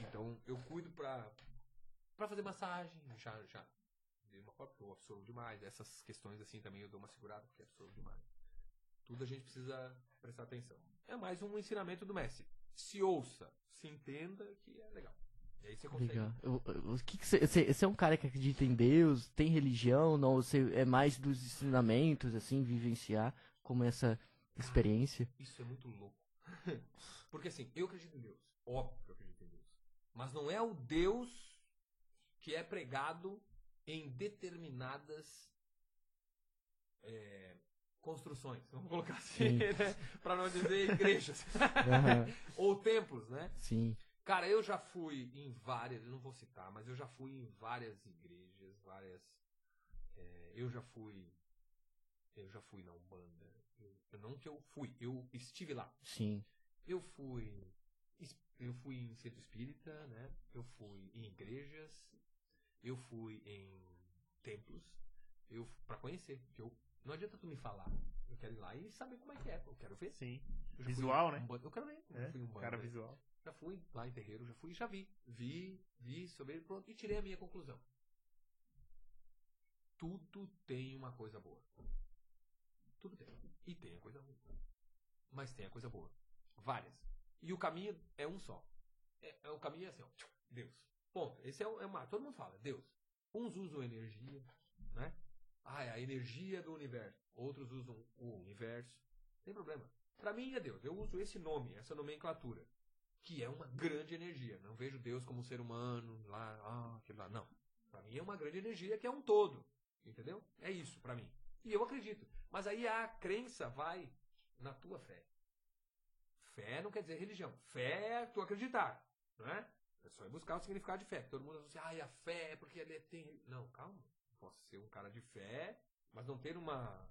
Então eu cuido pra, pra fazer massagem, já, já dei uma eu absorvo demais. Essas questões assim também eu dou uma segurada, porque absorvo demais. Tudo a gente precisa prestar atenção. É mais um ensinamento do mestre. Se ouça, se entenda que é legal. E aí você consegue. Legal. Eu- eu- O que que você, você, você é um cara que acredita em Deus? Tem religião? Não? Você é mais dos ensinamentos, assim, vivenciar como essa experiência? Isso é muito louco. <laughs> Porque assim, eu acredito em Deus. Óbvio que eu acredito em Deus. Mas não é o Deus que é pregado em determinadas é, construções. Vamos colocar assim, Sim. né? Pra não dizer igrejas. Aham. <laughs> Ou templos, né? Sim. Cara, eu já fui em várias, eu não vou citar, mas eu já fui em várias igrejas, várias. é, eu já fui. Eu já fui na Umbanda. Eu, não que eu fui, eu estive lá. Sim. Eu fui. Eu fui em centro espírita, né? Eu fui em igrejas. Eu fui em templos. Eu para conhecer, porque eu não adianta tu me falar. Eu quero ir lá e saber como é que é. Eu quero ver. Sim. Visual, em né? Umbanda, Eu quero ver. É, fui Umbanda. cara visual. Já fui lá em terreiro, já fui e já vi. Vi, vi sobre ele, pronto. E tirei a minha conclusão. Tudo tem uma coisa boa. Tudo tem. E tem a coisa ruim. Mas tem a coisa boa. Várias. E o caminho é um só. É, é- o caminho é assim, ó. Deus. Ponto. Esse é o, é o mar. Todo mundo fala, Deus. Uns usam energia, né? Ah, é a energia do universo. Outros usam o universo. Não tem problema. Pra mim é Deus. Eu uso esse nome, essa nomenclatura que é uma grande energia. Não vejo Deus como um ser humano, lá, ah, aquilo lá. Não. Pra mim é uma grande energia que é um todo. Entendeu? É isso pra mim. E eu acredito. Mas aí a crença vai na tua fé. Fé não quer dizer religião. Fé é tu acreditar. Não é? É só ir buscar o significado de fé. Todo mundo fala assim, ah, a fé é porque ele tem. Não, calma. Posso ser um cara de fé, mas não ter uma.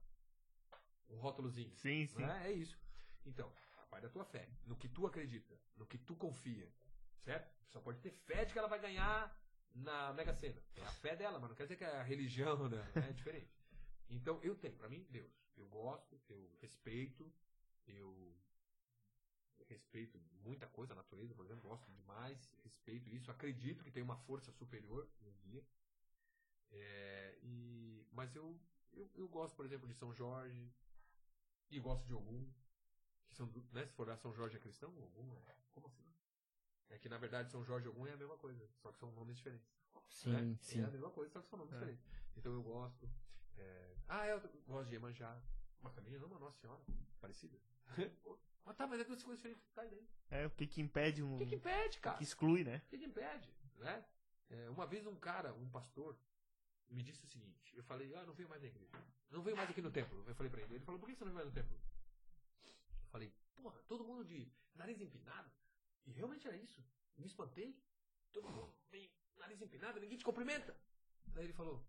um rótulozinho. Sim, sim. Né? É isso. Então, vai da tua fé, no que tu acredita, no que tu confia, certo? Só pode ter fé de que ela vai ganhar na Mega Sena. É a fé dela, mas não quer dizer que é a religião dela, né? é diferente. Então eu tenho, pra mim, Deus. Eu gosto, eu respeito, eu respeito muita coisa, a natureza, por exemplo, gosto demais, respeito isso, acredito que tem uma força superior no guia. É, e, mas eu, eu, eu gosto, por exemplo, de São Jorge e gosto de Ogum. Que são, né, se for olhar São Jorge é cristão, Ogum é. Como assim? É que na verdade São Jorge e Ogum é a mesma coisa, só que são nomes diferentes. Sim, né? sim. É a mesma coisa, só que são nomes É. diferentes. Então eu gosto. é, Ah, eu gosto de Iemanjá. Mas também não, uma Nossa Senhora. Parecida. <laughs> mas tá, mas é duas coisas diferentes. Tá, e daí? É, o que que impede um... O que, que impede, cara? que exclui, né? O que, que impede? Né? É, uma vez um cara, um pastor, me disse o seguinte: eu falei, ah, não venho mais na igreja. Não venho mais aqui no templo. Eu falei pra ele. Ele falou, por que você não mais no templo? Eu falei, porra, todo mundo de nariz empinado. E realmente era isso. Me espantei. Todo mundo vem nariz empinado, ninguém te cumprimenta. Daí ele falou,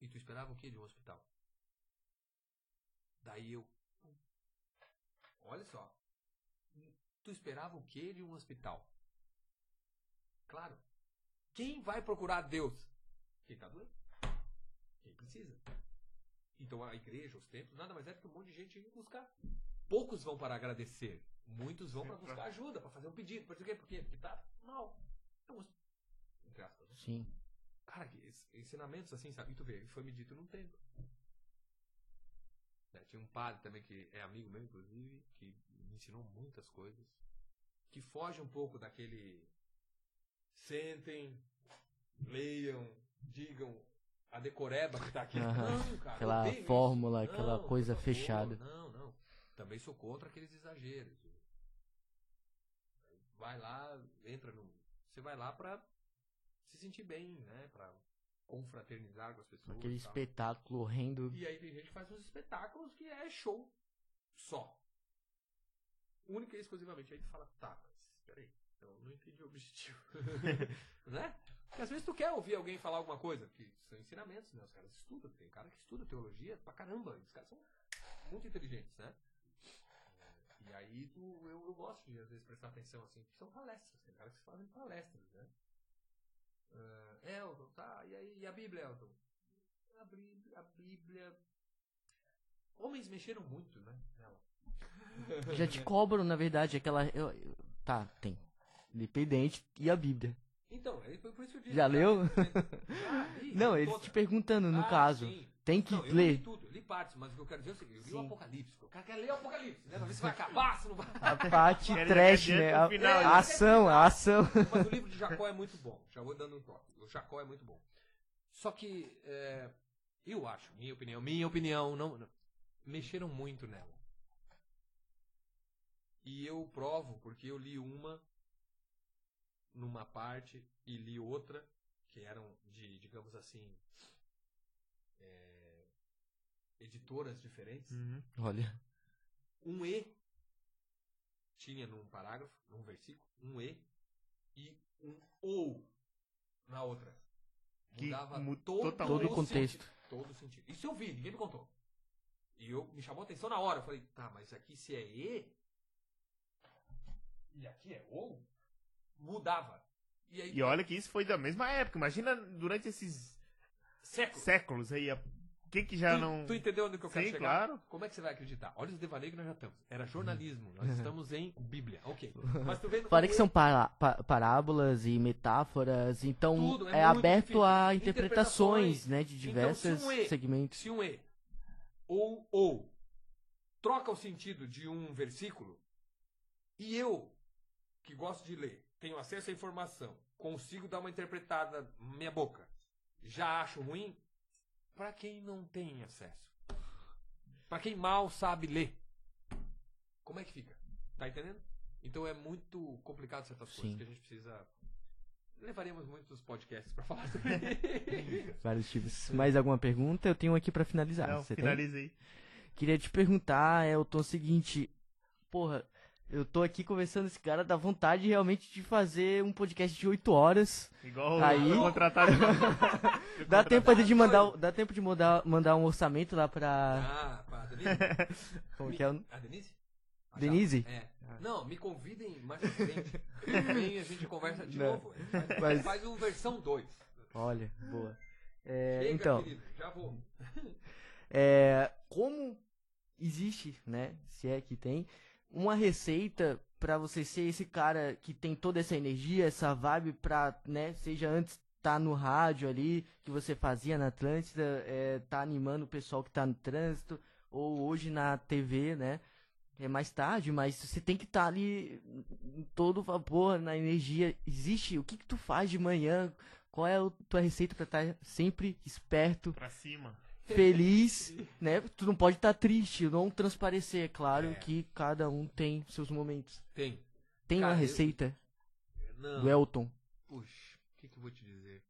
e tu esperava o quê de um hospital? Daí eu, olha só, tu esperava o quê de um hospital? Claro. Quem vai procurar Deus? Quem está doente. Quem precisa. Então a igreja, os templos, nada mais é do que um monte de gente indo buscar. Poucos vão para agradecer. Muitos vão para buscar ajuda, para fazer um pedido. Por quê? Por quê? Porque tá mal. Então, entre aspas. né? Sim. Cara, ensinamentos assim, sabe? E tu vê, foi me dito num templo. É, tinha um padre também que é amigo meu, inclusive, que me ensinou muitas coisas. Que foge um pouco daquele. Sentem, leiam, digam a decoreba que tá aqui. Não, cara. Aquela isso. fórmula, aquela Não, coisa fechada. Não, não. Também sou contra aqueles exageros. Vai lá, entra no. Você vai lá pra se sentir bem, né? Pra confraternizar com as pessoas. Aquele espetáculo horrendo. E aí tem gente que faz uns espetáculos que é show só. Única e exclusivamente. Aí tu fala, tá, mas peraí, eu não entendi o objetivo. <laughs> né? Porque às vezes tu quer ouvir alguém falar alguma coisa, que são ensinamentos, né? Os caras estudam, tem cara que estuda teologia pra caramba, os caras são muito inteligentes, né? E aí tu, eu, eu gosto de às vezes prestar atenção assim, que são palestras, tem caras que fazem palestras, né? Ah, Elton, tá, e aí, e a Bíblia, Elton? A Bíblia, a Bíblia. Homens mexeram muito, né? Nela. Já te cobram, na verdade, aquela. eu- eu- Tá, tem. Independente e a Bíblia. Então, é por por isso que eu disse. Já leu? <laughs> Ah, li, Não, li eles toda. te perguntando, no Ah, caso. sim. Tem que Não, eu ler. li tudo, eu li partes, mas o que eu quero dizer é o seguinte: eu li o. Apocalipse. O cara quer ler o Apocalipse, né? Pra ver se vai acabar, se não vai. A parte <laughs> trash, né? A, o final, a né? ação, a ação. Mas o livro de <laughs> Jacó é muito bom. Já vou dando um toque. O Jacó é muito bom. Só que, é, eu acho, minha opinião, minha opinião, não, não- mexeram muito nela. E eu provo porque eu li uma numa parte e li outra que eram de, digamos assim, é, editoras diferentes. Uhum. Olha. Um E tinha num parágrafo, num versículo, um E e um OU na outra. Que Mudava mu- todo, Todo o contexto. sentido, todo o sentido. Isso eu vi, ninguém me contou. E eu me chamou a atenção na hora. Eu falei, tá, mas aqui se é E e aqui é OU, mudava. E aí, E olha que isso foi da mesma época. Imagina durante esses século. séculos aí. O que que já tu, não. tu entendeu onde que eu quero Sim, chegar? claro. Como é que você vai acreditar? Olha os devaneios que nós já estamos. Era jornalismo. Nós <laughs> estamos em Bíblia. Ok. Mas tu vê no- Falei que são para- pa- parábolas e metáforas, então Tudo, é é, aberto difícil. a interpretações, Interpretações. né, de diversos Então, se um E- segmentos. Se um E ou ou troca o sentido de um versículo e eu, que gosto de ler, tenho acesso à informação, consigo dar uma interpretada na minha boca, já acho ruim, para quem não tem acesso. Para quem mal sabe ler. Como é que fica? Tá entendendo? Então é muito complicado certas coisas Sim. que a gente precisa Levaríamos muitos podcasts pra falar sobre <laughs> Vários tipos. Mais alguma pergunta? Eu tenho aqui pra finalizar. Não, Você tem? finalizei. Queria te perguntar, Elton, o seguinte. Porra, eu tô aqui conversando com esse cara, dá vontade realmente de fazer um podcast de 8 horas. Igual Aí- o <laughs> contratado. <laughs> Dá tempo de mandar, dá tempo de mandar, mandar um orçamento lá pra. Ah, pra Denise? <laughs> Como que é o. A Denise? A Denise? É. Não, me convidem mais pra frente. Vem e a gente conversa de Não. novo. Faz, Mas- faz um versão 2. Olha, boa. É, Chega, então, querido, já vou. é, como existe, né, se é que tem, uma receita pra você ser esse cara que tem toda essa energia, essa vibe pra, né, seja antes tá no rádio ali, que você fazia na Atlântida, é, tá animando o pessoal que tá no trânsito, ou hoje na TV, né, é mais tarde, mas você tem que estar ali em todo vapor, na energia. Existe, o que que tu faz de manhã? Qual é a tua receita pra estar sempre esperto, Pra cima. Feliz, né? Tu não pode estar triste, não transparecer. É claro É. que cada um tem seus momentos. Tem. Tem Cara, uma eu- receita Não. do Elton. Puxa, o que, que eu vou te dizer?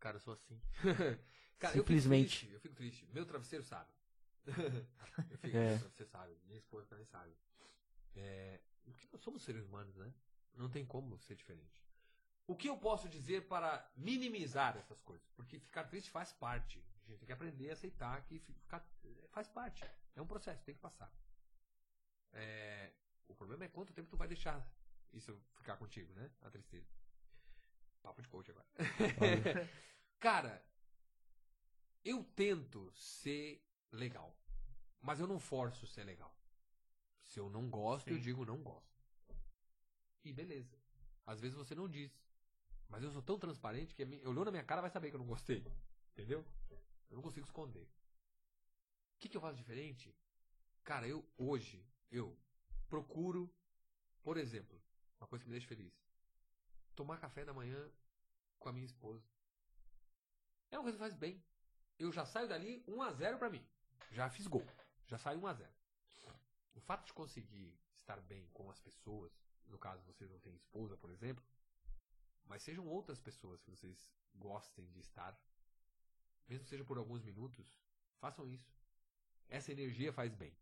Cara, eu sou assim. <laughs> Cara, Simplesmente. Eu fico, triste, eu fico triste. Meu travesseiro sabe. <laughs> eu fico, É. travesseiro sabe. Minha esposa também sabe. É, nós somos seres humanos, né? Não tem como ser diferente. O que eu posso dizer para minimizar essas coisas? Porque ficar triste faz parte. Gente tem que aprender a aceitar que ficar, faz parte. É um processo, tem que passar. É, o problema é quanto tempo tu vai deixar isso ficar contigo, né? A tristeza. Papo de coach agora. <laughs> Cara, eu tento ser legal. Mas eu não forço ser legal. Se eu não gosto, eu Sim. digo não gosto. E beleza. Às vezes você não diz. Mas eu sou tão transparente que olhou na minha cara vai saber que eu não gostei. Entendeu? Eu não consigo esconder. O que, que eu faço diferente? Cara, eu hoje, eu procuro, por exemplo, uma coisa que me deixa feliz. Tomar café da manhã com a minha esposa. É uma coisa que faz bem. Eu já saio dali 1 a 0 pra mim. Já fiz gol. Já saio 1 a 0. O fato de conseguir estar bem com as pessoas, no caso vocês não têm esposa, por exemplo, mas sejam outras pessoas que vocês gostem de estar, mesmo que seja por alguns minutos, façam isso. Essa energia faz bem.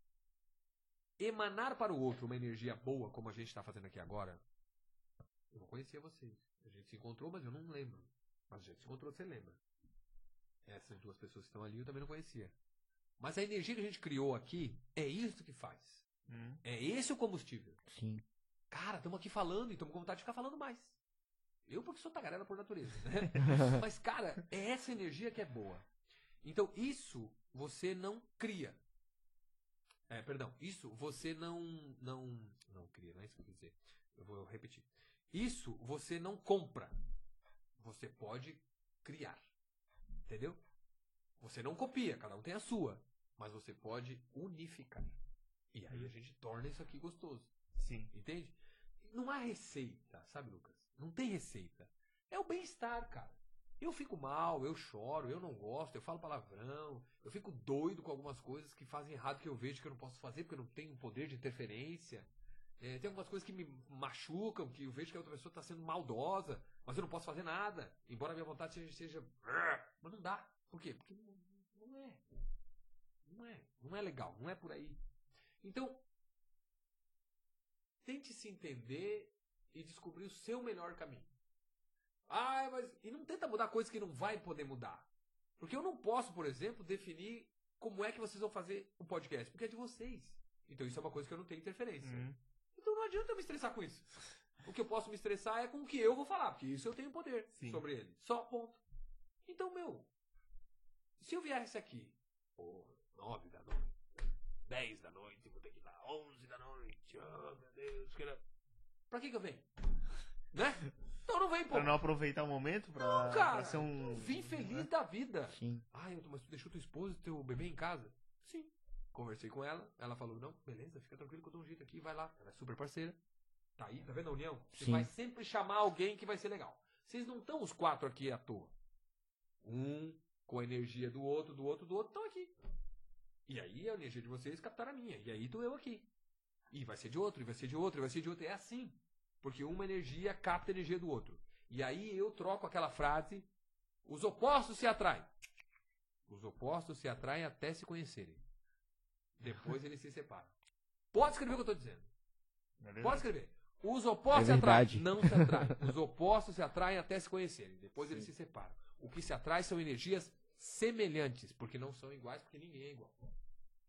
Emanar para o outro uma energia boa, como a gente está fazendo aqui agora, eu não conhecia vocês. A gente se encontrou, mas eu não lembro. Mas a gente se encontrou, você lembra. Essas duas pessoas que estão ali eu também não conhecia. Mas a energia que a gente criou aqui é isso que faz. Hum. É esse o combustível. Sim. Cara, estamos aqui falando e estamos com vontade de ficar falando mais. Eu porque sou tagarela por natureza, né? <laughs> Mas, cara, é essa energia que é boa. Então, isso você não cria. É, perdão, isso você não. Não, não cria, não é isso que eu quis dizer. Eu vou repetir. Isso você não compra. Você pode criar. Entendeu? Você não copia, cada um tem a sua. Mas você pode unificar. E aí a gente torna isso aqui gostoso. Sim. Entende? Não há receita, sabe, Lucas? Não tem receita. É o bem-estar, cara. Eu fico mal, eu choro, eu não gosto, eu falo palavrão, eu fico doido com algumas coisas que fazem errado que eu vejo que eu não posso fazer porque eu não tenho poder de interferência. É, tem algumas coisas que me machucam, que eu vejo que a outra pessoa está sendo maldosa, mas eu não posso fazer nada. Embora a minha vontade seja. seja mas não dá. Por quê? Porque não, não é. Não é. Não é legal. Não é por aí. Então, tente se entender e descobrir o seu melhor caminho. Ah, mas. E não tenta mudar coisas que não vai poder mudar. Porque eu não posso, por exemplo, definir como é que vocês vão fazer o podcast. Porque é de vocês. Então isso é uma coisa que eu não tenho interferência. Hum. Então não adianta eu me estressar com isso. <laughs> O que eu posso me estressar é com o que eu vou falar, porque isso eu tenho poder Sim. sobre ele. Só ponto. Então, meu, se eu viesse aqui, porra, 9 da noite, 10 da noite, vou ter que ir lá, 11 da noite, oh meu Deus, que... pra que que eu venho? Né? Então não vem, pô. Pra não aproveitar o momento pra, Não, cara, pra ser um. vim feliz da vida. Sim. Eu, mas tu deixou tua esposa e teu bebê em casa? Sim. Conversei com ela, ela falou, não, beleza, fica tranquilo que eu dou um jeito aqui, vai lá. Ela é super parceira. Tá aí, tá vendo a união? Você Sim. vai sempre chamar alguém que vai ser legal. Vocês não estão os quatro aqui à toa. Um com a energia do outro, do outro, do outro, estão aqui. E aí a energia de vocês captaram a minha. E aí tô eu aqui. E vai ser de outro, e vai ser de outro, e vai ser de outro. É assim. Porque uma energia capta a energia do outro. E aí eu troco aquela frase: os opostos se atraem. Os opostos se atraem até se conhecerem. Depois eles se separam. Pode escrever o que eu estou dizendo. Beleza? Pode escrever. Os opostos É se atraem. Não se atraem. <laughs> Os opostos se atraem até se conhecerem. Depois eles se separam. O que se atrai são energias semelhantes. Porque não são iguais, porque ninguém é igual.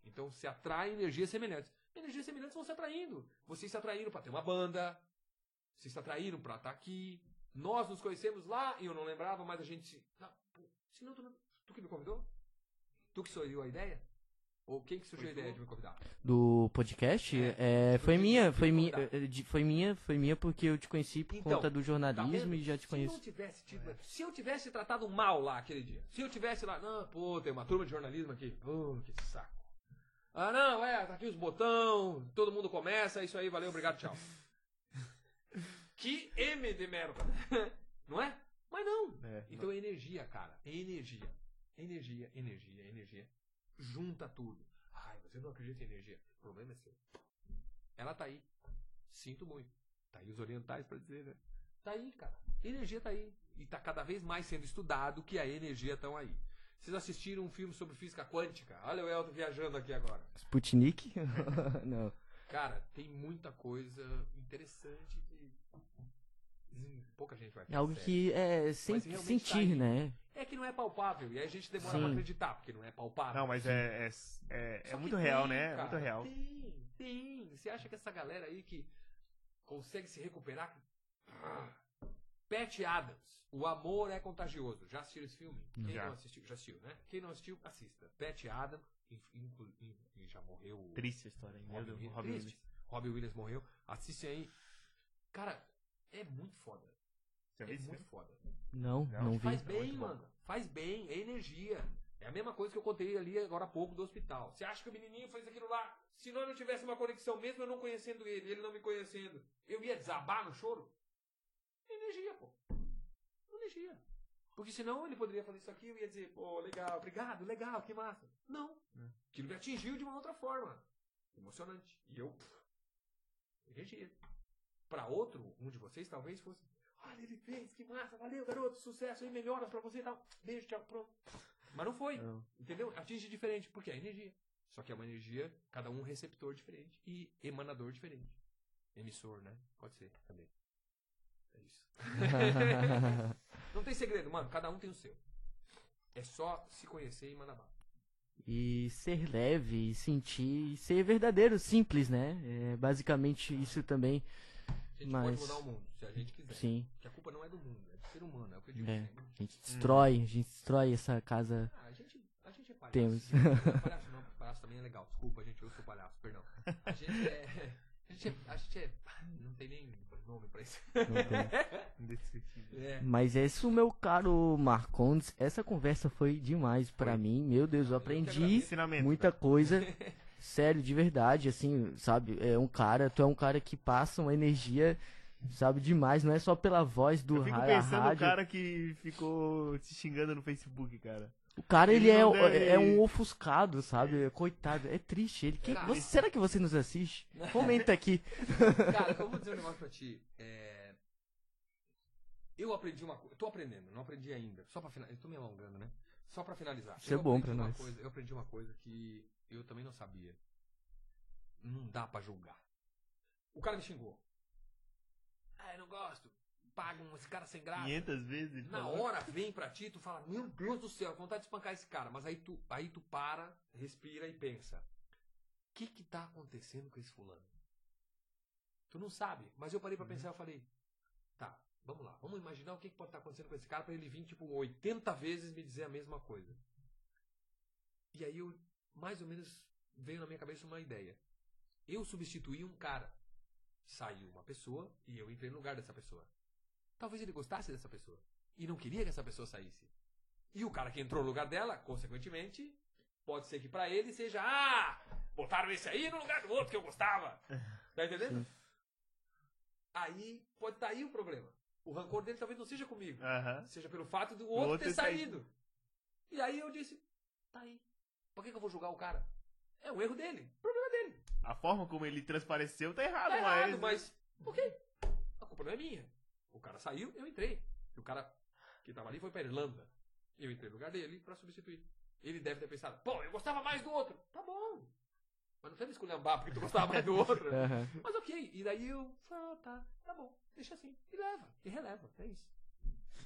Então se atraem energias semelhantes. Energias semelhantes vão se atraindo. Você se atraindo pra ter uma banda. Você se atraindo pra estar aqui. Nós nos conhecemos lá e eu não lembrava, mas a gente se. Não, pô, se não, tu, não- tu que me convidou? Tu que sugeriu a ideia? Ou quem que sugeriu a ideia de me convidar? Do podcast? É. É, foi minha, eu foi minha, eh, foi minha, foi minha porque eu te conheci por Então, conta do Tá jornalismo vendo? e já te Se não conheço. tivesse tido, se eu tivesse tratado mal lá aquele dia, se eu tivesse lá, não, pô, tem uma turma de jornalismo aqui, pô, que saco. Ah, não, é, tá aqui os botão, todo mundo começa, é isso aí, valeu, obrigado, tchau. <laughs> que M de merda, <laughs> não é? Mas não. É, Então é energia, cara, é energia. Energia, energia, energia. Junta tudo. Ai, você não acredita em energia. O problema é seu. Ela tá aí. Sinto muito. Tá aí os orientais pra dizer, né? Tá aí, cara. Energia tá aí. E tá cada vez mais sendo estudado que a energia estão aí. Vocês assistiram um filme sobre física quântica? Olha o Elton viajando aqui agora. Sputnik? <laughs> não. Cara, tem muita coisa interessante que hum, pouca gente vai É algo sério. que é sem, tá sentir, aí. né? É que não é palpável. E aí a gente demora Sim. pra acreditar, porque não é palpável. Não, mas é, é, é, é muito tem, real, né? É cara, muito real. Tem, tem. Você acha que essa galera aí que consegue se recuperar. Ah. Pat Adams, O Amor é Contagioso. Já assistiram esse filme? Quem Já. não assistiu? Já assistiu, né? Quem não assistiu, assista. Pat Adams, in- já morreu. o Triste a história, hein? Robin Williams. Robin Triste. Williams. Robin Williams morreu. Assiste aí. Cara, é muito foda. Já É muito foda. Não, Não, não vi. Faz É bem, bom. mano. Faz bem, é energia. É a mesma coisa que eu contei ali agora há pouco do hospital. Você acha que o menininho fez aquilo lá? Se nós não tivesse uma conexão, mesmo eu não conhecendo ele, ele não me conhecendo, eu ia desabar no choro? Energia, pô. Energia. Porque senão ele poderia fazer isso aqui, eu ia dizer, pô, legal, obrigado, legal, que massa. Não. Aquilo me atingiu de uma outra forma. Emocionante. E eu, pff, energia. Pra outro, um de vocês talvez fosse, olha, ele fez, que massa, valeu, garoto, sucesso aí, melhoras pra você e tal. Beijo, tchau, pronto. Mas não foi. Não. Entendeu? Atinge diferente, porque é energia. Só que é uma energia, cada um receptor diferente e emanador diferente. Emissor, né? Pode ser também. É isso. <laughs> não tem segredo, mano. Cada um tem o seu. É só se conhecer e mandar bala. E ser leve, e sentir, e ser verdadeiro, simples, né? É basicamente isso também. A gente Mas- pode mudar o mundo, se a gente quiser. Sim. Porque a culpa não é do mundo, é do ser humano, é o que eu digo É. A gente destrói, a gente destrói essa casa. Ah, a gente, a gente é palhaço. Temos. Não é palhaço não, palhaço também é legal. Desculpa, gente, eu sou palhaço, perdão. A gente é. <laughs> A gente é. A gente é não tem nem nome pra isso. Não tem. <laughs> Indescritível. É. Mas esse, meu caro Marcondes, essa conversa foi demais pra Foi. mim. Meu Deus, eu Eu aprendi. Ensinamento. muita coisa. <laughs> Sério, de verdade, assim, sabe? É um cara, tu é um cara que passa uma energia, sabe, demais. Não é só pela voz do Eu fico pensando no rádio. cara que ficou te xingando no Facebook, cara. O cara, ele, Ele é, deve- é um ofuscado, sabe? Coitado, é triste. Ele, que, Cara, você- será que você nos assiste? <laughs> Comenta aqui. Cara, eu vou dizer um negócio pra ti. É... Eu aprendi uma coisa. Tô aprendendo, não aprendi ainda. Só pra finalizar. Eu tô me alongando, né? Só pra finalizar. Isso é bom pra nós. Coisa, eu aprendi uma coisa que eu também não sabia. Não dá pra julgar. O cara me xingou. Ah, eu não gosto. Paga um, esse cara sem graça. 500 vezes. Na falou. hora vem pra ti, tu fala, meu Deus do céu, vontade de espancar esse cara. Mas aí tu, aí tu para, respira e pensa: o que que tá acontecendo com esse fulano? Tu não sabe, mas eu parei pra pensar e eu falei: tá, vamos lá, vamos imaginar o que, que pode estar acontecendo com esse cara pra ele vir, tipo, 80 vezes me dizer a mesma coisa. E aí eu, mais ou menos, veio na minha cabeça uma ideia. Eu substituí um cara. Saiu uma pessoa e eu entrei no lugar dessa pessoa. Talvez ele gostasse dessa pessoa. E não queria que essa pessoa saísse. E o cara que entrou no lugar dela, consequentemente, pode ser que pra ele seja, ah, botaram esse aí no lugar do outro que eu gostava. <laughs> Tá entendendo? Aí pode estar aí o problema. O rancor dele talvez não seja comigo. Aham. Seja pelo fato do outro, outro ter ter saído. E aí eu disse, tá aí. Por que, que eu vou julgar o cara? É um erro dele. Problema dele. A forma como ele transpareceu tá errado, Tá errado, mas. mas. Ok. A culpa não é minha. O cara saiu, eu entrei. E o cara que tava ali foi pra Irlanda. Eu entrei no lugar dele pra substituir. Ele deve ter pensado, pô, eu gostava mais do outro. Tá bom. Mas não me esculhambar porque tu gostava mais do outro. <laughs> Aham. Mas ok. E daí eu falei, ah, tá, tá bom. Deixa assim. E leva. E releva. É isso.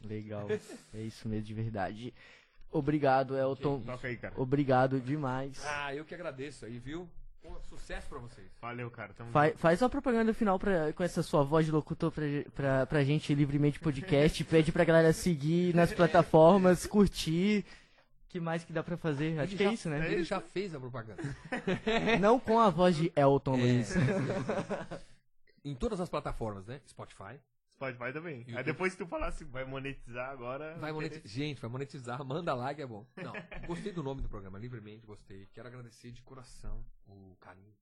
Legal. É isso mesmo, de verdade. Obrigado, Elton. Cara. Obrigado demais. Ah, eu que agradeço aí, viu? Pô, sucesso pra vocês. Valeu, cara. Tamo Fa- junto. faz uma propaganda final pra, com essa sua voz de locutor pra, pra, pra gente livremente podcast. <laughs> pede pra galera seguir nas plataformas, curtir. que mais que dá pra fazer? Acho Ele que é já- isso, né? Ele já fez a propaganda. <laughs> Não com a voz de Elton Luiz. <laughs> em todas as plataformas, né? Spotify. Spotify também. Aí YouTube. depois que tu falar assim, vai monetizar agora. Vai monetizar. Gente, vai monetizar. Manda like, é bom. Não, gostei do nome do programa, livremente gostei. Quero agradecer de coração o carinho.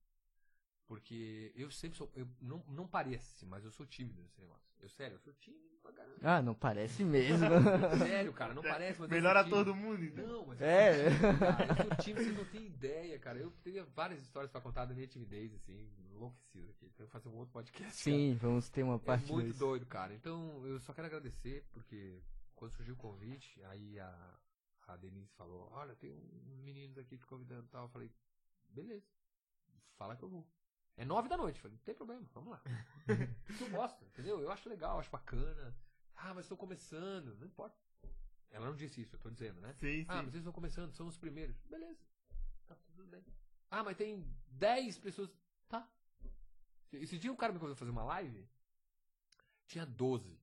Porque eu sempre sou. Eu, não, não parece, mas eu sou tímido nesse negócio. Eu, sério, eu sou tímido pra caramba. Ah, não parece mesmo. <laughs> Sério, cara, não parece, mas eu Melhor sou ator tímido. do mundo, então. Não, mas É. eu sou tímido, cara. Eu sou tímido, vocês não têm ideia, cara. Eu teria várias histórias pra contar da minha timidez, assim, enlouquecido aqui. Então eu vou fazer um outro podcast. cara. Sim, vamos ter uma É parte muito dois. doido, cara. Então, eu só quero agradecer, porque quando surgiu o convite, aí a, a Denise falou, olha, tem uns meninos aqui te convidando e tal. Eu falei, beleza, fala que eu vou. É nove da noite, falei, não tem problema, vamos lá. <laughs> Isso eu gosto, entendeu? Eu acho legal, acho bacana. Ah, mas estou começando, não importa. Ela não disse isso, eu tô dizendo, né? Sim, sim. Ah, mas eles estão começando, são os primeiros. Beleza. Tá tudo bem. Ah, mas tem 10 pessoas. Tá. Esse dia o cara me convidou a fazer uma live. Tinha 12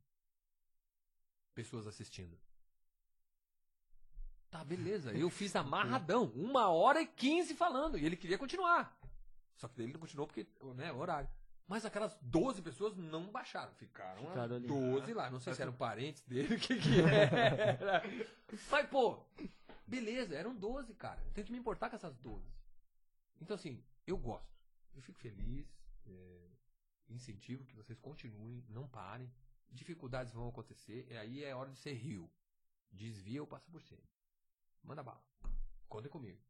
pessoas assistindo. Tá, beleza. Eu fiz amarradão. Uma hora e 15 falando. E ele queria continuar. Só que daí ele não continuou porque, né, horário. Mas aquelas 12 pessoas não baixaram. Ficaram, Ficaram as ali. 12 lá. Não sei se eram parentes dele, <laughs> o que que era. Mas, pô, beleza, eram 12, cara. Eu tenho que me importar com essas 12. Então, assim, eu gosto. Eu fico feliz. é, incentivo que vocês continuem, não parem. Dificuldades vão acontecer. E aí é hora de ser rio. Desvia ou passa por cima. Manda bala. Contem comigo.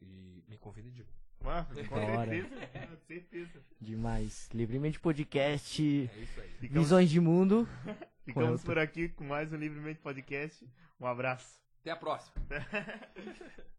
E me convidem de novo. Com Bora. certeza. Com certeza. Demais. Livremente podcast, É isso aí. Ficamos, visões de mundo. <laughs> ficamos por aqui com mais um Livremente Podcast. Um abraço. Até a próxima. <laughs>